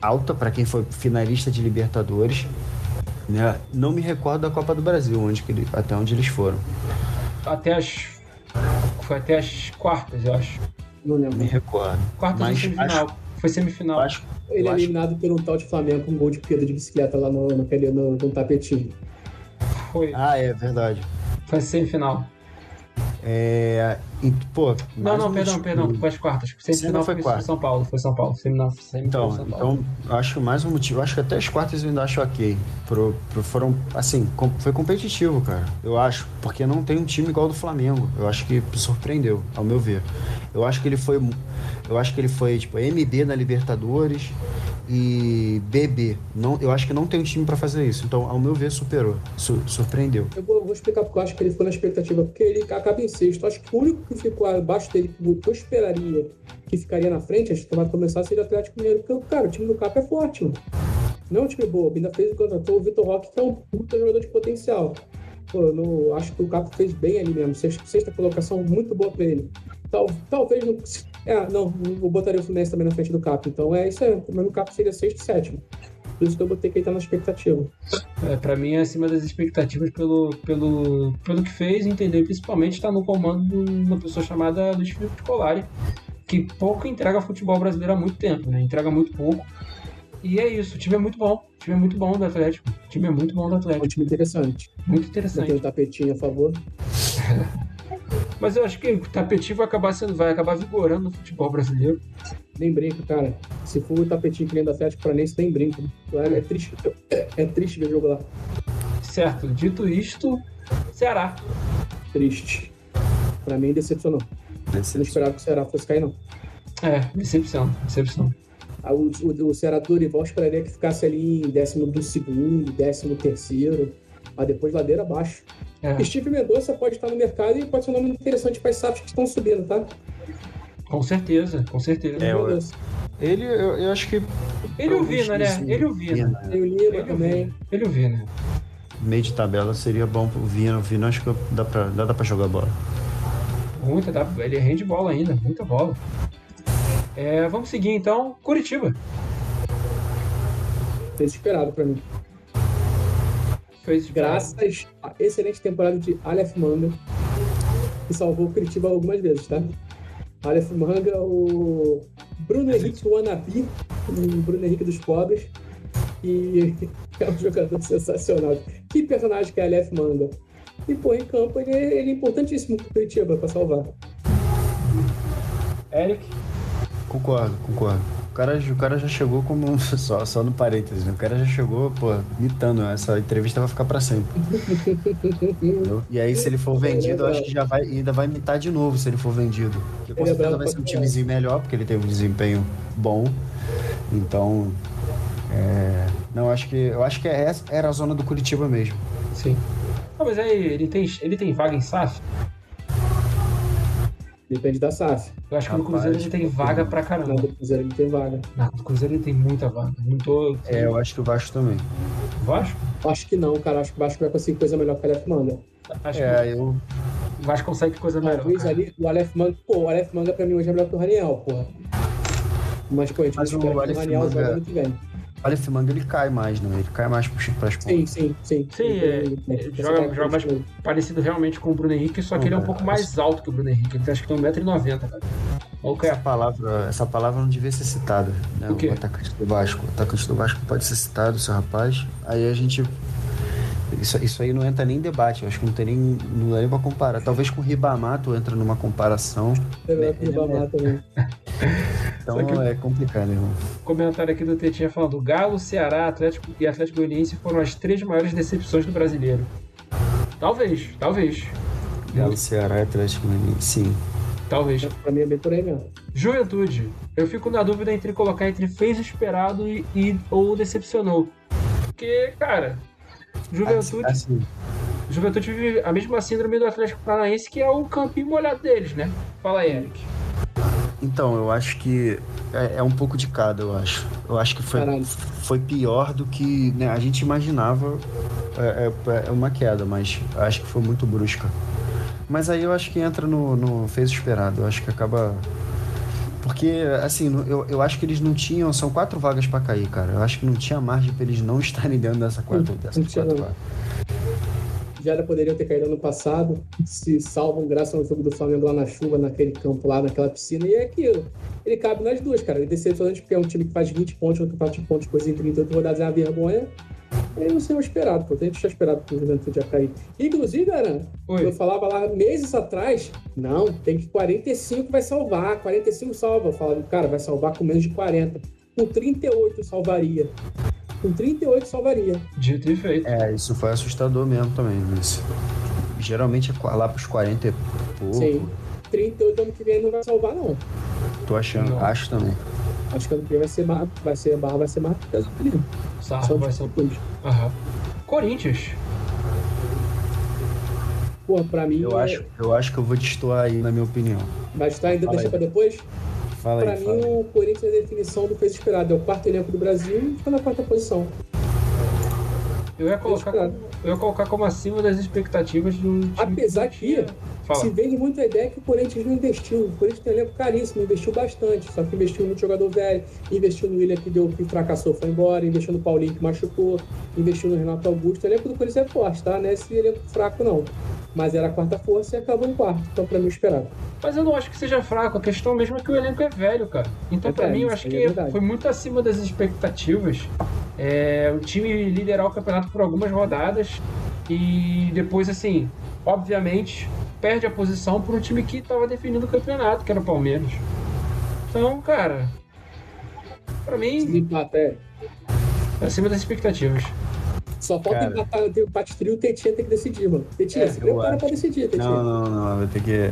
alta para quem foi finalista de Libertadores, né? Não me recordo da Copa do Brasil, onde que ele- até onde eles foram. Até as. Foi até as quartas, eu acho. Não Não me lembro. recordo. Quartas ou Mas semifinal. acho, Foi semifinal. acho, Ele é acho- eliminado por um tal de Flamengo com um gol de Pedro de bicicleta lá no, naquele, no, no tapetinho. Foi, Ah, é verdade. foi semifinal. É, pô, Não, não, um perdão, motivo- perdão. Foi as quartas. Semifinal Semi foi foi. São Paulo. Foi São Paulo. Semifinal, semifinal Então, foi São Paulo. então, acho mais um motivo. Acho que até as quartas eu ainda acho ok. Pro, pro- foram, assim, com- foi competitivo, cara. Eu acho. Porque não tem um time igual ao do Flamengo. Eu acho que surpreendeu, ao meu ver. Eu acho que ele foi. Eu acho que ele foi, tipo, MB na Libertadores e BB. Não, eu acho que não tem um time pra fazer isso. Então, ao meu ver, superou. Su- surpreendeu. Eu vou, vou explicar porque eu acho que ele ficou na expectativa, porque ele acaba em sexto. Acho que o único que ficou abaixo dele, que eu esperaria que ficaria na frente, antes de tomar começar, seria o Atlético Mineiro. Porque, cara, o time do Capo é forte, mano. Não é um time bobo. Ainda fez contratou o Vitor Roque, que é um puta jogador de potencial. Pô, acho que o Capo fez bem ali mesmo. Sexta, sexta colocação muito boa pra ele. Tal, talvez não. É, não, eu botaria o Fluminense também na frente do Capo. Então é isso aí. O meu Capo seria sexto e sétimo. Por isso que eu botei que ele tá na expectativa. É, pra mim é acima das expectativas pelo, pelo, pelo que fez, entender principalmente está no comando de uma pessoa chamada Luiz Felipe Scolari, que pouco entrega futebol brasileiro há muito tempo, né? Entrega muito pouco. E é isso, o time é muito bom. O time é muito bom do Atlético. O time é muito bom do É um Atlético. time interessante. Muito interessante. tem um tapetinho a favor. Mas eu acho que o tapetinho vai acabar sendo, vai acabar vigorando no futebol brasileiro. Nem brinco, cara. Se for o tapetinho que nem do Atlético Paranaense, nem brinco. É, é triste. É triste ver jogo lá. Certo, dito isto, Ceará. Triste. Pra mim, decepcionou. Não esperava que o Ceará fosse cair, não. É, decepção, decepção. Ah, O, o, o Ceará do Dorival esperaria que ficasse ali em décimo do segundo, décimo terceiro. Mas depois ladeira abaixo. É, Steve Mendonça pode estar no mercado e pode ser um nome interessante para as SAFs que estão subindo, tá? Com certeza, com certeza. É, eu-. Ele, eu, eu acho que Ele e o Vina, né? Ele e o Vina. Vina. Tem o Lima Ele o também. Vina. Ele e o Vina. Meio de tabela seria bom pro Vina. O Vina acho que dá pra, dá, dá pra jogar bola. Muita, dá, ele rende bola ainda, muita bola. É, vamos seguir então. Curitiba. Desesperado para mim. Fez Graças à excelente temporada de Aleph Manga, que salvou o Curitiba algumas vezes, tá? Aleph Manga, o Bruno Henrique Wanapi, o Bruno Henrique dos pobres, e é um jogador sensacional. Que personagem que é Aleph Manga? E, pô, em campo ele, é- ele é importantíssimo pro Curitiba pra salvar. Eric. Concordo, concordo. O cara, o cara já chegou como. Só, só no parênteses, né? O cara já chegou, pô, mitando. Essa entrevista vai ficar pra sempre. entendeu? E aí, se ele for vendido, eu acho que já vai, ainda vai mitar de novo se ele for vendido. Porque com Ele é certeza vai ser um timezinho melhor, porque ele teve um desempenho bom. Então. é, Não, acho que. Eu acho que é essa era a zona do Curitiba mesmo. Sim. Ah, mas aí ele tem, ele tem vaga em SAF? Depende da SAF. Eu acho que no Rapaz, Cruzeiro ele tem vaga pra Não, caramba. do Cruzeiro ele tem vaga. Não, no Cruzeiro ele tem muita vaga. Não tô. É, eu acho que o Vasco também. Vasco? Acho que não, cara. Acho que o Vasco vai conseguir coisa melhor que o Aleph Manga. Acho que É, eu. o Vasco consegue coisa melhor. Talvez cara. ali o Aleph Manga. Pô, o Aleph Manga pra mim hoje é melhor que o Raniel, porra. Mas, pô, a gente Mas não o espera que o Raniel joga ano que vem. Olha, esse manga ele cai mais, né? Ele cai mais Chico pras Sim, sim, sim. Sim, Ele é, tem- tem ele essa joga, joga mais parecido realmente com o Bruno Henrique, só que ele é um Não, pouco é, mais alto que o Bruno Henrique. Ele acho que tem 1,90m, cara. Olha o Essa palavra, essa palavra não devia ser citada. Né? O quê? O atacante do Vasco. O atacante do Vasco pode ser citado, seu rapaz. Aí a gente. Isso, isso aí não entra nem em debate. Eu acho que não tem nem. Não dá nem pra comparar. Talvez com o Ribamato entra numa comparação. É melhor que o É. Então que- é complicado, irmão. Comentário aqui do Tetinha falando: Galo, Ceará, Atlético e Atlético Goianiense foram as três maiores decepções do brasileiro. Talvez, talvez. Galo, Ceará, Atlético Mineiro. Sim. Talvez. Pra mim é bem por aí mesmo. Juventude. Eu fico na dúvida entre colocar entre fez esperado e, e- ou decepcionou. Porque, cara, Juventude, Assim, Juventude vive a mesma síndrome do Atlético Paranaense, que é o campinho molhado deles, né? Fala aí, Eric. Então, eu acho que é, é um pouco de cada, eu acho. Eu acho que foi, foi pior do que né, a gente imaginava é, é- é uma queda, mas acho que foi muito brusca. Mas aí eu acho que entra no, no fez esperado. Eu acho que acaba. Porque, assim, eu, eu acho que eles não tinham. São quatro vagas pra cair, cara. Eu acho que não tinha margem pra eles não estarem dentro dessa quatro, dessas quatro vagas. Já era poderiam ter caído ano passado, se salvam graças ao jogo do Flamengo lá na chuva, naquele campo lá, naquela piscina, e é aquilo. Ele cabe nas duas, cara. Ele é decepcionante porque é um time que faz 20 pontos, outro faz 20 pontos, coisa em 38 rodadas é uma vergonha. Aí não sei o esperado, pô. A gente tinha esperado que o Juventude ia cair. Inclusive, Aran, Oi. eu falava lá meses atrás, não, tem que 45 vai salvar, 45 salva. Eu falava, cara, vai salvar com menos de 40. Com 38 salvaria. Com 38 salvaria. Dito e feito. É, isso foi assustador mesmo também. Mas geralmente é lá pros 40 e pouco. Sim. 38 ano que vem não vai salvar, não. Tô achando, Não. acho também. Acho que ano que vem vai ser mais, vai ser, a barra vai ser mais pesada ali. Sarro Só vai ser. depois. Aham. Corinthians. Pô, pra mim, Eu é- acho, eu acho que eu vou destoar aí, na minha opinião. vai estar ainda, Fala deixa aí. pra depois. Fala Pra aí, mim, fala. o Corinthians é a definição do que fez esperado. É o quarto elenco do Brasil e fica na quarta posição. Eu ia colocar, eu ia colocar como acima das expectativas do time. Apesar que Fala. se vende muito a ideia que o Corinthians não investiu. O Corinthians tem um elenco caríssimo, investiu bastante. Só que investiu no jogador velho, investiu no William que, deu, que fracassou, foi embora, investiu no Paulinho que machucou, investiu no Renato Augusto. O elenco do Corinthians é forte, tá? Não é esse elenco fraco, não. Mas era a quarta força e acabou em quarto. Então, pra mim, esperado. Mas eu não acho que seja fraco. A questão mesmo é que o elenco é velho, cara. Então, É pra mim, eu acho é que verdade. foi muito acima das expectativas. É, o time liderar o campeonato por algumas rodadas e depois, assim, obviamente, perde a posição para um time que estava definindo o campeonato, que era o Palmeiras. Então, cara, pra mim, é acima das expectativas. Só falta Cara. empatar, ter o empate trio, o Tetinha tem que decidir, mano. Tetinha, É, se prepara pra decidir, Tetinha. Não, não, não, vai ter que.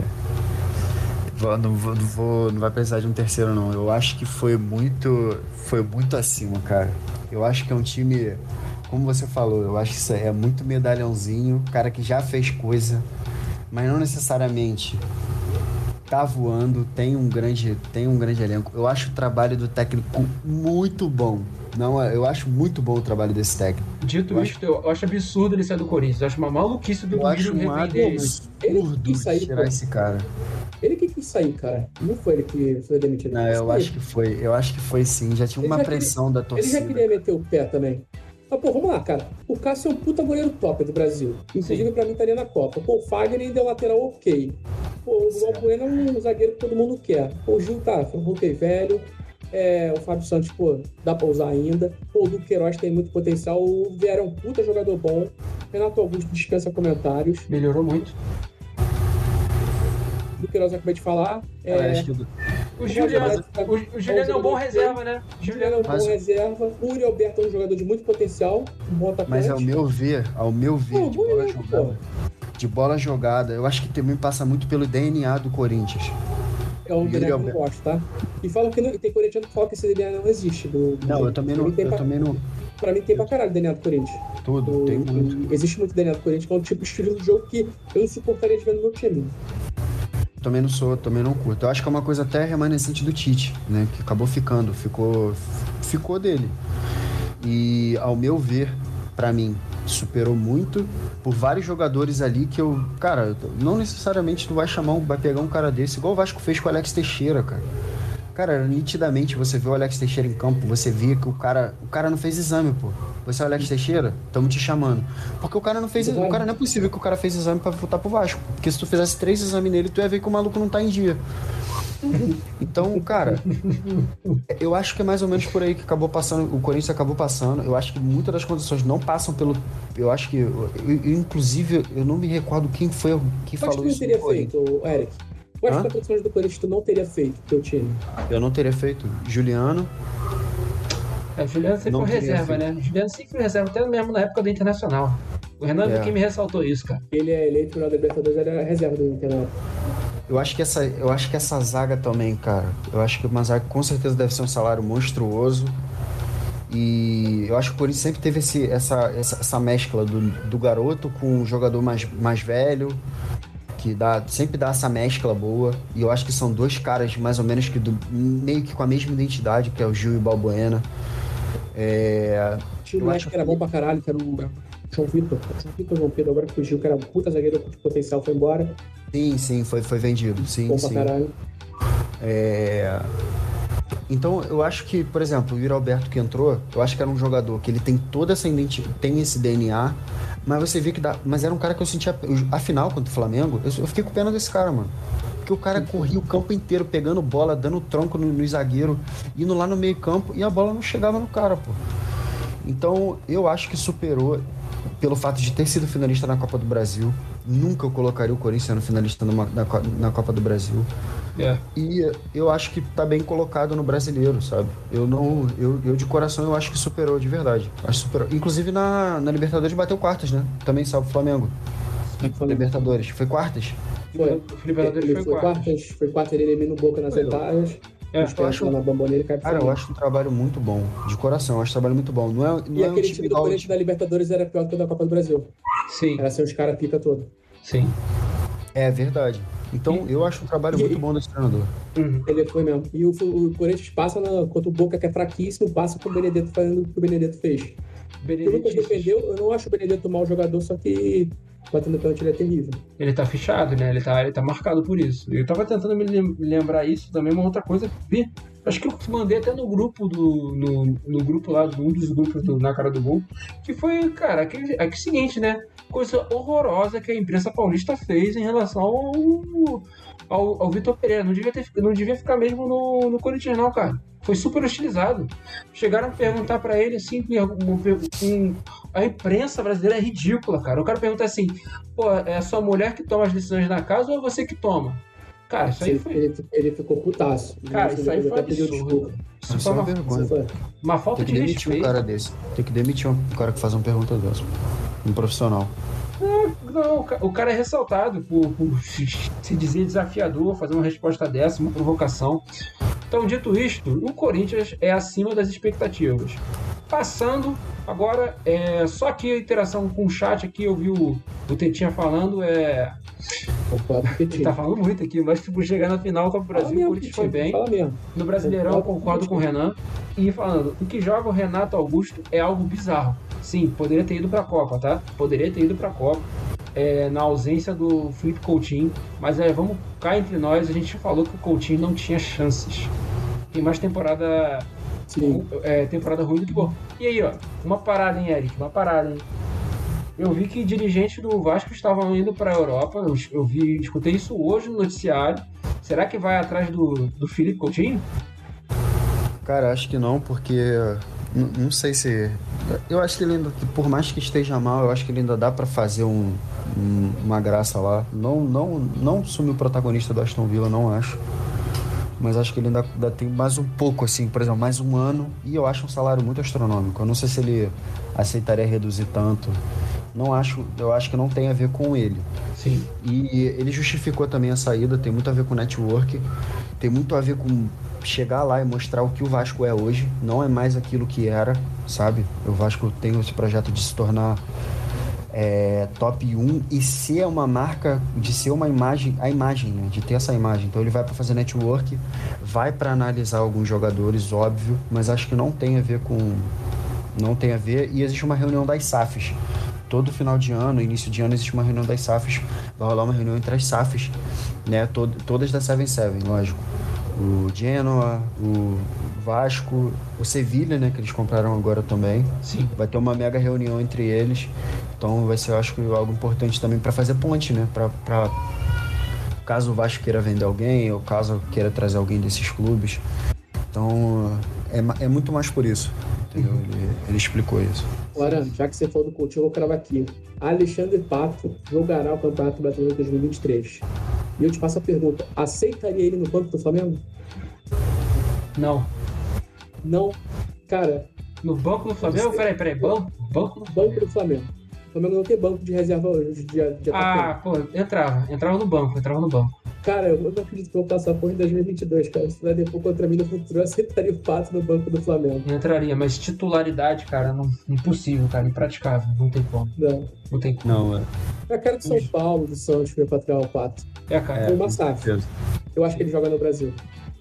Vou- Não, vou, não, vou- não vai precisar de um terceiro, não. Eu acho que foi muito. Foi muito acima, cara. Eu acho que é um time. como você falou, eu acho que isso é muito medalhãozinho, cara que já fez coisa, mas não necessariamente tá voando, tem um grande, tem um grande elenco. Eu acho o trabalho do técnico muito bom. Não, eu acho muito bom o trabalho desse técnico. Dito Eu isto, eu acho absurdo ele sair do Corinthians. Eu acho uma maluquice do acho Duílio um revender ele. Ele quis sair, tirar esse cara. Ele que quis sair, cara. Não foi ele que foi demitido. Não, eu acho que foi, eu acho que foi sim. Já tinha Ele uma já queria- pressão da Ele torcida. já queria meter o pé também. Mas, pô, vamos lá, cara. O Cássio é um puta goleiro top do Brasil. Inclusive, Sim. pra mim, estaria na Copa. Pô, o Fagner ainda é um lateral ok. Pô, o Certo. Albuena é um zagueiro que todo mundo quer. Pô, o Gil tá, foi um ok velho. É, o Fábio Santos, pô, dá pra usar ainda. Pô, o Duque Queiroz tem muito potencial. O Vieira é um puta jogador bom. Renato Augusto dispensa comentários. Melhorou muito. O Duque Queiroz acabei de falar. Eu É, acho que O Mas Juliano, é- o, o Juliano é um bom reserva, né? o Juliano é um bom reserva. O Uri Alberto é um jogador de muito potencial. Um bom atacante. Mas ao meu ver, ao meu ver, Pô, de bola jogada, pô. de bola jogada, eu acho que também passa muito pelo DNA do Corinthians. É um DNA que eu gosto, tá? E falam que não, tem corintiano que fala que esse DNA não existe. Do, do- Não, eu também não, eu pra, também não. pra mim tem pra caralho DNA do Corinthians. Tudo, O- tem muito. existe muito DNA do Corinthians, que é um tipo de estilo de jogo que eu não suportaria de ver no meu time. Também não sou, também não curto. Eu acho que é uma coisa até remanescente do Tite, né? Que acabou ficando, ficou, ficou dele. E ao meu ver, pra mim, superou muito por vários jogadores ali que eu, cara, não necessariamente tu vai chamar, um, vai pegar um cara desse, igual o Vasco fez com o Alex Teixeira, cara. Cara, nitidamente você vê o Alex Teixeira em campo, você via que o cara, o cara não fez exame, pô. Você é o Alex Teixeira? Estamos te chamando. Porque o cara não fez, o cara não é possível que o cara fez exame pra voltar pro Vasco. Porque se tu fizesse três exames nele, tu ia ver que o maluco não tá em dia. Então, cara, eu acho que é mais ou menos por aí que acabou passando, o Corinthians acabou passando. Eu acho que muitas das condições não passam pelo. Eu acho que. eu- eu- inclusive, eu não me recordo quem foi que Mas falou não isso. teria do Corinthians. feito, Eric? Quais Hã? contratações do Corinthians tu não teria feito pro teu time? Eu não teria feito. Juliano, É, o Juliano sempre Não foi reserva, né? O Juliano sempre foi reserva, até mesmo na época do Internacional. O Renan É. quem me ressaltou isso, cara. Ele é eleito da Libertadores, ele era reserva do Inter. né? Eu acho que essa, eu acho que essa zaga também, cara. Eu acho que uma zaga com certeza deve ser um salário monstruoso. E eu acho que o Corinthians sempre teve esse, essa, essa, essa mescla do, do garoto com o jogador mais, mais velho, que dá, sempre dá essa mescla boa. E eu acho que são dois caras mais ou menos que do, meio que com a mesma identidade, que é o Gil e o Balbuena. É, Tinha Eu um acho que era bom pra caralho, que era o João Vitor. João Vitor João Pedro agora fugiu, que era um puta zagueiro de potencial, foi embora. sim, sim, foi, foi vendido. Sim, bom sim. pra caralho. É, Então, eu acho que, por exemplo, o Yuri Alberto que entrou, eu acho que era um jogador que ele tem toda essa identidade, tem esse DNA, mas você vê que dá. Mas era um cara que eu sentia. Afinal, contra o Flamengo, eu, eu fiquei com pena desse cara, mano. Porque o cara corria o campo inteiro, pegando bola, dando tronco no, no zagueiro, indo lá no meio-campo e a bola não chegava no cara, pô. Então, eu acho que superou pelo fato de ter sido finalista na Copa do Brasil. Nunca eu colocaria o Corinthians sendo finalista numa- na, na Copa do Brasil. É. E eu acho que tá bem colocado no brasileiro, sabe? Eu não. Eu, eu de coração eu acho que superou de verdade. Acho que superou. Inclusive na, na Libertadores bateu quartas, né? Também salvo o Flamengo. Libertadores. Foi quartas? Foi. Ele foi foi quartas, foi quartas, ele elimina o Boca nas Foi, oitavas. É, eu acho- na bomboneira cai Cara, eu acho um trabalho muito bom. De coração, eu acho um trabalho muito bom. Não é, não E é um aquele time time do. Corinthians da Libertadores era pior que o da Copa do Brasil. Sim, Era ser os caras pica todo. sim. É verdade. Então eu acho um trabalho E- muito bom desse treinador. Uhum. Ele foi mesmo. E o, o Corinthians passa na, contra o Boca, que é fraquíssimo, passa com o Benedetto fazendo o que o Benedetto fez. O Lucas defendeu, eu não acho o Benedetto um mau jogador, só que batendo pênalti ele é terrível. ele tá fechado, né? Ele tá, ele tá marcado por isso. Eu tava tentando me lem- lembrar isso também, uma outra coisa. Vi, acho que eu mandei até no grupo do. No, no grupo lá, um dos grupos do Na Cara do Gol. Que foi, cara, aquele, aquele seguinte, né? Coisa horrorosa que a imprensa paulista fez em relação ao, ao, ao Vitor Pereira. Não devia, ter, não devia ficar mesmo no, no Corinthians, não, cara. Foi super hostilizado. Chegaram a perguntar pra ele assim, com- a imprensa brasileira é ridícula, cara. O cara pergunta assim: pô, é a sua mulher que toma as decisões na casa ou é você que toma? Cara, isso aí Ele, foi, ele, ele ficou putaço. Cara, isso aí foi absurdo. isso Isso foi é uma uma, vergonha. Foi. uma falta Tem que de demitir um respeito. cara desse. Tem que demitir um cara que faz uma pergunta dessa. Um profissional. Não, o ca- o cara é ressaltado por, por se dizer desafiador, fazer uma resposta dessa, uma provocação. Então, dito isto, o Corinthians é acima das expectativas. Passando, agora, é, só que a interação com o chat aqui, eu vi o, o Tetinha falando, é, Opa, ele tá falando muito aqui, mas tipo, chegar na final Copa do Fala Brasil, o Corinthians foi bem. No Brasileirão, eu concordo com o Renan. E falando, o que joga o Renato Augusto é algo bizarro. Sim, poderia ter ido pra Copa, tá? Poderia ter ido pra Copa. é, na ausência do Felipe Coutinho. Mas é, vamos cá entre nós, a gente falou que o Coutinho não tinha chances. Tem mais temporada Sim. é, temporada ruim do que boa. E aí, ó, uma parada, hein, Eric? Uma parada, hein? Eu vi que dirigentes do Vasco estavam indo para a Europa. Eu, eu vi, escutei isso hoje no noticiário. Será que vai atrás do, do Felipe Coutinho? Cara, acho que não, porque n- não sei se. Eu acho que ele ainda, por mais que esteja mal, eu acho que ele ainda dá pra fazer um, um- uma graça lá. Não, não, não sumir o protagonista do Aston Villa, não acho. Mas acho que ele ainda, ainda tem mais um pouco, assim, por exemplo, mais um ano. E eu acho um salário muito astronômico. Eu não sei se ele aceitaria reduzir tanto. Não acho, eu acho que não tem a ver com ele. Sim. E ele justificou também a saída, tem muito a ver com network, tem muito a ver com chegar lá e mostrar o que o Vasco é hoje. Não é mais aquilo que era, sabe? O Vasco tem esse projeto de se tornar é, top 1 e ser uma marca, de ser uma imagem, a imagem, né? De ter essa imagem. Então ele vai para fazer network, vai para analisar alguns jogadores, óbvio, mas acho que não tem a ver com. Não tem a ver. E existe uma reunião das SAFs. Todo final de ano, início de ano, existe uma reunião das SAFs. Vai rolar uma reunião entre as SAFs, né? Tod todas da 77, lógico. O Genoa, o Vasco, o Sevilha, né? Que eles compraram agora também. Sim. Vai ter uma mega reunião entre eles. Então vai ser, eu acho que, algo importante também para fazer ponte, né? Pra, pra- caso o Vasco queira vender alguém, ou caso queira trazer alguém desses clubes. Então é, é muito mais por isso. Entendeu? Ele, ele explicou isso. Agora, já que você falou do Coutinho, eu vou cravar aqui. Alexandre Pato jogará o Campeonato Brasileiro 2023. E eu te faço a pergunta: aceitaria ele no banco do Flamengo? Não. Não. Cara, No banco do Flamengo? Peraí, peraí. Banco? Banco do banco Flamengo. do Flamengo. O Flamengo não tem banco de reserva hoje, de, de Ah, pô, entrava. Entrava no banco, entrava no banco. Cara, eu não acredito que eu vou passar por em 2022, cara. Se vai depois contra mim no futuro, eu aceitaria o Pato no banco do Flamengo. Entraria, mas titularidade, cara, não, impossível, cara. Impraticável. Não tem como. Não. Não tem como. Não, é. É a cara do São Paulo, do Santos, que vai patriar o Pato. É a cara. Foi uma SAF. Eu acho que ele joga no Brasil.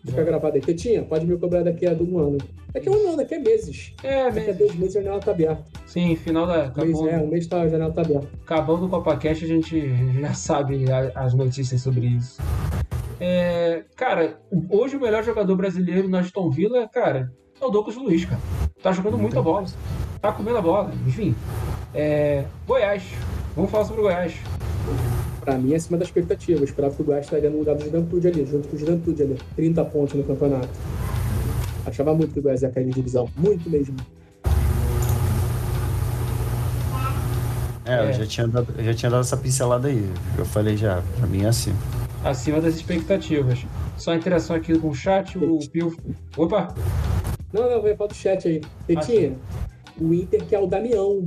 Fica gravado aí. Tetinha, pode me cobrar daqui a um ano. Daqui a um ano, daqui a meses. É, Daqui a dois meses a janela tá aberta. Sim, final da. Um mês, é, um mês tá, a janela tá aberta. acabando o CopaCast, a gente já sabe a- as notícias sobre isso. É, cara, hoje o melhor jogador brasileiro na Aston Villa, cara, é o Douglas Luiz, cara. Tá jogando muita bola. Tá comendo a bola. Enfim. É, Goiás. Vamos falar sobre o Goiás. Pra mim, é acima da expectativa. Eu esperava que o Goiás estaria no lugar do Juventude ali, junto com o Juventude ali. 30 pontos no campeonato. Achava muito que o Goiás ia cair de divisão. Muito mesmo. É, É. eu já tinha, dado, eu já tinha dado essa pincelada aí. Eu falei já, pra mim é assim. Acima das expectativas. Só interação aqui com o chat, o Pio. Opa! Não, não, vai falar do chat aí. Tetinha, o Inter quer o Damião.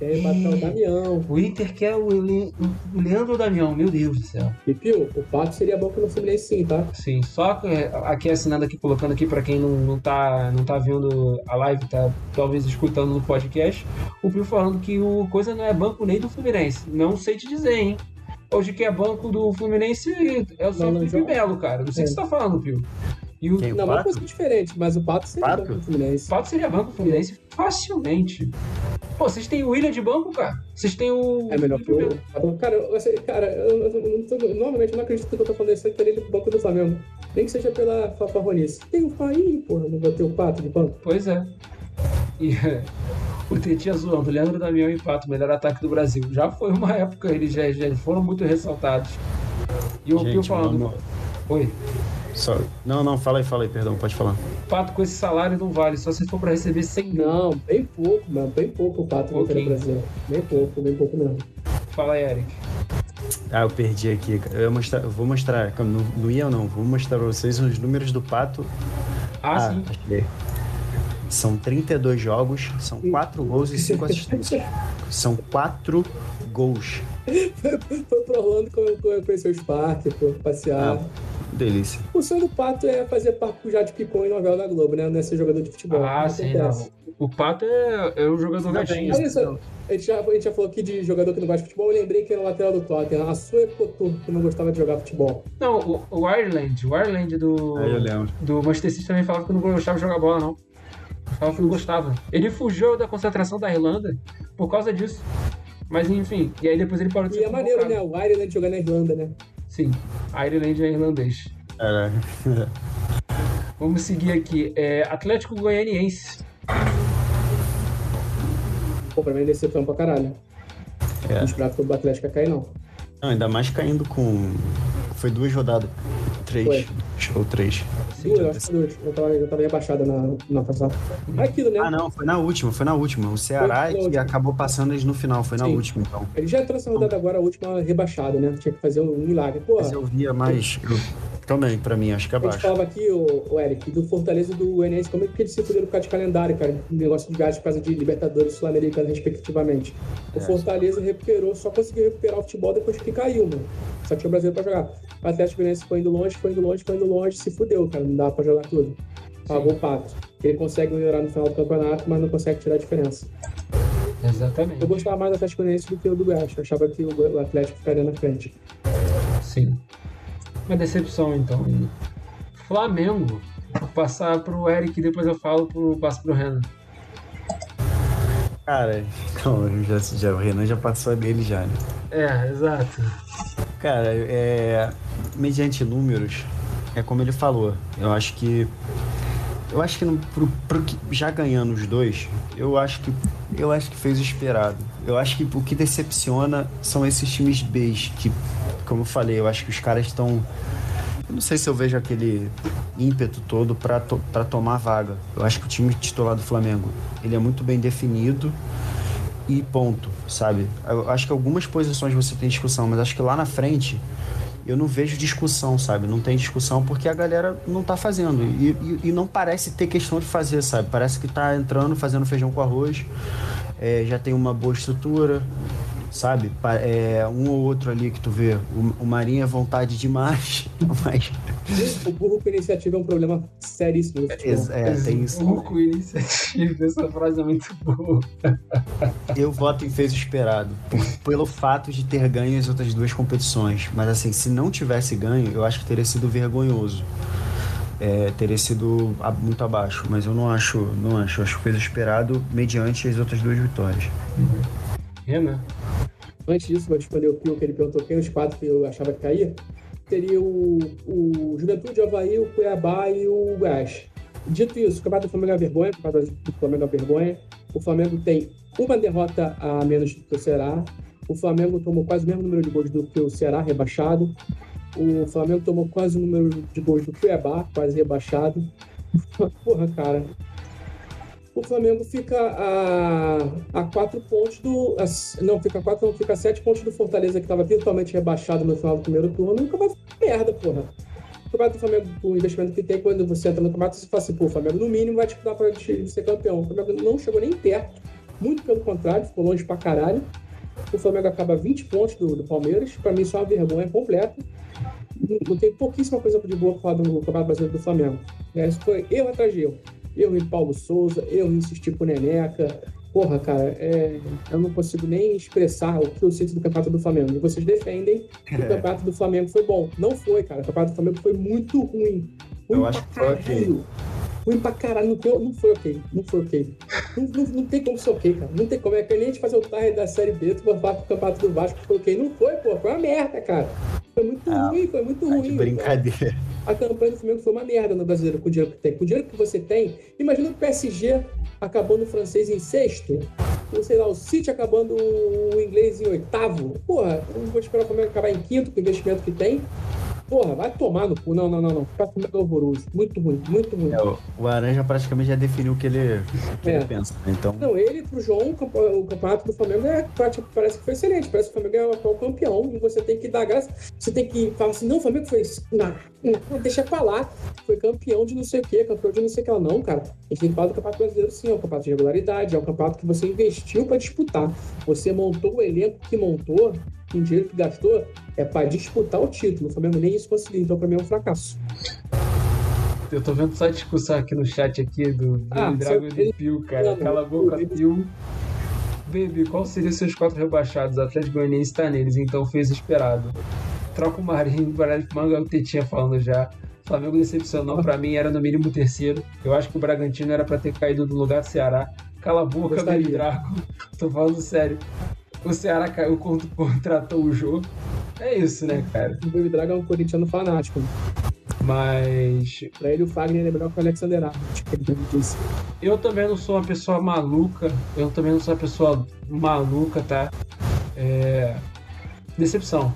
Quer matar o Damião. O Inter quer o, Le... o Leandro Damião, meu Deus do céu. E Pio, o Pato seria bom que no Fluminense sim, tá? Sim, só é, aqui assinando aqui, colocando aqui pra quem não, não, tá, não tá vendo a live, tá talvez escutando no podcast, o Pio falando que o coisa não é banco nem do Fluminense. Não sei te dizer, hein? Hoje que é banco do Fluminense é o Felipe. Melo, cara. Não sei o que É. você tá falando, Pio. E o Quem? Não, uma Pato? coisa diferente, mas o Pato seria Pato? bom pro Fluminense. Fato seria banco do Fluminense facilmente. Pô, vocês têm o William de banco, cara. Vocês têm o. É melhor que o. Melo. Cara, eu, assim, cara, eu, eu, eu não tô, normalmente eu não acredito que eu tô falando isso aí que ele do banco do Flamengo. Nem que seja pela fa- farronice. Tem o Faí, porra, não vai ter o Pato de banco. Pois é. E o Tetinha zoando, Leandro Damião e Pato, melhor ataque do Brasil. Já foi uma época, eles já, já foram muito ressaltados. E o Pio falando. vamos- Oi, Só... Não, não, fala aí, fala aí, perdão, pode falar. Pato com esse salário não vale, só se for pra receber 100 mil. Não, bem pouco, mano. Bem pouco o Pato no Pouquinho. Brasil. Bem pouco, bem pouco mesmo. Fala aí, Eric. Ah, eu perdi aqui. cara. Eu, ia mostrar, eu vou mostrar, não, não ia não, vou mostrar pra vocês os números do Pato. Ah, sim. achei. São 32 jogos, são 4 gols e 5 assistências. São 4 gols. Foi pro Orlando com- conhecer o Spark, foi passear. Ah, Delícia. O sonho do Pato é fazer papo já de picô em novela da Globo, né? Não é ser jogador de futebol. Ah, Não sim, acontece. não. O Pato é, é o jogador gatinho. Olha só, a gente, já, a gente já falou aqui de jogador que não gosta de futebol. Eu lembrei que era o lateral do Tottenham, a Sue Couture, que não gostava de jogar futebol. Não, o, o Ireland, o Ireland do, lembro. do Manchester City também falava que não gostava de jogar bola, não. Falava que não gostava. Ele fugiu da concentração da Irlanda por causa disso. Mas enfim, e aí depois ele parou de E ser é maneiro, né? O Ireland jogando na Irlanda, né? Sim, Ireland é irlandês. Caraca. Vamos seguir aqui. É, Atlético Goianiense. Pô, pra mim é decepção pra caralho. É. Não esperava que o Atlético ia cair, não. Não, ainda mais caindo com. Foi duas rodadas. Três. Foi. Ou três. Duas, eu acho que duas. Eu tava, eu tava rebaixada na, na passada. Aquilo, né? Ah, não, foi na última, foi na última. O Ceará Foi que acabou passando eles no final, foi na Sim. última, então. Ele já entrou nessa rodada agora, a última rebaixada, né? Tinha que fazer um milagre. Pô, Mas eu via mais. eu- Também, pra mim, acho que é A gente abaixo. falava aqui, o, o Eric, do Fortaleza e do Enes, como é que eles se fuderam por causa de calendário, cara? Um negócio de gasto por causa de Libertadores e Sul-Americana, respectivamente. O É. Fortaleza recuperou, só conseguiu recuperar o futebol depois que caiu, mano. Só tinha o Brasil pra jogar. O Atlético Goianiense foi indo longe, foi indo longe, foi indo longe, se fudeu, cara. Não dá pra jogar tudo. Pagou o pato. Ele consegue melhorar no final do campeonato, mas não consegue tirar a diferença. Exatamente. Eu gostava mais do Atlético Goianiense do que o do Goiás. Eu achava que o Atlético ficaria na frente. Sim. Uma decepção, então. E Flamengo. Vou passar pro Eric e depois eu falo pro, passo pro Renan. Cara, eu já, já, o Renan já passou a dele já, né? É, exato. Cara, é. Mediante números, é como ele falou. Eu acho que. Eu acho que no, pro, pro já ganhando os dois, eu acho que. Eu acho que fez o esperado. Eu acho que o que decepciona são esses times Bs, que, como eu falei, eu acho que os caras estão. Eu não sei se eu vejo aquele ímpeto todo para to, pra tomar vaga. Eu acho que o time titular do Flamengo, ele é muito bem definido e ponto, sabe? Eu acho que algumas posições você tem discussão, mas acho que lá na frente eu não vejo discussão, sabe? Não tem discussão porque a galera não tá fazendo. E, e- e não parece ter questão de fazer, sabe? Parece que tá entrando, fazendo feijão com arroz, é, já tem uma boa estrutura, sabe? É, um ou outro ali que tu vê, o, o Marinho é vontade demais, mas O burro com iniciativa é um problema seríssimo no futebol. é, tem isso. Um com iniciativa, essa frase é muito boa. Eu voto em fez o esperado, pelo fato de ter ganho as outras duas competições. Mas assim, se não tivesse ganho, eu acho que teria sido vergonhoso. É, teria sido muito abaixo, mas eu não acho, não acho. Eu acho que fez o esperado mediante as outras duas vitórias. Renan. Antes disso, vou responder o Pio que ele perguntou quem os quatro que eu achava que caía. Teria o, o Juventude, Havaí, o Cuiabá e o Goiás. Dito isso, o Campeonato do Flamengo é vergonha, o Campeonato do Flamengo é vergonha. O Flamengo tem uma derrota a menos do que o Ceará. O Flamengo tomou quase o mesmo número de gols do que o Ceará, rebaixado. O Flamengo tomou quase o número de gols do Cuiabá, quase rebaixado. Porra, cara. O Flamengo fica a, a quatro pontos do. a- não, fica quatro, não, fica sete pontos do Fortaleza, que estava virtualmente rebaixado no final do primeiro turno. Campeonato foi merda, porra. O campeonato do Flamengo, o investimento que tem, quando você entra no campeonato, você fala assim, pô, o Flamengo no mínimo vai disputar para ser campeão. O Flamengo não chegou nem perto, muito pelo contrário, ficou longe pra caralho. O Flamengo acaba 20 pontos do, do Palmeiras, pra mim isso é uma vergonha completa. Não, não tem pouquíssima coisa de boa pra falar do Campeonato Brasileiro do Flamengo. É, isso foi erro atrás de erro. Erro em Paulo Souza, erro em insistir com o Neneca. Porra, cara, é, eu não consigo nem expressar o que eu sinto do Campeonato do Flamengo. E vocês defendem que o Campeonato do Flamengo foi bom. Não foi, cara. O Campeonato do Flamengo foi muito ruim. Ruim Eu acho que foi ok. Ruim pra caralho. Não, foi- não foi ok. Não foi ok. Não, não, não tem como ser ok, cara. Não tem como. É que nem a gente fazer o tarde da Série B, tu vai falar que o Campeonato do Vasco foi ok. Não foi, pô. Foi uma merda, cara. Foi muito Ah, ruim, foi muito Tá ruim. de cara brincadeira. a campanha do Flamengo foi uma merda no brasileiro com o dinheiro que tem. Com o dinheiro que você tem, imagina o PSG acabando o francês em sexto, ou sei lá, o City acabando o inglês em oitavo. Porra, eu não vou esperar o Flamengo acabar em quinto com o investimento que tem. Porra, vai tomar no cu. Não, não, não, não. O Flamengo é horroroso. Muito ruim, muito ruim. É, o, o Aranja praticamente já definiu o que ele, o que É. ele pensa. né? Então, Não, ele pro João, o campe- o campeonato do Flamengo é, parece que foi excelente. Parece que o Flamengo é o atual campeão e você tem que dar graça. Você tem que falar assim: não, o Flamengo foi. Não, não, deixa pra lá. Foi campeão de não sei o quê, campeão de não sei o que lá. Não, cara. A gente tem que falar do campeonato brasileiro sim. É um campeonato de regularidade, é um campeonato que você investiu pra disputar. Você montou o elenco que montou com o dinheiro que gastou, é para disputar o título. O Flamengo nem isso conseguiu, então para mim é um fracasso. Eu tô vendo só a discussão aqui no chat aqui do Ah, Drago e do Pio, cara. Cala a boca, Pio. Baby, qual seriam seus quatro rebaixados? O Atlético Goianiense tá neles, então fez o esperado. Troca o Marinho, Baralho Manga, o Tetinha falando já. Flamengo decepcionou, pra mim era no mínimo terceiro. Eu acho que o Bragantino era pra ter caído no lugar do Ceará. Cala a boca. Baby Drago. Tô falando sério. O Ceará caiu quando contratou o jogo. É isso, né, cara? O Baby Draga é um corintiano fanático. Mas Pra ele, o Fagner é melhor que o Alexander Arnold, que ele mesmo disse. Eu também não sou uma pessoa maluca. Eu também não sou uma pessoa maluca, tá? É... Decepção.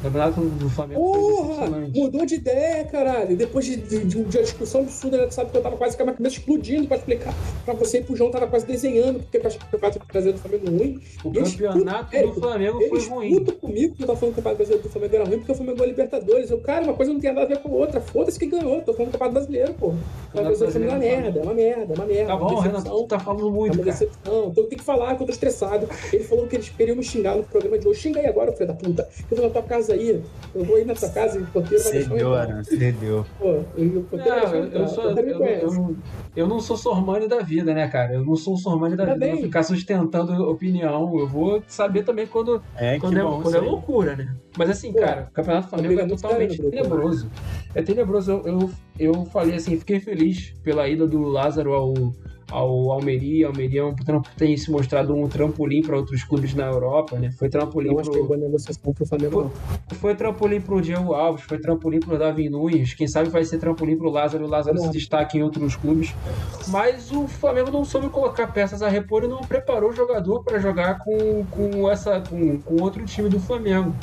O campeonato do Flamengo Porra! Mudou de ideia, caralho. Depois de, de, de uma discussão absurda, né? Tu sabe que eu tava quase com a minha cabeça explodindo pra explicar pra você e pro João tava quase desenhando, porque eu acho que o campeonato brasileiro do Flamengo é ruim. O Eles campeonato puto- Érico, do Flamengo foi ruim. puto comigo que eu tava falando que o campeonato brasileiro do Flamengo era ruim, porque o Flamengo a Libertadores. Eu, cara, uma coisa não tem nada a ver com a outra. Foda-se que ganhou. Tô falando do campeonato brasileiro, pô. O campeonato brasileiro é uma merda, é uma merda, é uma merda. Tá bom, uma Renato, tu tá falando É muito, uma cara. decepção. Então tem que falar que eu tô estressado. Ele falou que eles queriam me xingar no programa de hoje. Xinga aí agora, filho da puta. Eu vou na tua casa aí. Eu vou ir na tua casa e o porteiro vai deixar eu. Pô, Não, eu eu, eu, sou, eu, eu, eu não sou Sormani da vida, né, cara? Eu não sou Sormani da Tá vida. Eu bem. vou ficar sustentando opinião. Eu vou saber também quando, É, quando, é, bom quando é aí. loucura, né? Mas assim, Pô, cara, o Campeonato do Flamengo é muito totalmente tenebroso. É tenebroso. Eu, eu, eu falei assim, fiquei feliz pela ida do Lázaro ao, ao Almeria. Almeria é um tem se mostrado um trampolim para outros clubes na Europa, né? Foi trampolim Não é pro, boa negociação pro Flamengo, não. foi trampolim pro Diego Alves, foi trampolim pro Davi Nunes, quem sabe vai ser trampolim pro Lázaro, o Lázaro se Vamos lá. destaca em outros clubes. Mas o Flamengo não soube colocar peças a repor e não preparou o jogador para jogar com, com essa com, com outro time do Flamengo.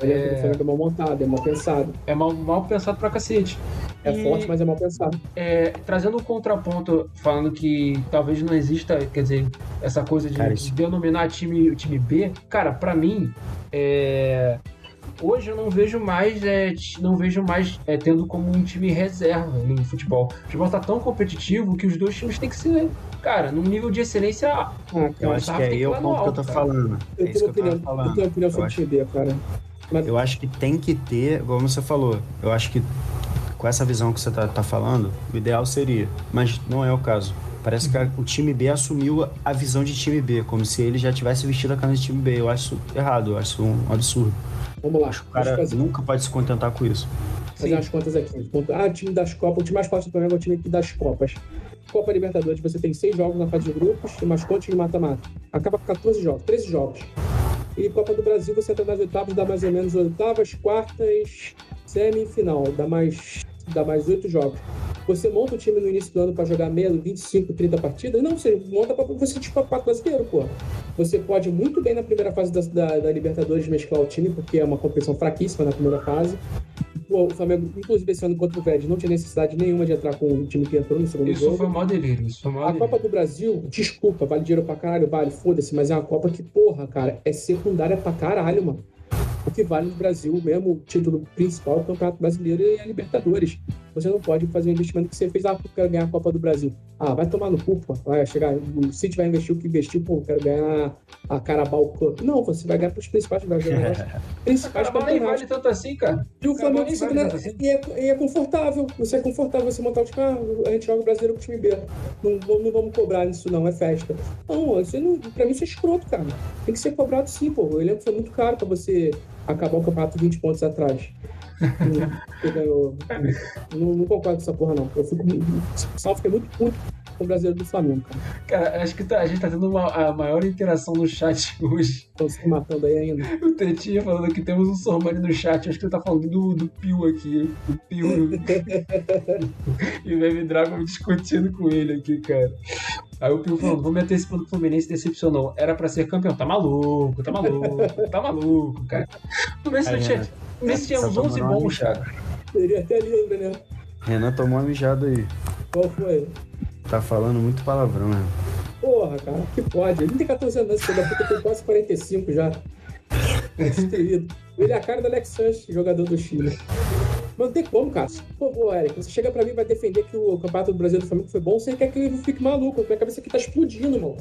Ele é... O Flamengo é mal montado, é mal pensado. É mal, mal pensado pra cacete. É E- forte, mas é mal pensado. É, trazendo um contraponto, falando que talvez não exista, quer dizer, essa coisa de, Cara, de denominar time, time B, cara, pra mim, é, hoje eu não vejo mais, é, não vejo mais é, tendo como um time reserva no futebol. O futebol tá tão competitivo que os dois times têm que ser, cara, num nível de excelência. Ah, Eu acho que tem aí que é ir o ponto que eu alto, tô cara. falando. eu É tenho eu opinião, eu tenho opinião Eu sobre o time B, cara. Mas Eu acho que tem que ter, como você falou, eu acho que com essa visão que você tá, tá falando, o ideal seria, mas não é o caso. Parece que a- o time B assumiu a visão de time B, como se ele já tivesse vestido a camisa de time B. Eu acho isso errado, eu acho isso um absurdo. vamos lá. O cara fazer, nunca pode se contentar com isso. fazer Sim. umas contas aqui. Ah, o time das Copas, o time mais forte do Flamengo é o time aqui das Copas. Copa Libertadores, você tem seis jogos na fase de grupos e mais contas de mata-mata. Acaba com 14 jogos, 13 jogos. E Copa do Brasil, você entra nas oitavas, dá mais ou menos oitavas, quartas, semifinal, dá mais, dá mais oito jogos. Você monta o time no início do ano para jogar meia, 25, 30 partidas? Não, você monta para você tipo campeonato brasileiro, pô. Você pode muito bem na primeira fase da, da, da Libertadores mesclar o time, porque é uma competição fraquíssima na primeira fase. Pô, o Flamengo, inclusive esse ano contra o Vélez, não tinha necessidade nenhuma de entrar com o time que entrou no segundo Isso jogo. foi mó delírio, isso foi mó A. Copa do Brasil, desculpa, vale dinheiro pra caralho, vale, foda-se, mas é uma Copa que, porra, cara, é secundária pra caralho, mano. O que vale no Brasil, mesmo o título principal, é o Campeonato Brasileiro e a Libertadores. Você não pode fazer o investimento que você fez, ah, porque eu quero ganhar a Copa do Brasil. Ah, vai tomar no cu, pô. Vai chegar, o City vai investir o que investiu, pô, eu quero ganhar a Carabao Cup. Não, você vai ganhar pros principais, vai ganhar os principais Caramba, campeonatos. vale tanto assim, cara. E o Flamengo vale assim. e, é, e é confortável. Você é confortável você montar o time. Ah, a gente joga o brasileiro com o time B. Não, vamos- não vamos cobrar nisso, não, é festa. Não, isso não, pra mim isso é escroto, cara. Tem que ser cobrado sim, pô. O elenco foi muito caro pra você acabar o campeonato 20 pontos atrás. Não, não concordo com essa porra, não. Eu fico, só fiquei muito puto com o brasileiro do Flamengo, cara. Cara, acho que tá- a gente tá tendo uma, a maior interação no chat hoje. Estão se matando aí ainda. O Tetinha falando que temos um Sormani no chat. Acho que ele tá falando do, do Pio aqui. O Pio. e o Baby Dragon discutindo com ele aqui, cara. Aí o Pio falando, vou meter esse ponto Fluminense decepcionou. Era pra ser campeão. Tá maluco, tá maluco, tá maluco, cara. No Messi Aí, tinha, o Messi tinha tá uns 11 tomando uma bons, cara. Seria até lindo, né? Renan tomou uma mijada aí. Qual foi? Tá falando muito palavrão, né? Porra, cara, que pode? Ele tem 14 anos, esse filho da puta tem quase 45 já. Destruído. Ele é a cara do Alex Sanches, jogador do Chile. Mas não tem como, cara. Pô, pô, Eric, você chega pra mim e vai defender que o Campeonato do Brasil do Flamengo foi bom, você quer que eu fique maluco. Minha cabeça aqui tá explodindo, mano.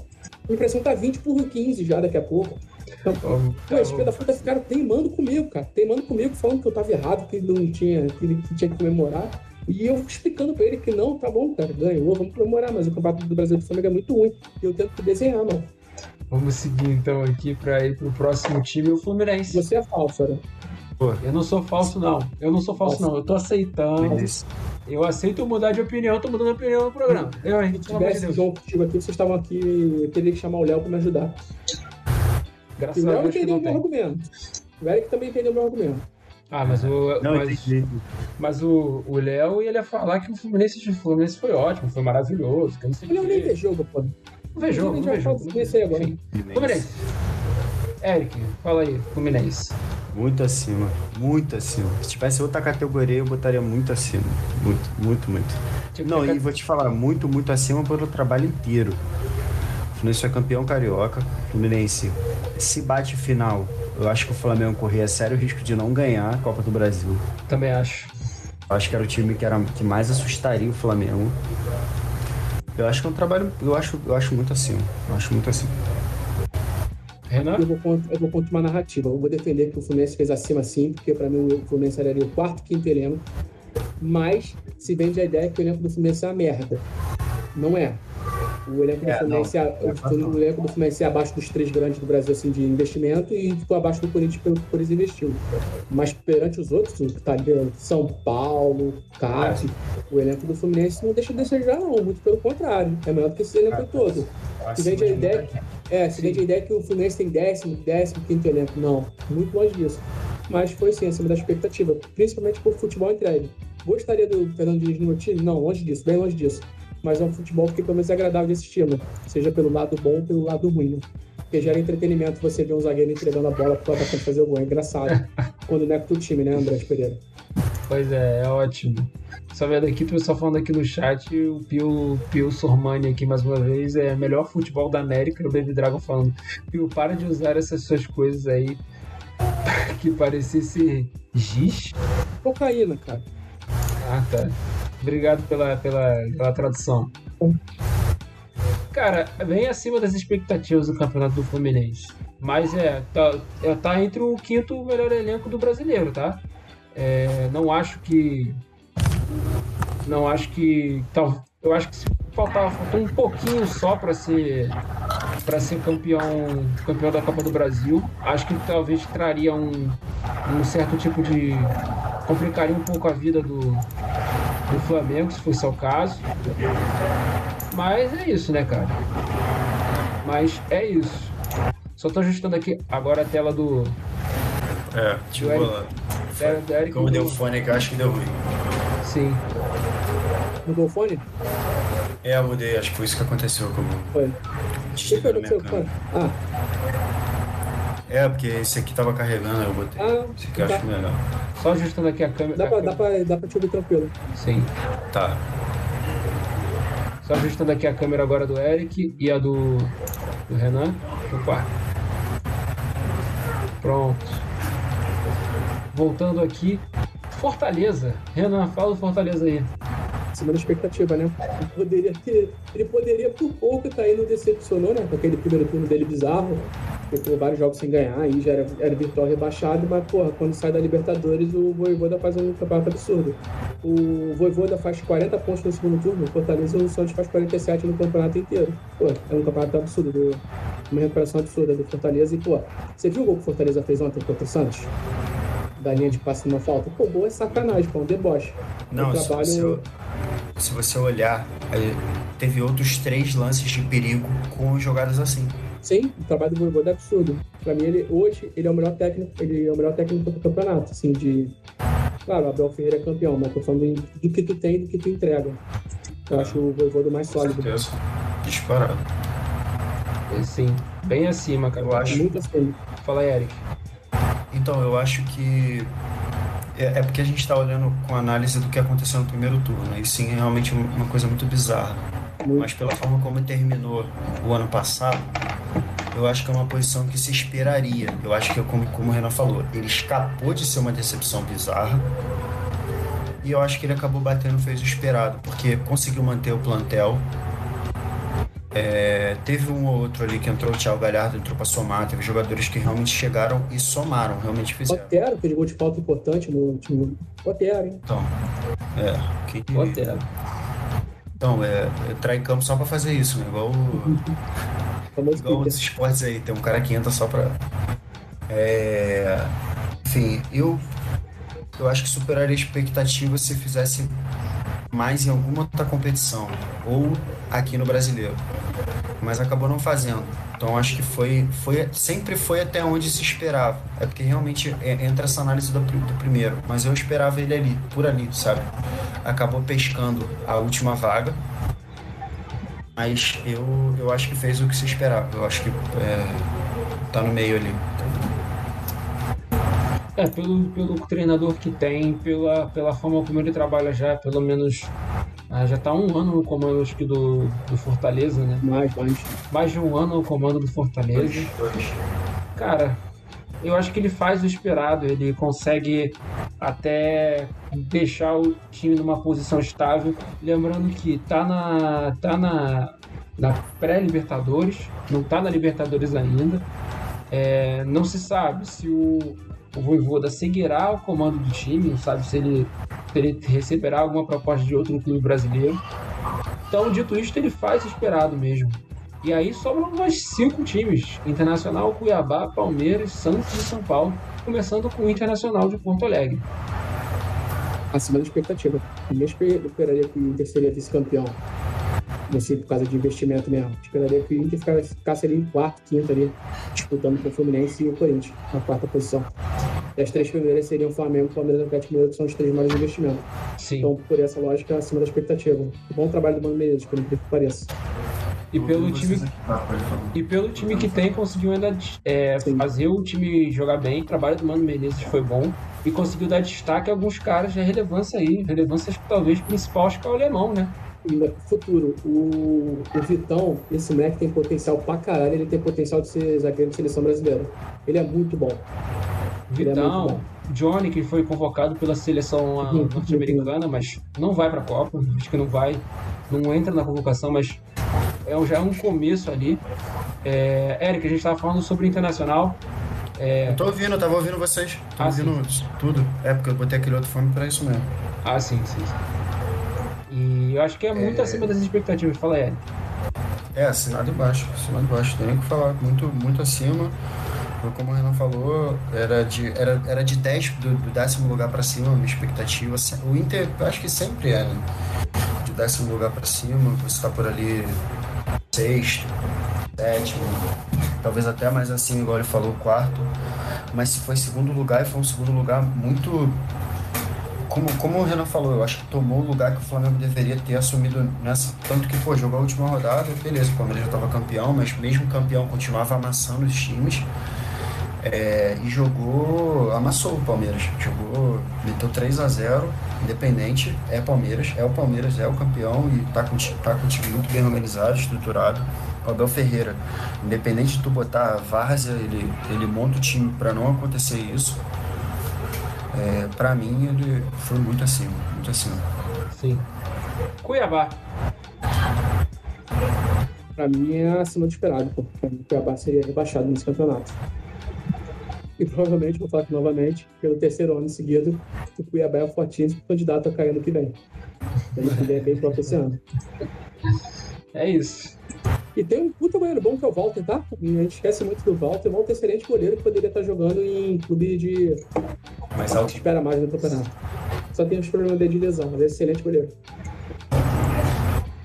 Minha impressão tá 20 por 15 já daqui a pouco. Então, Pô, esses filhos da puta ficaram teimando comigo, cara. Teimando comigo, falando que eu tava errado, que ele não tinha, que ele tinha que comemorar. E eu explicando pra ele que não, tá bom, cara, ganhou, vamos comemorar, mas o Campeonato do Brasil do Flamengo é muito ruim. E eu tento desenhar, mano. Vamos seguir então aqui pra ir pro próximo time, o Fluminense. Você é falso, né? Eu não sou falso, não. Eu não sou falso, não. Eu tô aceitando. Eu aceito mudar de opinião, tô mudando de opinião no programa. Eu, hein? Se tivesse João contigo aqui, vocês estavam aqui, eu teria que chamar o Léo pra me ajudar. Graças o a Léo entendeu o meu tem. argumento. O Eric também entendeu o meu argumento. Ah, mas o. Não, mas, mas o o Léo ele ia falar que o Fluminense, o Fluminense foi ótimo, foi maravilhoso. Que eu não sei O Léo nem vê jogo, pô. Não vê jogo, A não gente vê jogo. Fluminense aí agora. Fluminense. Eric, fala aí, Fluminense. Muito acima, muito acima. Se tivesse outra categoria, eu botaria muito acima. Muito, muito, muito. Tipo, Não, fica- e vou te falar, muito, muito acima pelo trabalho inteiro. O Fluminense é campeão carioca. Fluminense, se bate final, eu acho que o Flamengo corria sério risco de não ganhar a Copa do Brasil. Também acho. Eu acho que era o time que, era, que mais assustaria o Flamengo. Eu acho que é um trabalho. Eu acho, eu acho muito acima. Eu acho muito acima. Renan? Eu vou, eu vou contra uma narrativa. Eu vou defender que o Fluminense fez acima sim, porque pra mim o Fluminense era ali o quarto, quinto elenco. Mas se vende a ideia que o elenco do Fluminense é uma merda. Não é. O elenco do É, Fluminense é, o, o elenco do Fluminense é abaixo dos três grandes do Brasil assim, de investimento e ficou abaixo do Corinthians pelo que o Corinthians investiu. Mas perante os outros, o que tá ali, São Paulo, Cássio, o elenco do Fluminense não deixa de desejar, não. Muito pelo contrário. É melhor do que esse elenco todo. Se vende a ideia, é, se vende a ideia que o Fluminense tem décimo, décimo, quinto elenco. Não, muito longe disso. Mas foi sim, acima da expectativa, principalmente por futebol entregue. Gostaria do Fernando Diniz no meu time? Não, longe disso, bem longe disso. Mas é um futebol que pelo menos é agradável de assistir, né? seja pelo lado bom ou pelo lado ruim. Né? Porque gera entretenimento você ver um zagueiro entregando a bola pro atacante fazer o gol. É engraçado. Quando não é com o time, né, André Pereira? Pois é, é ótimo. Só vendo aqui, o pessoal falando aqui no chat, o Pio, Pio Sormani aqui mais uma vez, é melhor futebol da América, o Baby Dragon falando. Pio, para de usar essas suas coisas aí que parecesse giz. Cocaína, cara. Ah, tá. Obrigado pela, pela, pela tradução. Cara, bem acima das expectativas do campeonato do Fluminense. Mas é, tá, é, tá entre o quinto melhor elenco do brasileiro, tá? É, não acho que. Não acho que. Tal, eu acho que se faltava, faltou um pouquinho só para ser para ser campeão campeão da Copa do Brasil. Acho que talvez traria um, um certo tipo de complicaria um pouco a vida do, do Flamengo, se fosse o caso. Mas é isso, né, cara? Mas é isso. Só tô ajustando aqui agora a tela do. É, tipo, lá. da- da Eric Como deu fone aqui, acho que deu ruim. Sim. Mudou o fone? É, eu mudei, acho que foi isso que aconteceu com Foi. Desligando aconteceu? minha câmera. Ah, É, porque esse aqui tava carregando, aí eu botei. Ah, esse aqui eu tá. acho melhor. Só ajustando aqui a câmera. dá a pra, câmera. dá, pra, dá pra te ouvir tranquilo. Sim. Tá. Só ajustando aqui a câmera agora do Eric e a do, do Renan. Opa. Pronto. Voltando aqui. Fortaleza. Renan, fala do Fortaleza aí. Acima da expectativa, né? Ele poderia ter. Ele poderia por pouco estar não decepcionou, né? Com aquele primeiro turno dele bizarro. Ficou vários jogos sem ganhar, aí já era, era virtual rebaixado, mas, porra, quando sai da Libertadores, o Voivoda faz um campeonato absurdo. O Voivoda faz 40 pontos no segundo turno, o Fortaleza e o Santos faz 47 no campeonato inteiro. Pô, é um campeonato absurdo, do- uma recuperação absurda do Fortaleza. E, pô, você viu o gol que o Fortaleza fez ontem contra o Santos? Da linha de passe numa falta? Pô, gol é sacanagem, pô, um deboche. Não, se trabalho... você, se você olhar, teve outros três lances de perigo com jogadas assim. Sim, o trabalho do Voivoda é absurdo. Pra mim, ele, hoje, ele é o melhor técnico, ele é o melhor técnico do campeonato, assim, de... Claro, o Abel Ferreira é campeão, mas tô falando do que tu tem e do que tu entrega. Eu acho o Voivoda mais Com sólido. certeza. Disparado. Sim. Bem acima, cara. Eu acho. Muito assim. Fala aí, Eric. Então, eu acho que. É, é porque a gente tá olhando com análise do que aconteceu no primeiro turno. E sim, é realmente uma coisa muito bizarra. Mas pela forma como terminou o ano passado, eu acho que é uma posição que se esperaria. Eu acho que, como, como o Renan falou, ele escapou de ser uma decepção bizarra. E eu acho que ele acabou batendo, fez o esperado, porque conseguiu manter o plantel. É, teve um ou outro ali que entrou, o Thiago Galhardo entrou pra somar, teve jogadores que realmente chegaram e somaram, realmente fizeram. Otero fez gol de falta importante no time. Otero, hein? Então, é, que, Otero. Então é, é entrar em campo só pra fazer isso, né? Igual, Famoso igual outros esportes aí, tem um cara que entra só pra. É, enfim, eu, eu acho que superaria a expectativa se fizesse mais em alguma outra competição, ou aqui no brasileiro. Mas acabou não fazendo. Então acho que foi, foi sempre foi até onde se esperava. É porque realmente é- entra essa análise do, do primeiro. Mas eu esperava ele ali, por ali, sabe? Acabou pescando a última vaga. Mas eu, eu acho que fez o que se esperava. Eu acho que é, tá no meio ali. É, pelo, pelo treinador que tem, pela, pela forma como ele trabalha já, pelo menos. Ah, já tá um ano no comando acho que do, do Fortaleza, né? Mais, mais. Mais de um ano no comando do Fortaleza. Cara, eu acho que ele faz o esperado, ele consegue até deixar o time numa posição estável. Lembrando que tá na, tá na, na pré-Libertadores, não tá na Libertadores ainda. É, não se sabe se o, o Voivoda seguirá o comando do time, não sabe se ele, se ele receberá alguma proposta de outro clube brasileiro. Então, dito isto, ele faz esperado mesmo. E aí sobram mais cinco times: Internacional, Cuiabá, Palmeiras, Santos e São Paulo, começando com o Internacional de Porto Alegre. Acima da expectativa. Eu esper- esperaria que o Inter seria vice-campeão. Nesse, por causa de investimento mesmo. Esperaria que o Inter ficasse, ficasse ali em quarto, quinto ali, disputando com o Fluminense e o Corinthians, na quarta posição. E as três primeiras seriam o Flamengo, o Palmeiras e o Atlético Mineiro, que são os três maiores investimentos. Sim. Então, por essa lógica, acima da expectativa. Bom trabalho do Mano Menezes, por incrível que pareça. E pelo time E pelo time que tem, conseguiu ainda é, fazer o time jogar bem. O trabalho do Mano Menezes foi bom. E conseguiu dar destaque a alguns caras de relevância aí. Relevância acho que talvez principal, acho que é o alemão, né? E no futuro, o, o Vitão, esse moleque tem potencial pra caralho, ele tem potencial de ser zagueiro de seleção brasileira. Ele é muito bom. É Vitão, bom. Johnny, que foi convocado pela seleção Uhum. norte-americana, mas não vai pra Copa. Acho que não vai. Não entra na convocação, mas é, já é um começo ali. É, Eric, a gente estava falando sobre o Internacional. Eu tô ouvindo, eu tava ouvindo vocês. Tô Ah, ouvindo tudo. É porque eu botei aquele outro fone pra isso mesmo. Ah, sim, sim. sim. Eu acho que é muito É. acima das expectativas. Fala, Eric. É, assinado embaixo, assinado embaixo, tem nem o que falar, muito, muito acima. Como o Renan falou, era de, era, era de 10 do, do décimo lugar pra cima, a minha expectativa. O Inter, eu acho que sempre é, né? De décimo lugar pra cima, você tá por ali sexto, sétimo, talvez até mais acima, igual ele falou, quarto. Mas se foi segundo lugar, e foi um segundo lugar muito como, como o Renan falou, eu acho que tomou o lugar que o Flamengo deveria ter assumido nessa. Tanto que, pô, jogou a última rodada, beleza, o Palmeiras já estava campeão, mas mesmo campeão continuava amassando os times. é, e jogou, amassou o Palmeiras. Jogou, meteu 3 a 0 independente, é Palmeiras, é o Palmeiras, é o campeão e tá com, tá com time muito bem organizado, estruturado. O Abel Ferreira, independente de tu botar a várzea, ele, ele monta o time para não acontecer isso. É, para mim, ele foi muito acima, muito acima. Sim. Cuiabá. Pra mim é acima do esperado, mim, o Cuiabá seria rebaixado nesse campeonato. E provavelmente, vou falar aqui novamente, pelo terceiro ano seguido, o Cuiabá é o fortíssimo candidato a cair ano que vem. Ano que vem é bem próprio esse ano. É isso. E tem um puta goleiro bom que é o Walter, tá? E a gente esquece muito do Walter. O Walter é um excelente goleiro que poderia estar jogando em clube de Mas que alto. espera mais no campeonato. Só tem os problemas dele de lesão, mas é excelente goleiro.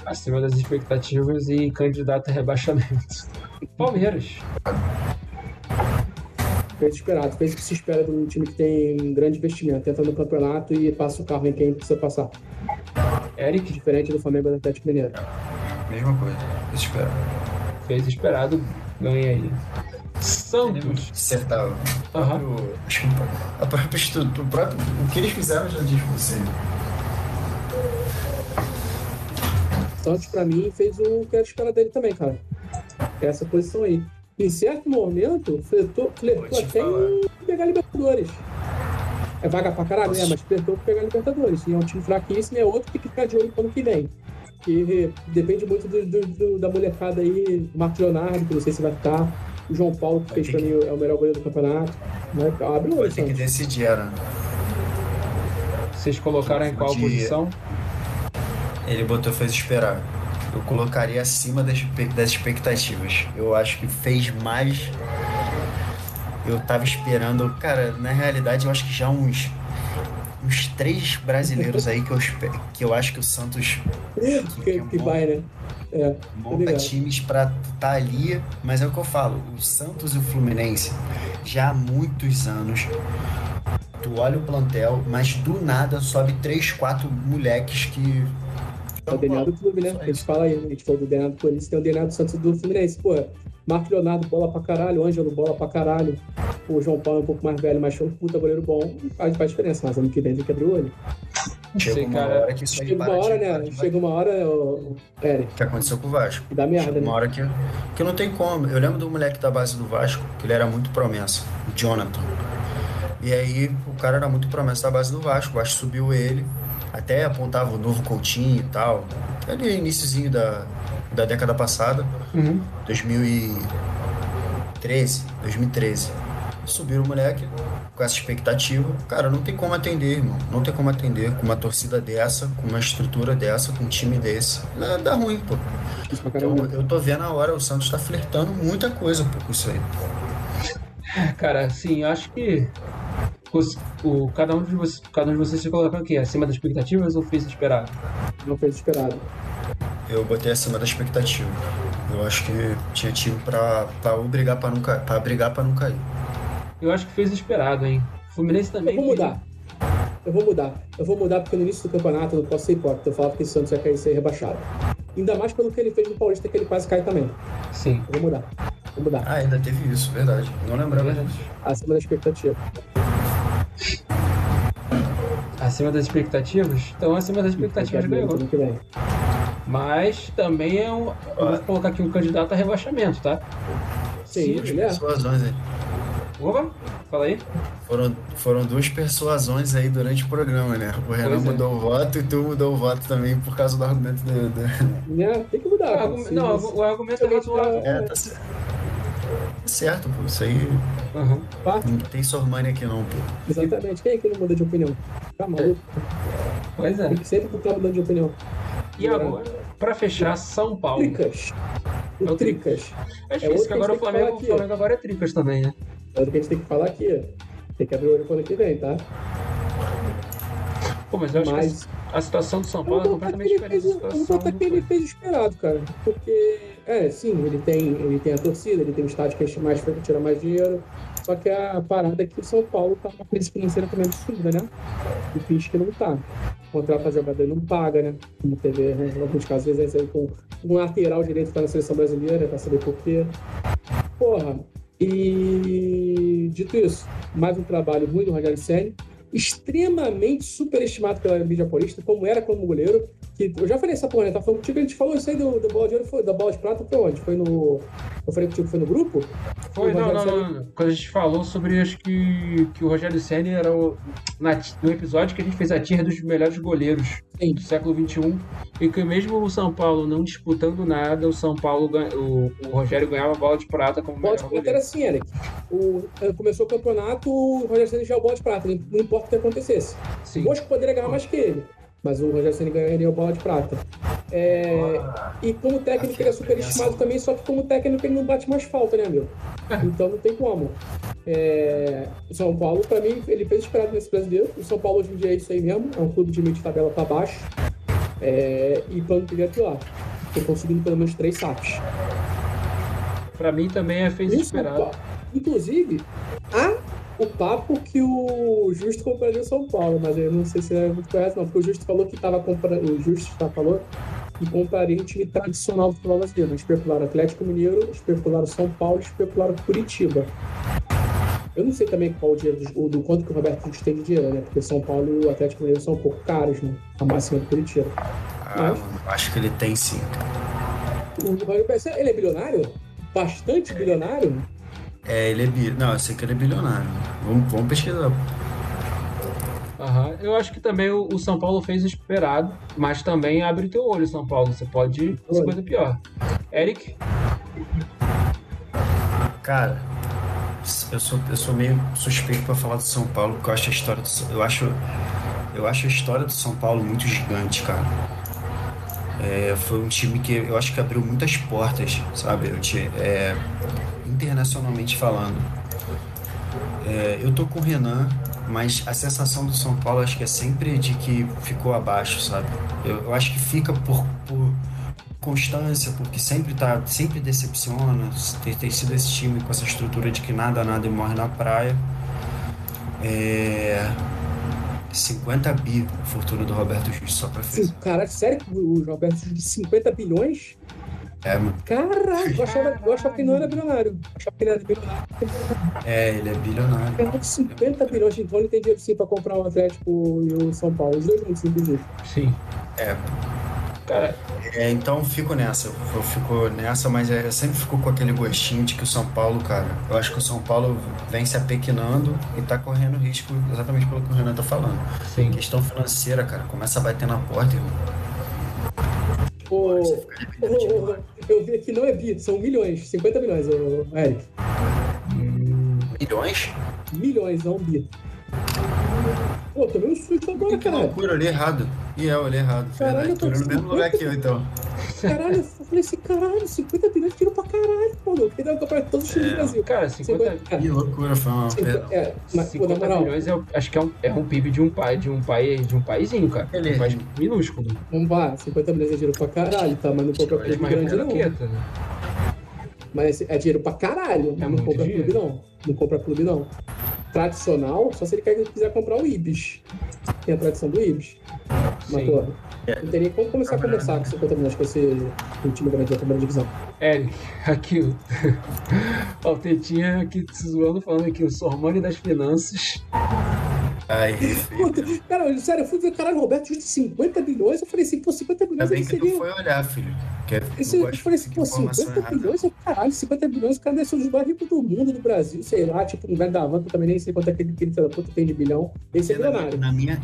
Acima das expectativas e candidato a rebaixamento. Palmeiras. Fez o esperado, fez o que se espera de um time que tem um grande investimento, entra no campeonato e passa o carro em quem precisa passar. Eric Diferente do Flamengo e do Atlético Mineiro. Mesma coisa, eu espero. fez esperado, ganha aí. Santos. Acho que a própria estrutura, o, próprio, o que eles fizeram já diz você. Santos, pra mim, fez o que era esperar dele também, cara. Essa posição aí. Em certo momento, flertou, flertou até falar. em pegar Libertadores. É vaga pra caralho, Posso- é, mas flertou pra pegar Libertadores. E é um time fraquíssimo, é outro que tem que ficar de olho ano que vem. Que depende muito do, do- do- da molecada aí, Marcos Leonardo, que não sei se vai ficar, o João Paulo, que Vai fez pra que- mim é o melhor goleiro do campeonato. Né? Abre o Vai olho, ter que decidir, Aaron. Vocês colocaram em qual De- posição? Ele botou fez esperar. Eu colocaria acima das, das expectativas. Eu acho que fez mais. Eu tava esperando. Cara, na realidade, eu acho que já uns. Uns três brasileiros aí que eu, que eu acho que o Santos Que, que vai, né? É, monta times pra estar ali, mas é o que eu falo, o Santos e o Fluminense, já há muitos anos, tu olha o plantel, mas do nada sobe três, quatro moleques que. é o DNA do clube, né? A gente fala aí, a gente falou do DNA do Corinthians, tem o DNA do Santos e do Fluminense. Pô, Marco Leonardo, bola pra caralho, Ângelo, bola pra caralho. O João Paulo é um pouco mais velho, mas um puta goleiro bom. Faz, faz diferença, mas ano que vem tem que abrir o olho. Não Chega uma cara. hora que isso aí Chega uma hora, né? Chega uma hora, ô, Eric, que aconteceu com o Vasco. dá merda, Chega uma né? hora que, que não tem como. Eu lembro do moleque da base do Vasco, que ele era muito promessa, o Jonathan. E aí o cara era muito promessa da base do Vasco, o Vasco subiu ele, até apontava o novo Coutinho e tal. Ali iníciozinho da, da década passada, Uhum. 2013, 2013. Subiram o moleque com essa expectativa. Cara, não tem como atender, irmão. Não tem como atender com uma torcida dessa, com uma estrutura dessa, com um time desse. Dá, dá ruim, pô. Então, eu tô vendo a hora, o Santos tá flertando muita coisa pô, com isso aí. Cara, assim, acho que o, cada, um de vocês, cada um de vocês se colocou aqui, acima das expectativas ou fez esperado? Não fez esperado. Eu botei acima da expectativa. Eu acho que tinha time pra, pra brigar pra não, ca- pra brigar pra não cair. Eu acho que fez esperado, hein? O Fluminense Eu também. vou mudar. Eu vou mudar. Eu vou mudar porque no início do campeonato eu não posso ser hipócrita. Eu falava que o Santos ia cair e ser rebaixado. Ainda mais pelo que ele fez no Paulista, que ele quase cai também. Sim. Eu vou mudar. Vou mudar. Ah, ainda teve isso, verdade. Não lembrava disso. Acima da expectativa. Acima das expectativas? Então, acima das expectativas ganhou. Mas também é um. Eu vou colocar aqui um candidato a rebaixamento, tá? Sim, Duas ele é. persuasões aí. Opa, fala aí. Foram, foram duas persuasões aí durante o programa, né? O Renan Pois é. mudou o voto e tu mudou o voto também por causa do argumento do. do- Né? Tem que mudar. O argumento- não, o argumento é razoável. tiver- É, tá certo. Tá certo, pô. Isso aí Aham. Pá, não tem Sormani aqui não, pô. Exatamente. Quem é que não muda de opinião? Tá maluco? Pois é. Tem que sempre estar mudando de opinião. E agora, pra fechar, São Paulo. Tricas. É O tri- Tricas. É É difícil, outro que agora o Flamengo, o aqui. Flamengo agora é tricas também, né? É o que a gente tem que falar aqui. Tem que abrir o olho quando que vem, tá? Pô, mas eu acho Mas que a situação do São Paulo é que completamente diferente fez, da situação do que ele fez esperado, cara. Porque, é, sim, ele tem, ele tem a torcida, ele tem o estádio que enche mais, que tira mais dinheiro. Só que a parada é que o São Paulo tá numa crise financeira também absurda, né? O que não tá. Contrata jogador e não paga, né? Como teve né, em alguns casos, às vezes aí com um lateral direito que tá na seleção brasileira, pra saber por quê. Porra, e dito isso, mais um trabalho ruim do Rogério Senna, extremamente superestimado pela mídia paulista, como era como goleiro. Que eu já falei essa porra, né? Tá falando contigo, a gente falou isso aí do, do bola de ouro, foi, da bola de prata, foi onde? Foi no. Eu falei contigo, foi no grupo? Foi, não, não, Ceni- não. Quando a gente falou sobre, acho que, que o Rogério Senna era o, na, no episódio que a gente fez a tier dos melhores goleiros Sim. do século XXI, e que mesmo o São Paulo não disputando nada, o São Paulo, o, o Rogério ganhava a bola de prata como Bola de prata era assim, Eric. O, eh, começou o campeonato, o Rogério Senna já é o bola de prata, não importa o que acontecesse. Sim. O Bosco poderia ganhar mais que ele, mas o Rogério Senna ganharia o bola de prata. É, e como técnico ele é superestimado também, só que como técnico ele não bate mais falta, né, meu? Então não tem como. É, o São Paulo, pra mim, ele fez esperado nesse brasileiro. O São Paulo hoje em dia é isso aí mesmo, é um clube de meio de tabela pra baixo. É, e plano que é lá. Tô conseguindo pelo menos três sacos. Pra mim também é fez esperado. Inclusive, há o papo que o Justo compraria o São Paulo, mas eu não sei se é muito correto, não, porque o Justo falou que estava comprando. O Justo tá, falou que compraria um time tradicional do futebol brasileiro. Especularam Atlético Mineiro, especularam São Paulo, especularam Curitiba. Eu não sei também qual o dinheiro do, do quanto que o Roberto Justo tem de dinheiro, né? Porque São Paulo e o Atlético Mineiro são um pouco caros, né? A máxima do Curitiba. Ah, Mas- acho que ele tem sim. O Roberto Pérez, ele é bilionário? Bastante bilionário? É, ele é bi... Não, eu sei que ele é bilionário. Vamos, vamos pesquisar. Aham. Eu acho que também o, o São Paulo fez o esperado, mas também abre teu olho, São Paulo. Você pode ir fazer coisa pior. Eric? Cara, eu sou, eu sou meio suspeito pra falar do São Paulo, porque eu acho a história do, eu acho eu acho a história do São Paulo muito gigante, cara. É, foi um time que eu acho que abriu muitas portas, sabe? Eu é, internacionalmente falando. É, eu tô com o Renan, mas a sensação do São Paulo acho que é sempre de que ficou abaixo, sabe? Eu, eu acho que fica por, por constância, porque sempre tá, sempre decepciona. Tem, tem sido esse time com essa estrutura de que nada, nada e morre na praia. É. 50 bi a fortuna do Roberto Justo, só pra Sim, fechar. caralho, sério que o Roberto de 50 bilhões? É, mano. Caralho, eu achava, eu achava que não era bilionário. Eu achava que ele era bilionário. É, ele é bilionário. Caralho, 50 bilhões, então ele tem dinheiro sim pra comprar o Atlético e o São Paulo. Os dois juntos, inclusive. Sim. É, Cara, É, então fico nessa, eu fico nessa, mas é, eu sempre fico com aquele gostinho de que o São Paulo, cara, eu acho que o São Paulo vem se apequenando e tá correndo risco exatamente pelo que o Renan tá falando. sim. Questão financeira, cara, começa a bater na porta, irmão. Ô, dólar. eu vi aqui, não é bi, são milhões, 50 milhões, Eric. Milhões? Milhões, não bi. Pô, tomei um susto agora, Que, que caralho. loucura, eu olhei errado. E é, eu olhei errado. Caralho, Verdade, eu tô no mesmo 50. lugar que eu, então. Caralho, eu falei assim, caralho, 50 bilhões tiro pra caralho, maluco. Ele deve comprar todos os times É. do Brasil. cara, 50, Que loucura, foi uma é, mas, pô, na 50 moral, milhões é, acho que é um, é um PIB de um pai, de um pai, de um paizinho, cara. Ele- Um país minúsculo. vamos lá, 50 milhões é dinheiro pra caralho, tá? Mas não compra mais grande, não. né? Mas é dinheiro pra caralho, É não compra dinheiro. clube, não. Não compra clube, não. Tradicional, só se ele quiser comprar o Ibis. Tem a tradição do Ibis. Sim. torre. Não tem nem como começar a conversar com 50 milhões com esse um time grande da primeira divisão. Eric, aqui o. O Tetinha aqui se zoando, falando aqui, o Sormani das finanças. Ai, Puta, cara, sério, eu fui ver, caralho, Roberto Justo 50 bilhões. Eu falei assim, pô, 50 ainda bilhões bem ele que seria. foi olhar, filho. Que é- Esse, eu falei assim, pô, informação 50 errada. bilhões, eu, caralho, 50 bilhões, o cara deve ser um dos mais ricos do mundo, do Brasil, sei lá, tipo, um velho da van, que eu também nem sei quanto é que ele, que ele puta tem de bilhão. Esse é bilionário. na minha,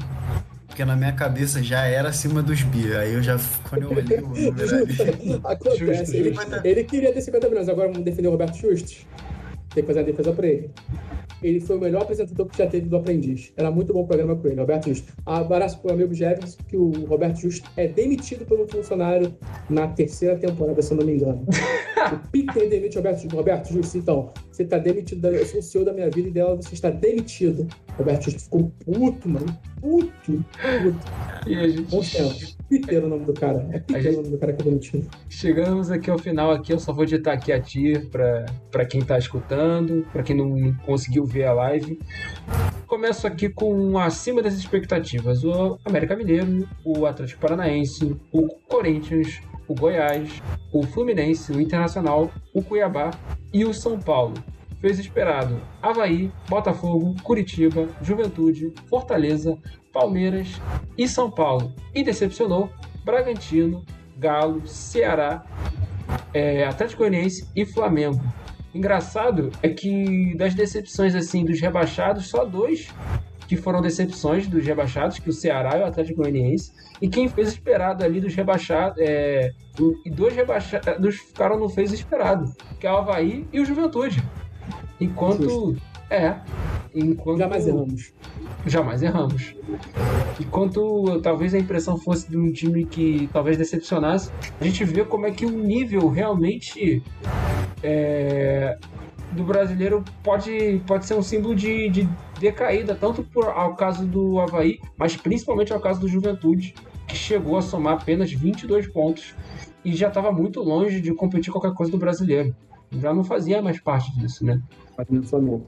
porque na minha cabeça já era acima dos bi. Aí eu já, quando eu olhei o número ali, Acontece. Justo, ele, justo. ele queria ter 50 milhões, agora vamos defender o Roberto Justus. Tem que fazer a defesa pra ele. Ele foi o melhor apresentador que já teve do Aprendiz. Era muito bom o programa com ele, Roberto Justo. Abraço pro amigo Jefferson, que o Roberto Justo é demitido pelo funcionário na terceira temporada, se eu não me engano. o Peter demite o Roberto. Roberto Justo, então, você tá demitido, da- eu sou o senhor da minha vida e dela você está demitido. Roberto Justo ficou puto, mano. Puto, puto. E a gente. Bons tempos. Peter é o nome do cara. É Peter gente- o nome do cara que é demitido. Chegamos aqui ao final aqui, eu só vou digitar aqui a tia para para quem tá escutando, para quem não conseguiu ver a live. Começo aqui com acima das expectativas, o América Mineiro, o Atlético Paranaense, o Corinthians, o Goiás, o Fluminense, o Internacional, o Cuiabá e o São Paulo. Fez esperado Havaí, Botafogo, Curitiba, Juventude, Fortaleza, Palmeiras e São Paulo. E decepcionou Bragantino, Galo, Ceará, é, Atlético Goianiense e Flamengo. Engraçado é que das decepções assim dos rebaixados, só dois que foram decepções dos rebaixados, que o Ceará e o Atlético Goianiense. E quem fez esperado ali dos rebaixados, é, e dois rebaixados ficaram no fez esperado, que é o Havaí e o Juventude. Enquanto. É. Enquanto. Jamais erramos. Jamais erramos. Enquanto talvez a impressão fosse de um time que talvez decepcionasse, a gente vê como é que o nível realmente é, do brasileiro pode, pode ser um símbolo de, de decaída, tanto por, ao caso do Havaí, mas principalmente ao caso do Juventude, que chegou a somar apenas 22 pontos e já estava muito longe de competir qualquer coisa do brasileiro. Já não fazia mais parte disso, né? Flamengo, Flamengo.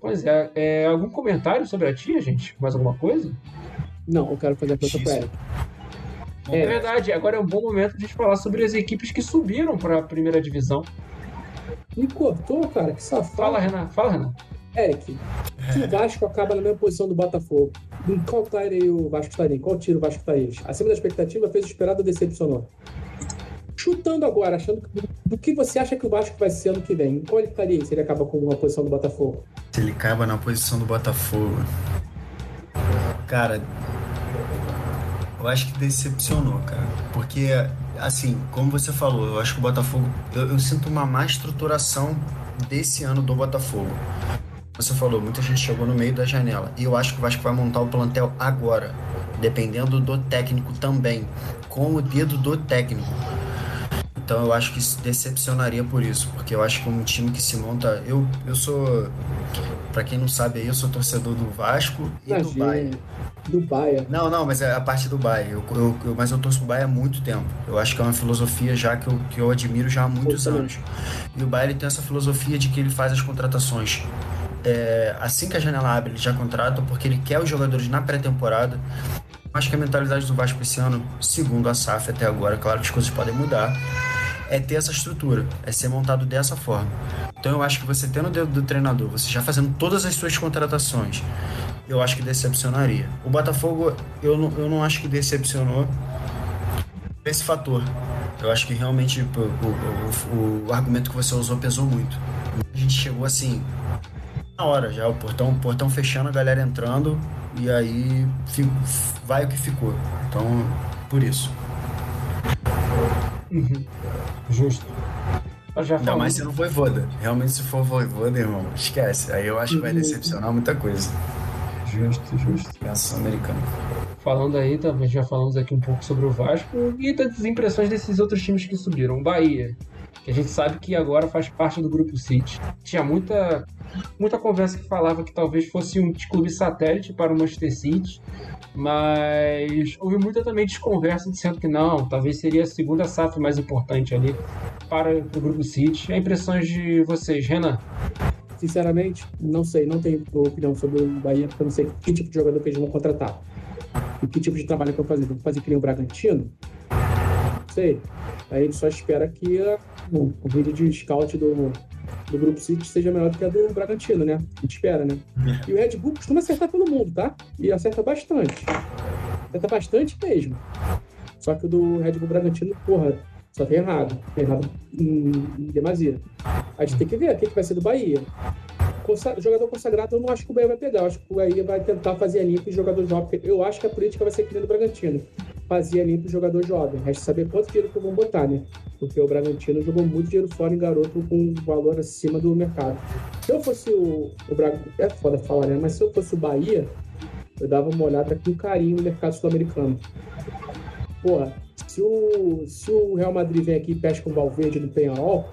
Pois é, é, algum comentário sobre a tia, gente? Mais alguma coisa? Não, eu quero fazer a pergunta pro Eric. É É. verdade, agora é um bom momento de falar sobre as equipes que subiram para a primeira divisão. Me cortou, cara, que safado. Fala, Renan. Fala, Renan. Eric, se o Vasco acaba na mesma posição do Botafogo, em qual tire o Vasco estaria? Em qual tiro o Vasco estaria? Acima da expectativa, fez o esperado ou decepcionou? Chutando agora, achando que, do que você acha que o Vasco vai ser ano que vem? Em qual ele estaria se ele acaba com uma posição do Botafogo? se ele caiba na posição do Botafogo. Cara, eu acho que decepcionou, cara. Porque, assim, como você falou, eu acho que o Botafogo. Eu, eu sinto uma má estruturação desse ano do Botafogo. Você falou, muita gente chegou no meio da janela. E eu acho que o Vasco vai montar o plantel agora. Dependendo do técnico também. Com o dedo do técnico. Então eu acho que decepcionaria por isso, porque eu acho que um time que se monta. Eu, eu sou. Pra quem não sabe aí, eu sou torcedor do Vasco e Imagina. do Bahia. Do Bahia. Não, não, mas é a parte do Bahia. Eu, eu, eu, mas eu torço pro Bahia há muito tempo. Eu acho que é uma filosofia já que eu, que eu admiro já há muitos anos. E o Bahia ele tem essa filosofia de que ele faz as contratações. É, assim que a janela abre, ele já contrata, porque ele quer os jogadores na pré-temporada. Acho que a mentalidade do Vasco esse ano, segundo a SAF até agora, claro que as coisas podem mudar, é ter essa estrutura, é ser montado dessa forma. Então eu acho que você tendo o dedo do treinador, você já fazendo todas as suas contratações, eu acho que decepcionaria. O Botafogo, eu não, eu não acho que decepcionou esse fator. Eu acho que realmente o, o, o, o argumento que você usou pesou muito. A gente chegou assim, na hora já, o portão, o portão fechando, a galera entrando, e aí fico, vai o que ficou. Então, por isso. Uhum. Justo. já Ainda mais se não foi Voda. Realmente, se for Voda, irmão, esquece. Aí eu acho que vai decepcionar muita coisa. Justo, justo. Criação americana. Falando aí, também já falamos aqui um pouco sobre o Vasco e das impressões desses outros times que subiram. O Bahia, que a gente sabe que agora faz parte do grupo City. Tinha muita, muita conversa que falava que talvez fosse um clube satélite para o Manchester City, mas houve muita também desconversa dizendo que não, talvez seria a segunda SAF mais importante ali para o grupo City. A impressões de vocês, Renan? Sinceramente, não sei, não tenho opinião sobre o Bahia, porque eu não sei que tipo de jogador que eles vão contratar. E que tipo de trabalho que eu vou fazer? Vou fazer que nem o Bragantino? Sei. Aí ele só espera que o, o vídeo de scout do, do Grupo City seja melhor do que a do Bragantino, né? A gente espera, né? É. E o Red Bull costuma acertar todo mundo, tá? E acerta bastante. Acerta bastante mesmo. Só que o do Red Bull Bragantino, porra, só tem errado. Tem errado em, em demasia. A gente tem que ver o que, que vai ser do Bahia. Consa jogador consagrado, eu não acho que o Bahia vai pegar. Eu acho que o Bahia vai tentar fazer a limpa e jogador jovem. Eu acho que a política vai ser que nem do Bragantino. Fazia limpa o jogador jovem. Resta saber quanto dinheiro que vão botar, né? Porque o Bragantino jogou muito dinheiro fora em garoto com valor acima do mercado. Se eu fosse o, o Bragantino, é foda falar, né? Mas se eu fosse o Bahia, eu dava uma olhada com carinho no mercado sul-americano. Porra, se o, se o Real Madrid vem aqui e pesca um Valverde no Penharol,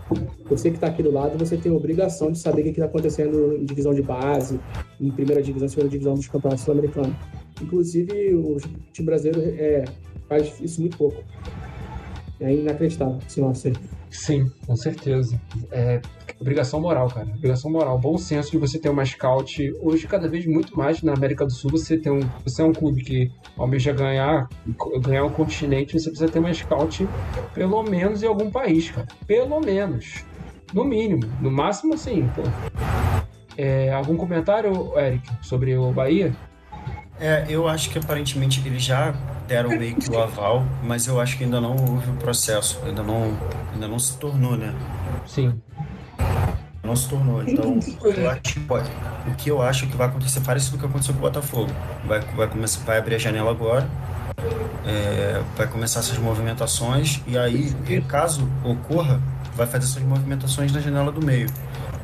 você que está aqui do lado, você tem a obrigação de saber o que está acontecendo em divisão de base, em primeira divisão, segunda divisão dos campeonatos sul-americanos. Inclusive, o time brasileiro é, faz isso muito pouco. É inacreditável, se não. Sim, com certeza. É obrigação moral, cara. Obrigação moral. Bom senso de você ter uma scout. Hoje, cada vez muito mais na América do Sul, você tem um. Você é um clube que almeja ganhar, ganhar um continente, você precisa ter uma scout pelo menos em algum país, cara. Pelo menos. No mínimo. No máximo, assim, pô. É, algum comentário, Eric, sobre o Bahia? É, eu acho que aparentemente eles já deram meio que o aval, mas eu acho que ainda não houve o processo, ainda não, ainda não se tornou, né? Sim. Não se tornou. Então, eu acho que pode. O que eu acho que vai acontecer parecido com o que aconteceu com o Botafogo. Vai, vai, começar, vai abrir a janela agora, é, vai começar essas movimentações, e aí, caso ocorra, vai fazer essas movimentações na janela do meio.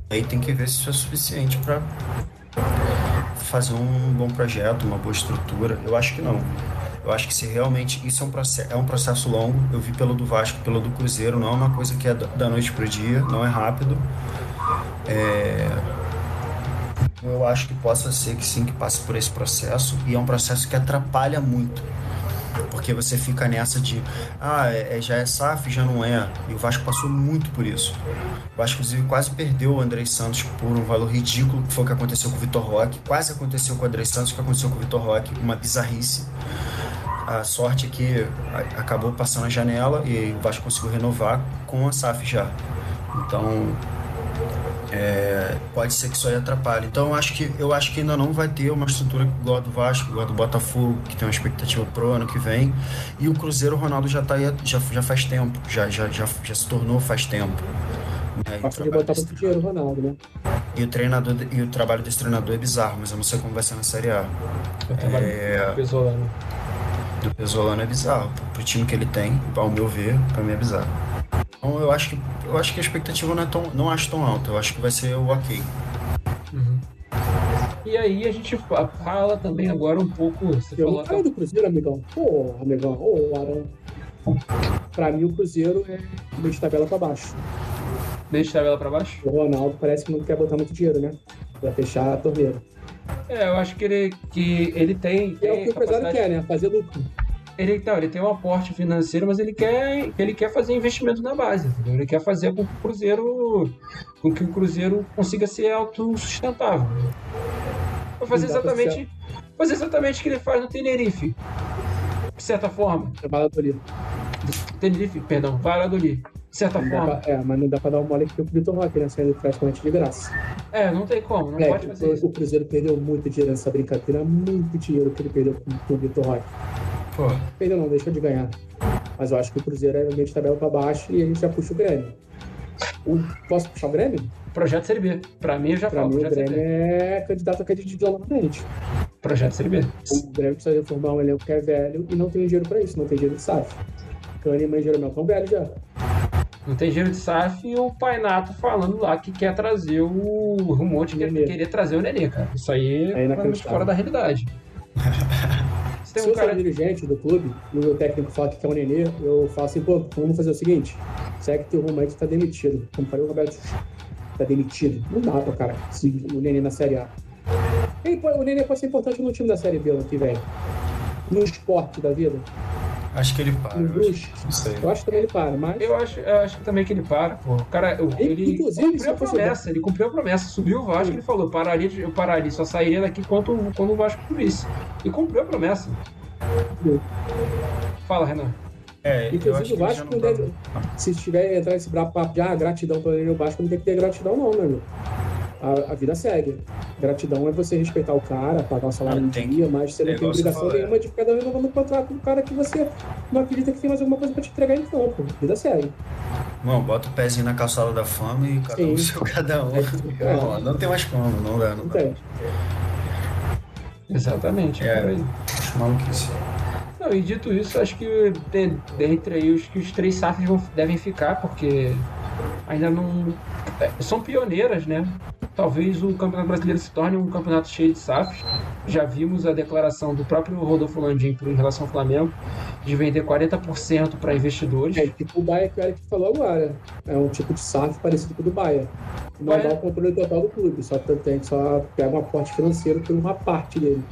Aí tem que ver se isso é suficiente para fazer um bom projeto, uma boa estrutura. Eu acho que não. Eu acho que se realmente isso é um processo, é um processo longo, eu vi pelo do Vasco, pelo do Cruzeiro, não é uma coisa que é da noite para o dia, não é rápido. É... Eu acho que possa ser que sim, que passe por esse processo e é um processo que atrapalha muito porque você fica nessa de, ah, é, é já é SAF, já não é. E o Vasco passou muito por isso. O Vasco, inclusive, quase perdeu o André Santos por um valor ridículo, que foi o que aconteceu com o Vitor Roque. Quase aconteceu com o André Santos, que aconteceu com o Vitor Roque, uma bizarrice. A sorte é que acabou passando a janela e o Vasco conseguiu renovar com a SAF já. Então, é, pode ser que isso aí atrapalhe. Então eu acho que eu acho que ainda não vai ter uma estrutura igual a do Vasco, igual a do Botafogo, que tem uma expectativa pro ano que vem. E o Cruzeiro, o Ronaldo já tá aí, já, já faz tempo, já, já, já, já se tornou faz tempo. Né? Botar muito dinheiro, Ronaldo, né? E o, treinador, e o trabalho desse treinador é bizarro, mas eu não sei como vai ser na Série A. O É. do Pesolano. Do Pesolano é bizarro. Pro time que ele tem, ao meu ver, pra mim é bizarro. Então eu acho que, eu acho que a expectativa não é tão. não acho tão alta. Eu acho que vai ser o ok. E aí a gente fa- fala também agora um pouco. Você Eu falou não do Cruzeiro, amigão. Pô, amigão, ô, Arão. Pra mim, o Cruzeiro é meio de tabela pra baixo. deixa tabela pra baixo? O Ronaldo parece que não quer botar muito dinheiro, né? Pra fechar a torneira. É, eu acho que ele, que ele tem. E é o tem que o empresário quer, né? Fazer lucro. Ele, não, ele tem um aporte financeiro, mas ele quer, ele quer fazer investimento na base. entendeu? Ele quer fazer com que o Cruzeiro, com que o Cruzeiro consiga ser autossustentável. Vai fazer exatamente, fazer exatamente o que ele faz no Tenerife. De certa forma. É Valladolid. Tenerife, perdão, Valladolid. De certa Não forma. pra- É, mas não dá pra dar um mole aqui pro Vitor Roque, né? Saindo praticamente de graça. É, não tem como, não É, pode fazer o, isso. o Cruzeiro perdeu muito dinheiro nessa brincadeira, muito dinheiro que ele perdeu com, com o Vitor Roque. Pô, Perdeu não, deixou de ganhar. Mas eu acho que o Cruzeiro é meio de tabela pra baixo e a gente já puxa o Grêmio. O, posso puxar o Grêmio? Projeto Série B. Pra mim, eu já Pra falo. mim, o Grêmio é candidato a cair de novamente. Projeto Série B. O Grêmio precisa reformar um elenco que é velho e não tem dinheiro pra isso, não tem dinheiro de SAF. Kahneman e Jeromel estão velhos já. Não tem dinheiro de SAF e o Painato falando lá que quer trazer o rumor de que querer trazer o Nenê, cara. Isso aí é totalmente fora da realidade. Tem Se um eu sou cara. dirigente do clube e o meu técnico fala que quer o Nenê, eu falo assim, pô, vamos fazer o seguinte, segue teu rumo aí que tá demitido. Como falei o Roberto, tá demitido. Não dá pra cara seguir o Nenê na Série A. Ele o Nenê pode ser importante no time da Série B ano que vem. No esporte da vida, acho que ele para. eu acho- Não sei. Eu acho que também ele para, mas Eu acho, eu acho que também que ele para, pô. O cara, o- Ele, ele cumpriu a eu promessa, ele cumpriu a promessa, subiu o Vasco, ele falou, pararia, de- eu pararia, só sairia daqui quando, quando o Vasco subisse. E cumpriu a promessa. Fala, Renan. É, eu acho inclusive que o Vasco não não tá- deve. Se tiver entrar brabo papo de ah, gratidão pelo o Vasco não tem que ter gratidão, não, meu amigo. A, a vida segue. Gratidão é você respeitar o cara, pagar o salário tem dia, mas você é não tem obrigação é. nenhuma de ficar renovando o contrato com um cara que você não acredita que tem mais alguma coisa pra te entregar em campo. Vida segue. Não, bota o pezinho na calçada da fama e cada um Sim. seu cada um. É. Não, não tem mais como, não dá, não Não dá. tem. Exatamente. É. por aí. Maluquice. Não, e dito isso, acho que de- dentre aí os que os três SAFs vão, devem ficar, porque ainda não. é, São pioneiras, né? Talvez o Campeonato Brasileiro se torne um campeonato cheio de SAFs. Já vimos a declaração do próprio Rodolfo Landim em relação ao Flamengo de vender 40% para investidores. É tipo o Baia que o Eric falou agora. É um tipo de SAF parecido com o do Baia. Não Baia- dá o controle total do clube, só tem só pega um aporte financeiro por uma parte dele.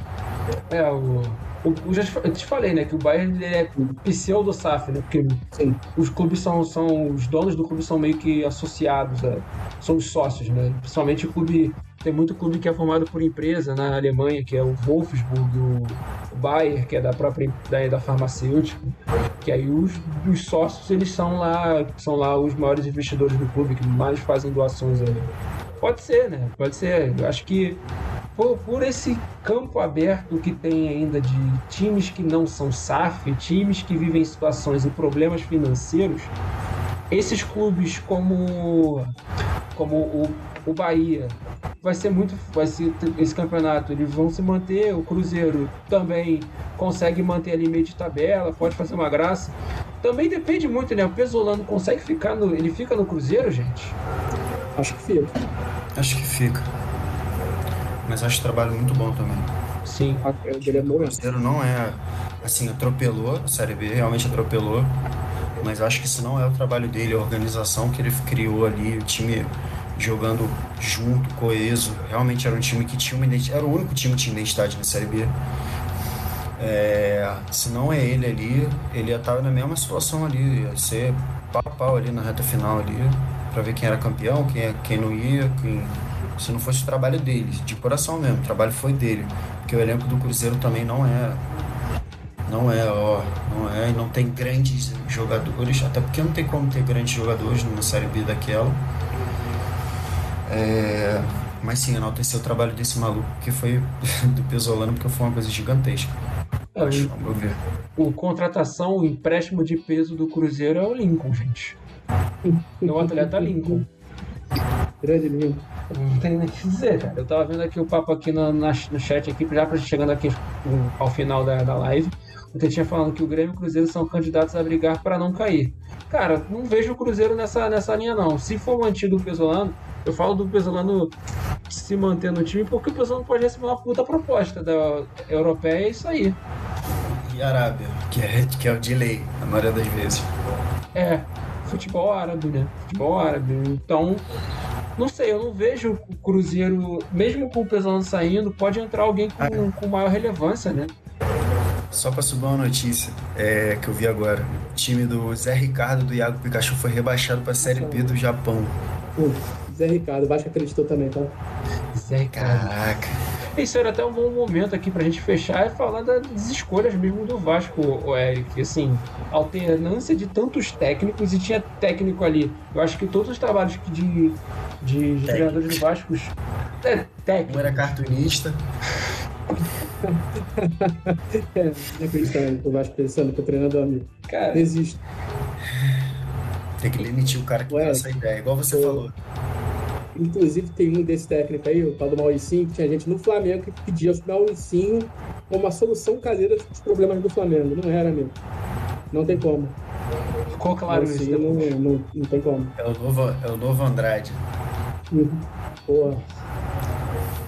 É, o. eu já te eu te falei, né? Que o Bayern é pseudo SAF, né? Porque Sim. os clubes são, são. Os donos do clube são meio que associados, né? são os sócios, né? Principalmente o clube. Tem muito clube que é formado por empresa na Alemanha, que é o Wolfsburg, o Bayer, que é da própria da, da farmacêutica. Que aí os, os sócios eles são lá, são lá os maiores investidores do clube, que mais fazem doações. Pode ser, né? Pode ser. Eu acho que por, por esse campo aberto que tem ainda de times que não são SAF, times que vivem situações e problemas financeiros, esses clubes como como o, o Bahia vai ser muito vai ser esse campeonato eles vão se manter o Cruzeiro também consegue manter ali meio de tabela pode fazer uma graça também depende muito né o Pesolano consegue ficar no ele fica no Cruzeiro gente Acho que fica. Acho que fica. Mas acho o trabalho muito bom também. sim A- O dele é O bom. Cruzeiro não é, assim, atropelou a Série B, realmente atropelou. Mas acho que isso não é o trabalho dele, a organização que ele criou ali, o time jogando junto, coeso. Realmente era um time que tinha uma identidade, era o único time que tinha identidade na Série B. É, se não é ele ali, ele ia estar na mesma situação ali, ia ser pau pau ali na reta final ali, pra ver quem era campeão, quem, é- quem não ia, quem, se não fosse o trabalho dele, de coração mesmo, o trabalho foi dele, porque o elenco do Cruzeiro também não é não é, ó, não é, não tem grandes jogadores, até porque não tem como ter grandes jogadores na Série B daquela. É, mas sim, enaltecer o trabalho desse maluco que foi do Pesolano, porque foi uma coisa gigantesca. É, Acho, ver. o contratação, o empréstimo de peso do Cruzeiro é o Lincoln, gente. É o atleta Lincoln. Grande lindo. Não tem nem o que dizer, cara. Eu tava vendo aqui o papo aqui no, na- no chat aqui, já pra chegando aqui ao final da, da live. O Tetinha falando que o Grêmio e o Cruzeiro são candidatos a brigar para não cair. Cara, não vejo o Cruzeiro nessa, nessa linha, não. Se for mantido o Pesolano, eu falo do Pesolano se manter no time porque o Pesolano pode receber uma puta proposta da europeia, é isso aí. E Arábia, que é, que é o de lei, a maioria das vezes. É, futebol árabe, né? Futebol árabe. Então, não sei, eu não vejo o Cruzeiro, mesmo com o Pesolano saindo, pode entrar alguém com, com maior relevância, né? Só pra subir uma notícia é, que eu vi agora. O time do Zé Ricardo do Iago Pikachu foi rebaixado pra Série B do Japão. Pô, Zé Ricardo, o Vasco acreditou também, tá? Zé, cara. Caraca. Isso era até um bom momento aqui pra gente fechar e falar das escolhas mesmo do Vasco, o Eric. Assim, alternância de tantos técnicos e tinha técnico ali. Eu acho que todos os trabalhos de, de, de treinadores do Vasco. É, técnico. Um era cartunista, É, inacreditável. O Vasco pensando que o treinador amigo. Cara, Desisto. tem que demitir o cara que Ué. deu essa ideia, igual você Pô. falou. Inclusive tem um desse técnico aí, o tal do Mauricinho, que tinha gente no Flamengo que pedia o Mauricinho como uma solução caseira dos problemas do Flamengo. Não era, amigo. Não tem como. ficou claro isso. Não, não, não tem como. É o novo, é o novo Andrade. Uhum. Porra,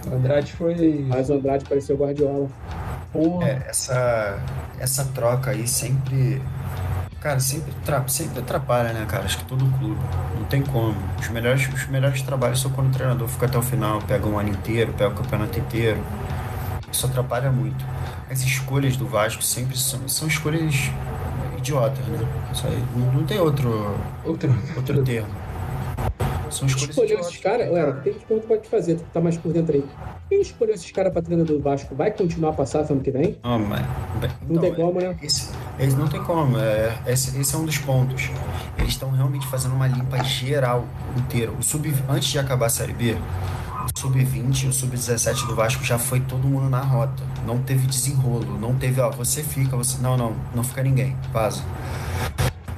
O Andrade foi. mas o Andrade pareceu Guardiola. Porra. É, essa, essa troca aí sempre. Cara, sempre, sempre atrapalha, né, cara? Acho que todo clube. Não tem como. Os melhores, os melhores trabalhos são quando o treinador fica até o final, pega um ano inteiro, pega o campeonato inteiro. Isso atrapalha muito. As escolhas do Vasco sempre são, são escolhas idiotas, né? Não, não tem outro, Outro. outro termo. São escolhas escolheu esses caras? Ué, tem que pergunta pode fazer, tu tá mais por dentro aí. Quem escolheu esses caras pra treinador do Vasco? Vai continuar a passar ano que vem? Não, mas. Não então, tem como, né? Esse, esse não tem como, é, esse, esse é um dos pontos. Eles estão realmente fazendo uma limpa geral inteira. O sub, antes de acabar a Série B, o sub-20 e o sub-17 do Vasco já foi todo mundo na rota. Não teve desenrolo, não teve, ó, você fica, você. Não, não, não fica ninguém, vaza.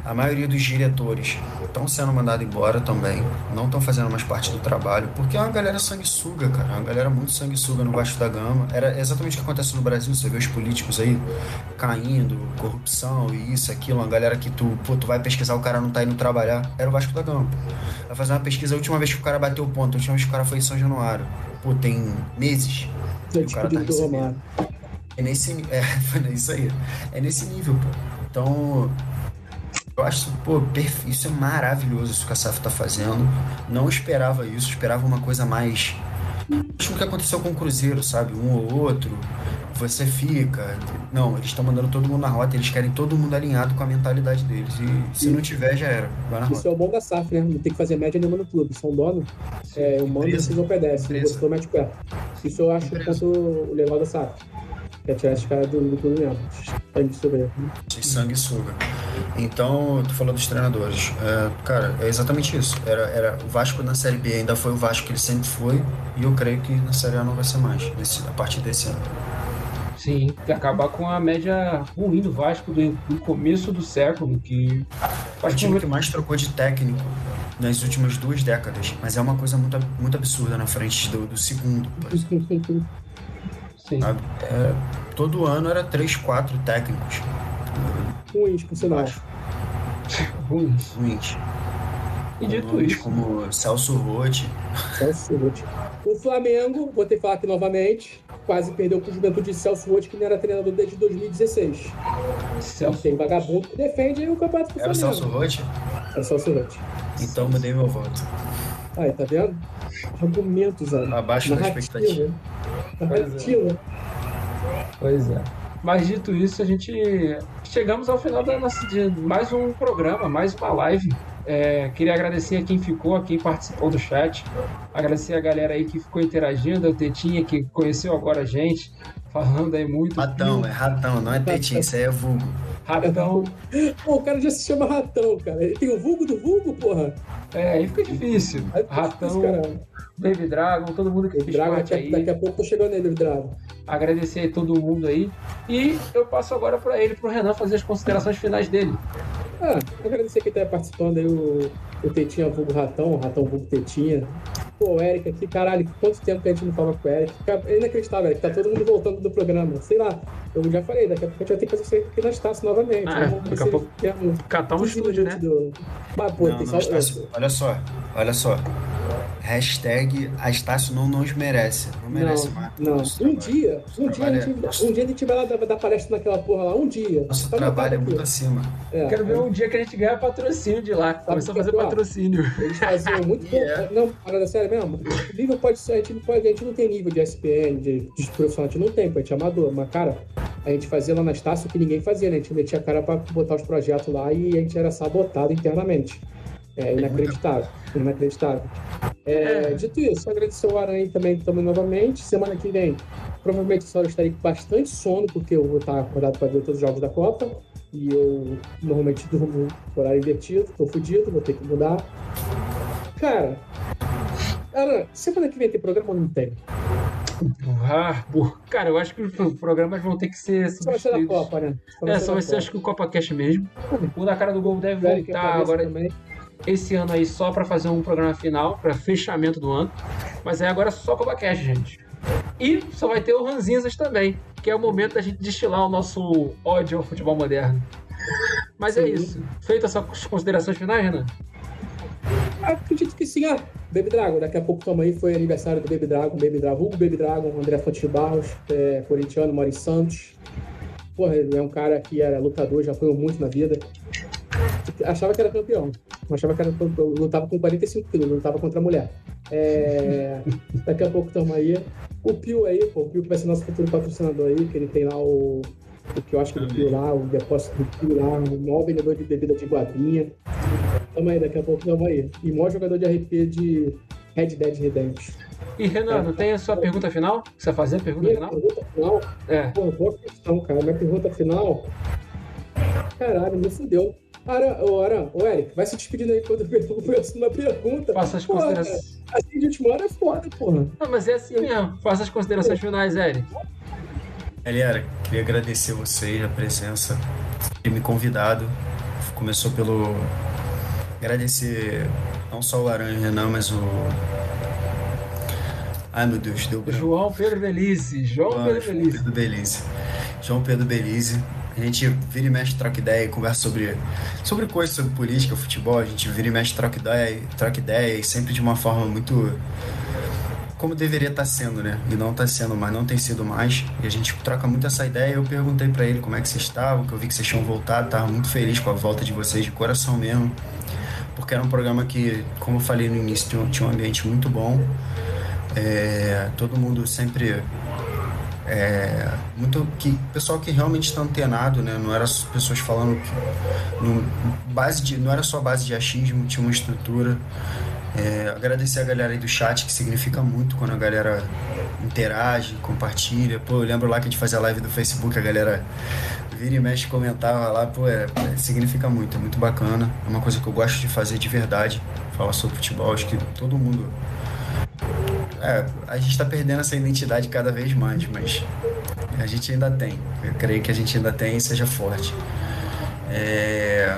A maioria dos diretores estão sendo mandados embora também, não estão fazendo mais parte do trabalho, porque é uma galera sanguessuga, cara, é uma galera muito sanguessuga no Vasco da Gama. Era exatamente o que acontece no Brasil, você vê os políticos aí caindo, corrupção e isso, aquilo, uma galera que tu, pô, tu vai pesquisar, o cara não tá indo trabalhar, era o Vasco da Gama. Vai fazer uma pesquisa, a última vez que o cara bateu o ponto, a última vez que o cara foi em São Januário, pô, tem meses. E o cara tá recebendo. É nesse, é, foi isso aí. É nesse nível, pô. Então, eu acho, pô, isso é maravilhoso isso que a SAF tá fazendo. Não esperava isso, esperava uma coisa mais. Acho que o que aconteceu com o Cruzeiro, sabe? Um ou outro, você fica. Não, eles estão mandando todo mundo na rota, eles querem todo mundo alinhado com a mentalidade deles. E se não tiver, já era. Vai na Isso rota. é o bom da SAF, né? Não tem que fazer média nenhuma no clube. São dono, é, o mando Empresa. vocês obedecem. Gostou, mete o pé. Isso eu acho o legal da SAF. Tirar esses caras do, do que subir. de sanguessuga. Então, tu falou dos treinadores. É, cara, é exatamente isso. Era, era, o Vasco na Série B ainda foi o Vasco que ele sempre foi, e eu creio que na Série A não vai ser mais, nesse, a partir desse ano. Sim, tem que acabar com a média ruim do Vasco do, do começo do século, que. O Acho time que que mais trocou de técnico nas últimas duas décadas, mas é uma coisa muito, muito absurda na frente do, do segundo, Sim. sabe? É, todo ano era três, quatro técnicos Ruins, por sinal. ruim. ruins. E dito nomes isso, Como Celso Rotti, Celso Roth. O Flamengo, vou ter que falar aqui novamente, quase perdeu pro Juventude de Celso Roth, que não era treinador desde 2016. Celso. Tem vagabundo que defende o campeonato do era o Flamengo. Celso Rotti? É o Celso Roth. Então mudei meu voto. Aí, tá vendo? Argumentos, Ana. Abaixo da expectativa. Narrativa. Pois é. Mas dito isso, a gente chegamos ao final da nossa, de mais um programa, mais uma live. É, queria agradecer a quem ficou, a quem participou do chat. Agradecer a galera aí que ficou interagindo, a Tetinha que conheceu agora a gente, falando aí muito. Ratão, é ratão, não é tetinho, isso aí é vulgo. Ratão. Pô, o cara já se chama Ratão, cara. Ele tem o vulgo do vulgo, porra. É, aí fica difícil. Aí fica Ratão, difícil. Baby Dragon, todo mundo que O fez Drago, parte daqui, aí. a- daqui a pouco tô chegando nele, o Drago. Agradecer todo mundo aí. E eu passo agora para ele, pro Renan, fazer as considerações finais dele. Ah, agradecer quem tá participando aí, o, o Tetinha Vulgo Ratão, o Ratão Vulgo Tetinha. Pô, o Eric aqui, caralho, quanto tempo que a gente não fala com o Eric. É inacreditável, Eric, tá todo mundo voltando do programa. Sei lá, eu já falei, daqui a pouco a gente vai ter que fazer isso aqui na Estácio novamente. Ah, é, daqui a pouco catar um estúdio, né? Do... Mas, pô, Não, tem não, só... Estácio, olha só, olha só. Hashtag a Estácio não nos merece. Não merece Não, mais. não. Nosso Um trabalho. dia, um dia, a gente, é- um dia a gente vai lá dar, dar palestra naquela porra lá, um dia. Nosso Tá trabalho é muito acima. É, Quero ver um dia que a gente ganha patrocínio de lá. Começou a fazer é pior? patrocínio. Eles faziam muito pouco. Yeah. Não, parada sério mesmo. O nível pode ser, a gente não, pode, a gente não tem nível de SPN, de, de profissional, a gente não tem, pô, a gente é amador. Mas, cara, a gente fazia lá na Estácio o que ninguém fazia, né? A gente metia a cara pra botar os projetos lá e a gente era sabotado internamente. É inacreditável. Inacreditável. É, dito isso, agradecer o Aranha também que estamos novamente. Semana que vem, provavelmente só eu estarei com bastante sono, porque eu vou estar acordado para ver todos os jogos da Copa. E eu normalmente durmo horário invertido, tô fudido, vou ter que mudar. Cara, Aran, semana que vem tem programa ou não tem? Ah, pô. Cara, eu acho que os programas vão ter que ser Só vai ser da substituídos. Copa, né? É, só vai ser, acho que o Copa Cash mesmo. O da cara do gol deve Velho voltar agora também. esse ano aí só pra fazer um programa final, pra fechamento do ano. Mas aí agora é só Copa Cash, gente. E só vai ter o Ranzinzas também, que é o momento da gente destilar o nosso ódio ao futebol moderno. Mas é Sim. isso. Feitas as considerações finais, Renan? Acredito que sim. Ah, Baby Dragon, daqui a pouco tamo aí, foi aniversário do Baby Dragon, Baby Dragon, Baby Dragon, André Fontes de Barros, é, corintiano, mora em Santos. Porra, ele é um cara que era lutador, já apanhou muito na vida. Achava que era campeão. Achava que era campeão. Lutava com 45 quilos, lutava contra a mulher. É, daqui a pouco tamo aí. O Pio aí, pô, o Pio que vai ser nosso futuro patrocinador aí, que ele tem lá o. O que eu acho que do Pio lá, o depósito do Pio lá, o maior vendedor de bebida de guabinha. Tamo aí, daqui a pouco tamo aí. E maior jogador de RP de Red Dead Redemption. E Renan, não tem a sua pergunta final? Você vai fazer a pergunta Minha final? pergunta final, É. pô, boa questão, cara. Minha pergunta final. Caralho, me fudeu. Ara, ô, Aran, ô Eric, vai se despedindo aí quando eu penso numa pergunta. Faça as Porra, considerações. Assim de última hora é foda, porra. Não, mas é assim mesmo. Faça as considerações finais, Eric. Galera, queria agradecer vocês a presença, ter me convidado. Começou pelo agradecer não só o Laranja e o Renan, mas o. Ai meu Deus, deu branco. João Pedro Belize. João Ah, Pedro João Belize. Pedro Belize. João Pedro Belize. A gente vira e mexe, troca ideia e conversa sobre, sobre coisas, sobre política, futebol. A gente vira e mexe, troca ideia, troca ideia e sempre de uma forma muito. como deveria estar sendo, né? E não está sendo, mas não tem sido mais. E a gente troca muito essa ideia. Eu perguntei para ele como é que vocês estavam, que eu vi que vocês tinham voltado. Tava muito feliz com a volta de vocês, de coração mesmo. Porque era um programa que, como eu falei no início, tinha um ambiente muito bom. É, todo mundo sempre é, muito que pessoal que realmente está antenado, né? Não era pessoas falando que base de, não era só base de achismo, tinha uma estrutura. É, agradecer a galera aí do chat, que significa muito quando a galera interage, compartilha. Pô, eu lembro lá que a gente fazia live do Facebook, a galera vira e mexe comentava lá, pô, é, é, significa muito, é muito bacana. É uma coisa que eu gosto de fazer de verdade, falar sobre futebol. Acho que todo mundo é, a gente tá perdendo essa identidade cada vez mais, mas a gente ainda tem. Eu creio que a gente ainda tem e seja forte. É,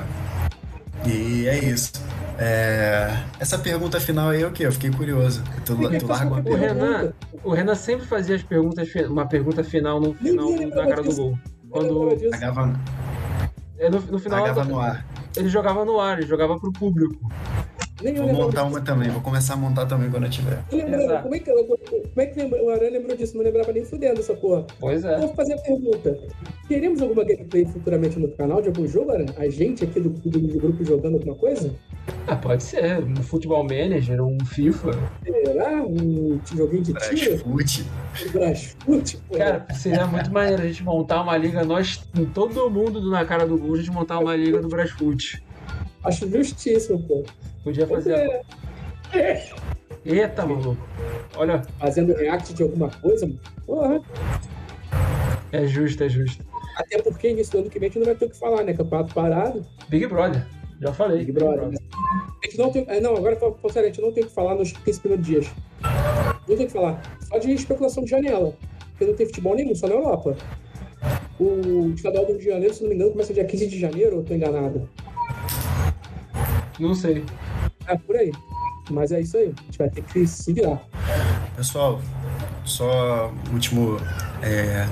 E é isso. É, Essa pergunta final aí é o quê? Eu fiquei curioso. Tu, tu larga uma O pergunta. Renan, o Renan sempre fazia as perguntas, uma pergunta final no final da cara do gol. Quando. Pagava, é, no, no final pagava no ar. ele jogava no ar, ele jogava pro público. Nem eu Vou montar disso. uma também, vou começar a montar também quando eu tiver. Eu lembrava, Exato. como é que, como é que lembra- o Aran lembrou disso? Não lembrava nem fudendo essa porra. Pois Então, é. vou fazer a pergunta. Teremos alguma gameplay futuramente no canal de algum jogo, Aran? A gente aqui do, do, do grupo jogando alguma coisa? Ah, pode ser. Um futebol manager, um FIFA. Será? Um joguinho de tiro? Brasfoot. Brasfoot? pô. Cara, seria muito maneiro a gente montar uma liga, nós, todo mundo do Na Cara do Gol, a gente montar uma liga do Brasfoot. Acho justíssimo, pô. Podia fazer. é. É. Eita, maluco. Olha, Fazendo react de alguma coisa, mano. Porra. é justo, é justo. Até porque início do ano que vem a gente não vai ter o que falar, né? Campeonato parado. Big Brother. Já falei. Big Brother. né? A gente não tem. é, Não, agora falando sério, a gente não tem o que falar nos 15 primeiros dias. Não tem o que falar. Só de especulação de janela. Porque não tem futebol nenhum, só na Europa. O estadual do Rio de Janeiro, se não me engano, começa dia 15 de janeiro, ou eu tô enganado? Não sei. É por aí. Mas é isso aí. A gente vai ter que se virar. Pessoal, só último. É,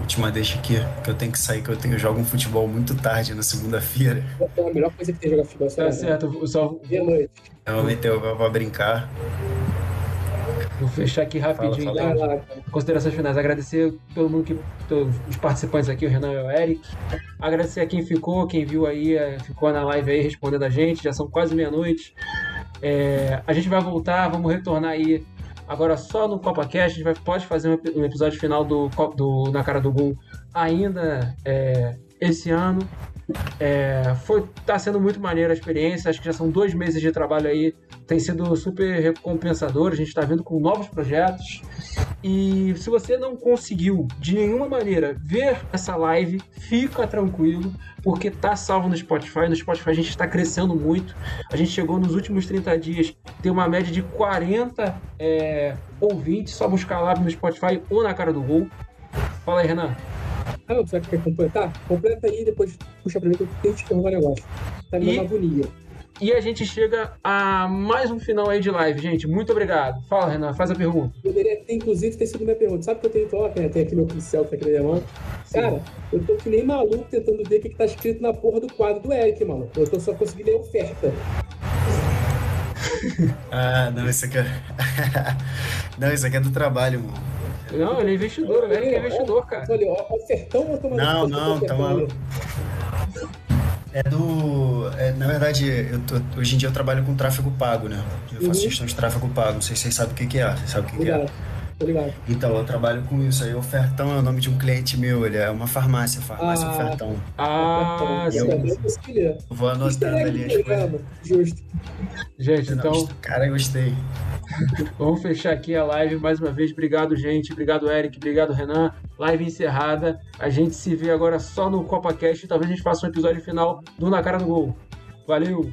última deixa aqui, que eu tenho que sair, que eu tenho eu jogo um futebol muito tarde na segunda-feira. É a melhor coisa que tem jogar futebol. Tá sabe? certo. Só Meia-noite. Eu vou brincar. Vou fechar aqui rapidinho. Fala, então. Lá, cara. Considerações finais. Agradecer todo mundo que. todos os participantes aqui, o Renan e o Eric. Agradecer a quem ficou, quem viu aí, eh, ficou na live aí respondendo a gente. Já são quase meia-noite. É, a gente vai voltar, vamos retornar aí agora só no CopaCast. A gente vai, pode fazer um, ep- episódio final do, do Na Cara do Gol ainda é, esse ano. É, foi, tá sendo muito maneira a experiência. Acho que já são dois meses de trabalho aí. Tem sido super recompensador. A gente está vindo com novos projetos. E se você não conseguiu de nenhuma maneira ver essa live, fica tranquilo, porque tá salvo no Spotify. No Spotify a gente está crescendo muito. A gente chegou nos últimos 30 dias, tem uma média de 40 é, ouvintes. Só buscar lá no Spotify ou na cara do gol. Fala aí, Renan. Ah, você quer completar? Completa aí e depois puxa pra mim que eu tenho que te perguntar um negócio. Tá me E- dando agonia. E a gente chega a mais um final aí de live, gente. Muito obrigado. Fala, Renan, faz a pergunta. Poderia ter, inclusive, ter sido minha pergunta. Sabe o que eu tenho toque, né? Tem aqui meu pincel que tá aqui na minha mão. Cara, eu tô que nem maluco tentando ver o que, que tá escrito na porra do quadro do Eric, mano. Eu tô só conseguindo ler oferta. Ah, não, isso aqui é. não, isso aqui é do trabalho, mano. Não, ele é investidor, o Eric é investidor, cara. Olha, ó, ofertão ou tomando Não, não, tá maluco. É do. é, na verdade, eu tô- hoje em dia eu trabalho com tráfego pago, né? Eu faço Uhum. gestão de tráfego pago. Não sei se vocês sabem o que, que é. Vocês sabem o que, que é? Ligado. Então, eu trabalho com isso. Aí, Ofertão é o nome de um cliente meu. Ele é uma farmácia, farmácia Ah. Ofertão. Ah, sim. Eu ler. Eu vou anotando ali as coisas. programa. Justo. Gente, então. Cara, gostei. Vamos fechar aqui a live mais uma vez. Obrigado, gente. Obrigado, Eric. Obrigado, Renan. Live encerrada. A gente se vê agora só no CopaCast. Talvez a gente faça um episódio final do Na Cara do Gol. Valeu!